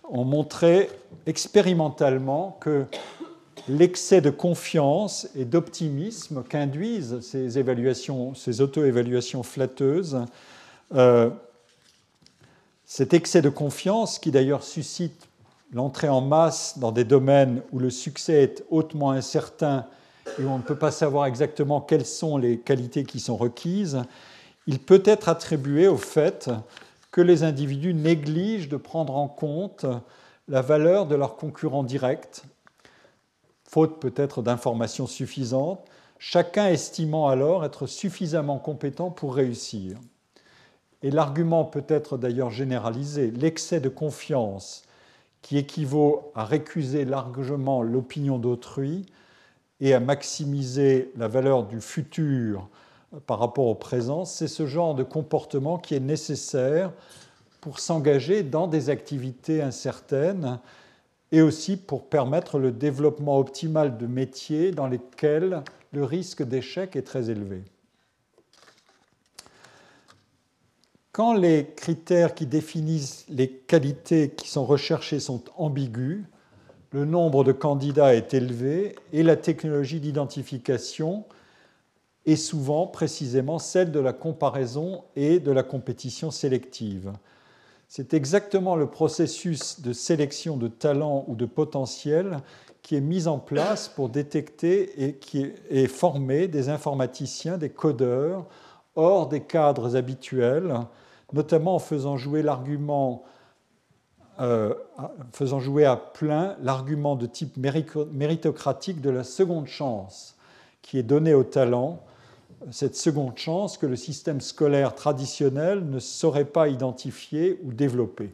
ont montré expérimentalement que l'excès de confiance et d'optimisme qu'induisent ces évaluations, ces auto-évaluations flatteuses, euh, cet excès de confiance, qui d'ailleurs suscite l'entrée en masse dans des domaines où le succès est hautement incertain et où on ne peut pas savoir exactement quelles sont les qualités qui sont requises, il peut être attribué au fait que les individus négligent de prendre en compte la valeur de leurs concurrents directs, faute peut-être d'informations suffisantes, chacun estimant alors être suffisamment compétent pour réussir et l'argument peut être d'ailleurs généralisé, l'excès de confiance qui équivaut à récuser largement l'opinion d'autrui et à maximiser la valeur du futur par rapport au présent, c'est ce genre de comportement qui est nécessaire pour s'engager dans des activités incertaines et aussi pour permettre le développement optimal de métiers dans lesquels le risque d'échec est très élevé. Quand les critères qui définissent les qualités qui sont recherchées sont ambigus, le nombre de candidats est élevé et la technologie d'identification est souvent précisément celle de la comparaison et de la compétition sélective. C'est exactement le processus de sélection de talents ou de potentiel qui est mis en place pour détecter et, former des informaticiens, des codeurs, hors des cadres habituels notamment en faisant jouer euh, à plein l'argument de type méritocratique de la seconde chance qui est donnée au talent, cette seconde chance que le système scolaire traditionnel ne saurait pas identifier ou développer.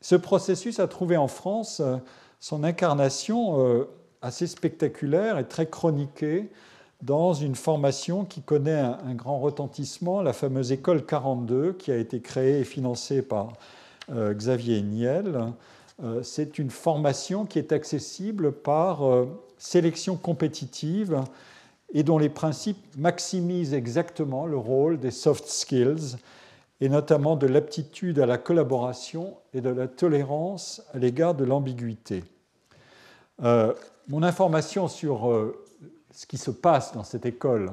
Ce processus a trouvé en France euh, son incarnation euh, assez spectaculaire et très chroniquée dans une formation qui connaît un, grand retentissement, la fameuse École 42, qui a été créée et financée par euh, Xavier Niel. Euh, c'est une formation qui est accessible par euh, sélection compétitive et dont les principes maximisent exactement le rôle des soft skills et notamment de l'aptitude à la collaboration et de la tolérance à l'égard de l'ambiguïté. mon information sur ce qui se passe dans cette école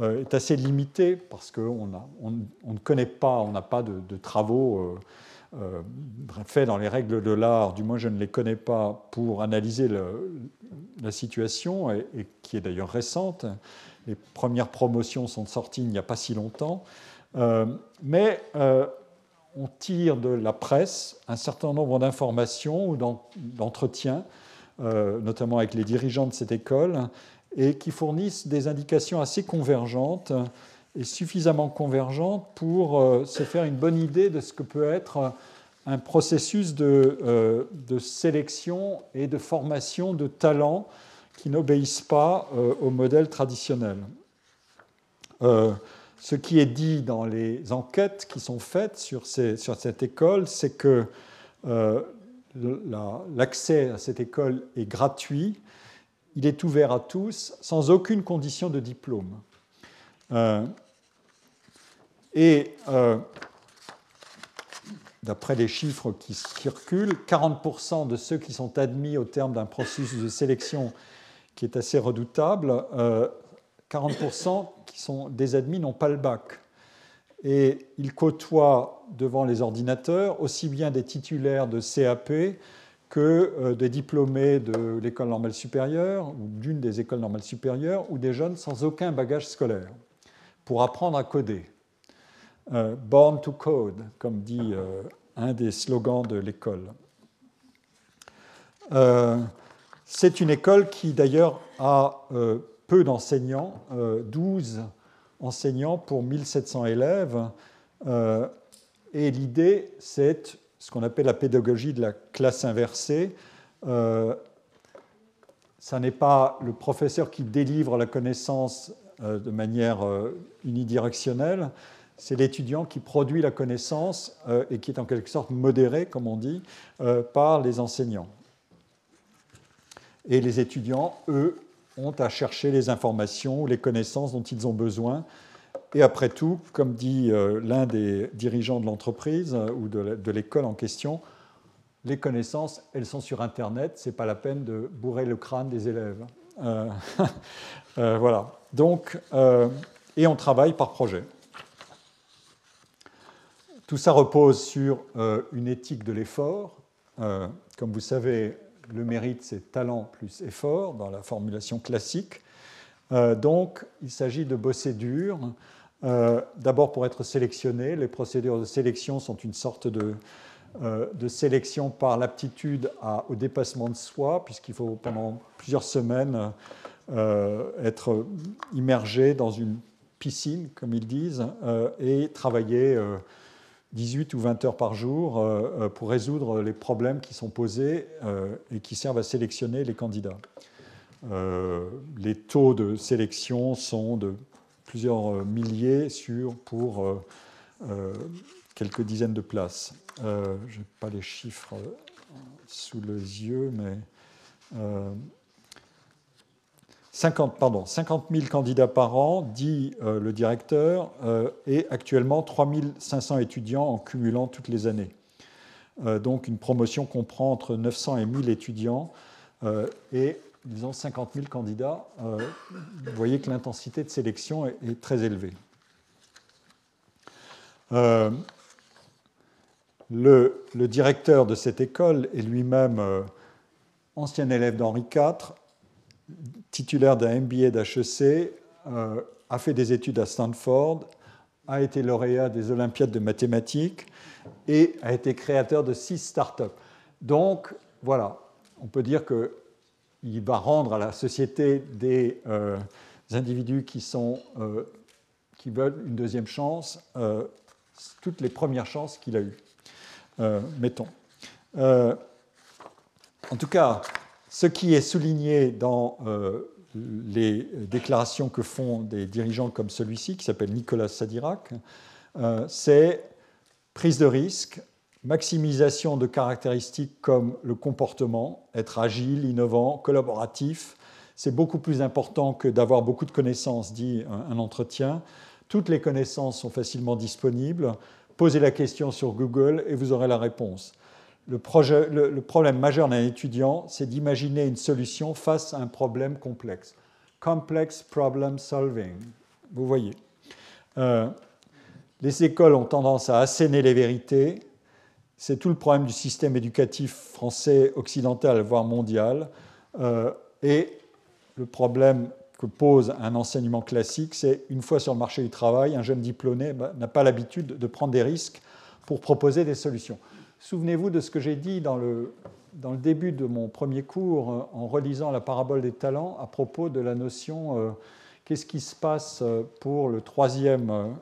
euh, est assez limité parce qu'on on, ne connaît pas, on n'a pas de, travaux euh, euh, faits dans les règles de l'art, du moins je ne les connais pas, pour analyser la situation, et, qui est d'ailleurs récente. Les premières promotions sont sorties il n'y a pas si longtemps. mais on tire de la presse un certain nombre d'informations ou d'entretiens, notamment avec les dirigeants de cette école, et qui fournissent des indications assez convergentes et suffisamment convergentes pour euh, se faire une bonne idée de ce que peut être un processus de, euh, de sélection et de formation de talents qui n'obéissent pas euh, au modèle traditionnel. ce qui est dit dans les enquêtes qui sont faites sur, ces, sur cette école, c'est que l'accès à cette école est gratuit il est ouvert à tous sans aucune condition de diplôme. Euh, et euh, d'après les chiffres qui circulent, 40% de ceux qui sont admis au terme d'un processus de sélection qui est assez redoutable, 40% euh, qui sont des admis n'ont pas le bac. Et ils côtoient devant les ordinateurs aussi bien des titulaires de CAP que euh, des diplômés de l'école normale supérieure ou d'une des écoles normales supérieures ou des jeunes sans aucun bagage scolaire pour apprendre à coder. Euh, Born to Code, comme dit euh, un des slogans de l'école. C'est une école qui d'ailleurs a peu d'enseignants, 12 enseignants pour 1700 élèves. Et l'idée, c'est ce qu'on appelle la pédagogie de la classe inversée. Euh, ça n'est pas le professeur qui délivre la connaissance euh, de manière euh, unidirectionnelle, c'est l'étudiant qui produit la connaissance et qui est en quelque sorte modéré, comme on dit, par les enseignants. Et les étudiants, eux, ont à chercher les informations ou les connaissances dont ils ont besoin et après tout, comme dit euh, l'un des dirigeants de l'entreprise euh, ou de l'école en question, les connaissances, elles sont sur Internet, ce n'est pas la peine de bourrer le crâne des élèves. Euh, (laughs) voilà. Donc, et on travaille par projet. Tout ça repose sur une éthique de l'effort. comme vous savez, le mérite, c'est talent plus effort dans la formulation classique. Donc, il s'agit de bosser dur, euh, d'abord pour être sélectionné. Les procédures de sélection sont une sorte de, euh, sélection par l'aptitude au dépassement de soi, puisqu'il faut pendant plusieurs semaines euh, être immergé dans une piscine, comme ils disent, et travailler 18 ou 20 heures par jour pour résoudre les problèmes qui sont posés et qui servent à sélectionner les candidats. Les taux de sélection sont de plusieurs euh, milliers sur, pour euh, euh, quelques dizaines de places. je n'ai pas les chiffres sous les yeux, mais 50, pardon, 50 000 candidats par an, dit le directeur, et actuellement 3 500 étudiants en cumulant toutes les années. donc une promotion comprend entre 900 et 1000 étudiants, et disons 50 000 candidats, euh, vous voyez que l'intensité de sélection est, très élevée. Euh, le, directeur de cette école est lui-même euh, ancien élève d'Henri IV, titulaire d'un MBA d'HEC, a fait des études à Stanford, a été lauréat des Olympiades de mathématiques et a été créateur de six startups. Donc, voilà, on peut dire que il va rendre à la société des euh, individus euh, qui veulent une deuxième chance euh, toutes les premières chances qu'il a eues, mettons. en tout cas, ce qui est souligné dans les déclarations que font des dirigeants comme celui-ci, qui s'appelle Nicolas Sadirac, c'est prise de risque, maximisation de caractéristiques comme le comportement, être agile, innovant, collaboratif. C'est beaucoup plus important que d'avoir beaucoup de connaissances, dit un entretien. Toutes les connaissances sont facilement disponibles. Posez la question sur Google et vous aurez la réponse. Le, problème majeur d'un étudiant, c'est d'imaginer une solution face à un problème complexe. Complex problem solving. Vous voyez. Euh, les écoles ont tendance à asséner les vérités, c'est tout le problème du système éducatif français, occidental, voire mondial. Euh, et le problème que pose un enseignement classique, c'est une fois sur le marché du travail, un jeune diplômé bah, n'a pas l'habitude de prendre des risques pour proposer des solutions. Souvenez-vous de ce que j'ai dit dans le, début de mon premier cours euh, en relisant la parabole des talents à propos de la notion euh, qu'est-ce qui se passe pour le troisième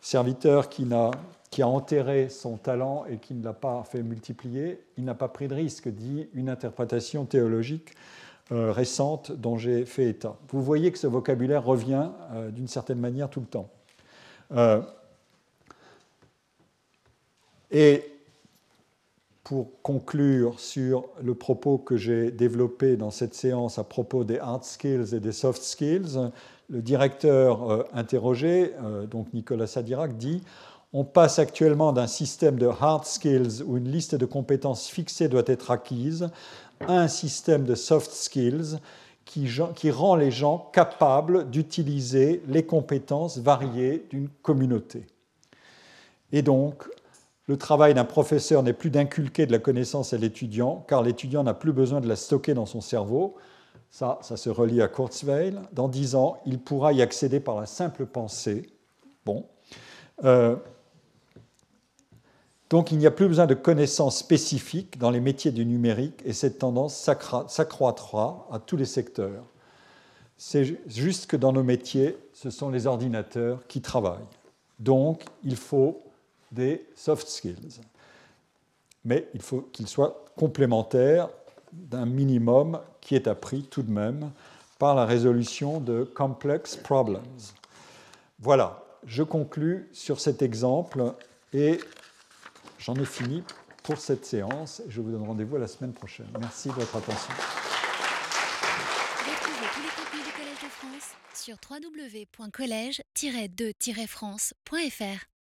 serviteur qui, a, qui a enterré son talent et qui ne l'a pas fait multiplier, il n'a pas pris de risque, dit une interprétation théologique récente dont j'ai fait état. Vous voyez que ce vocabulaire revient d'une certaine manière tout le temps. et pour conclure sur le propos que j'ai développé dans cette séance à propos des hard skills et des soft skills, le directeur euh, interrogé, euh, donc Nicolas Sadirac, dit On passe actuellement d'un système de hard skills où une liste de compétences fixées doit être acquise à un système de soft skills qui, rend les gens capables d'utiliser les compétences variées d'une communauté. Et donc, le travail d'un professeur n'est plus d'inculquer de la connaissance à l'étudiant, car l'étudiant n'a plus besoin de la stocker dans son cerveau. Ça, ça se relie à Kurzweil. Dans dix ans, il pourra y accéder par la simple pensée. Bon. Euh, donc il n'y a plus besoin de connaissances spécifiques dans les métiers du numérique et cette tendance s'accroîtra à tous les secteurs. C'est juste que dans nos métiers, ce sont les ordinateurs qui travaillent. Donc il faut des soft skills. Mais il faut qu'ils soient complémentaires d'un minimum qui est appris tout de même par la résolution de complex problems. Voilà, je conclus sur cet exemple et j'en ai fini pour cette séance. Je vous donne rendez-vous la semaine prochaine. Merci de votre attention. Retrouvez tous les contenus du Collège de France sur www.colège-2-france.fr.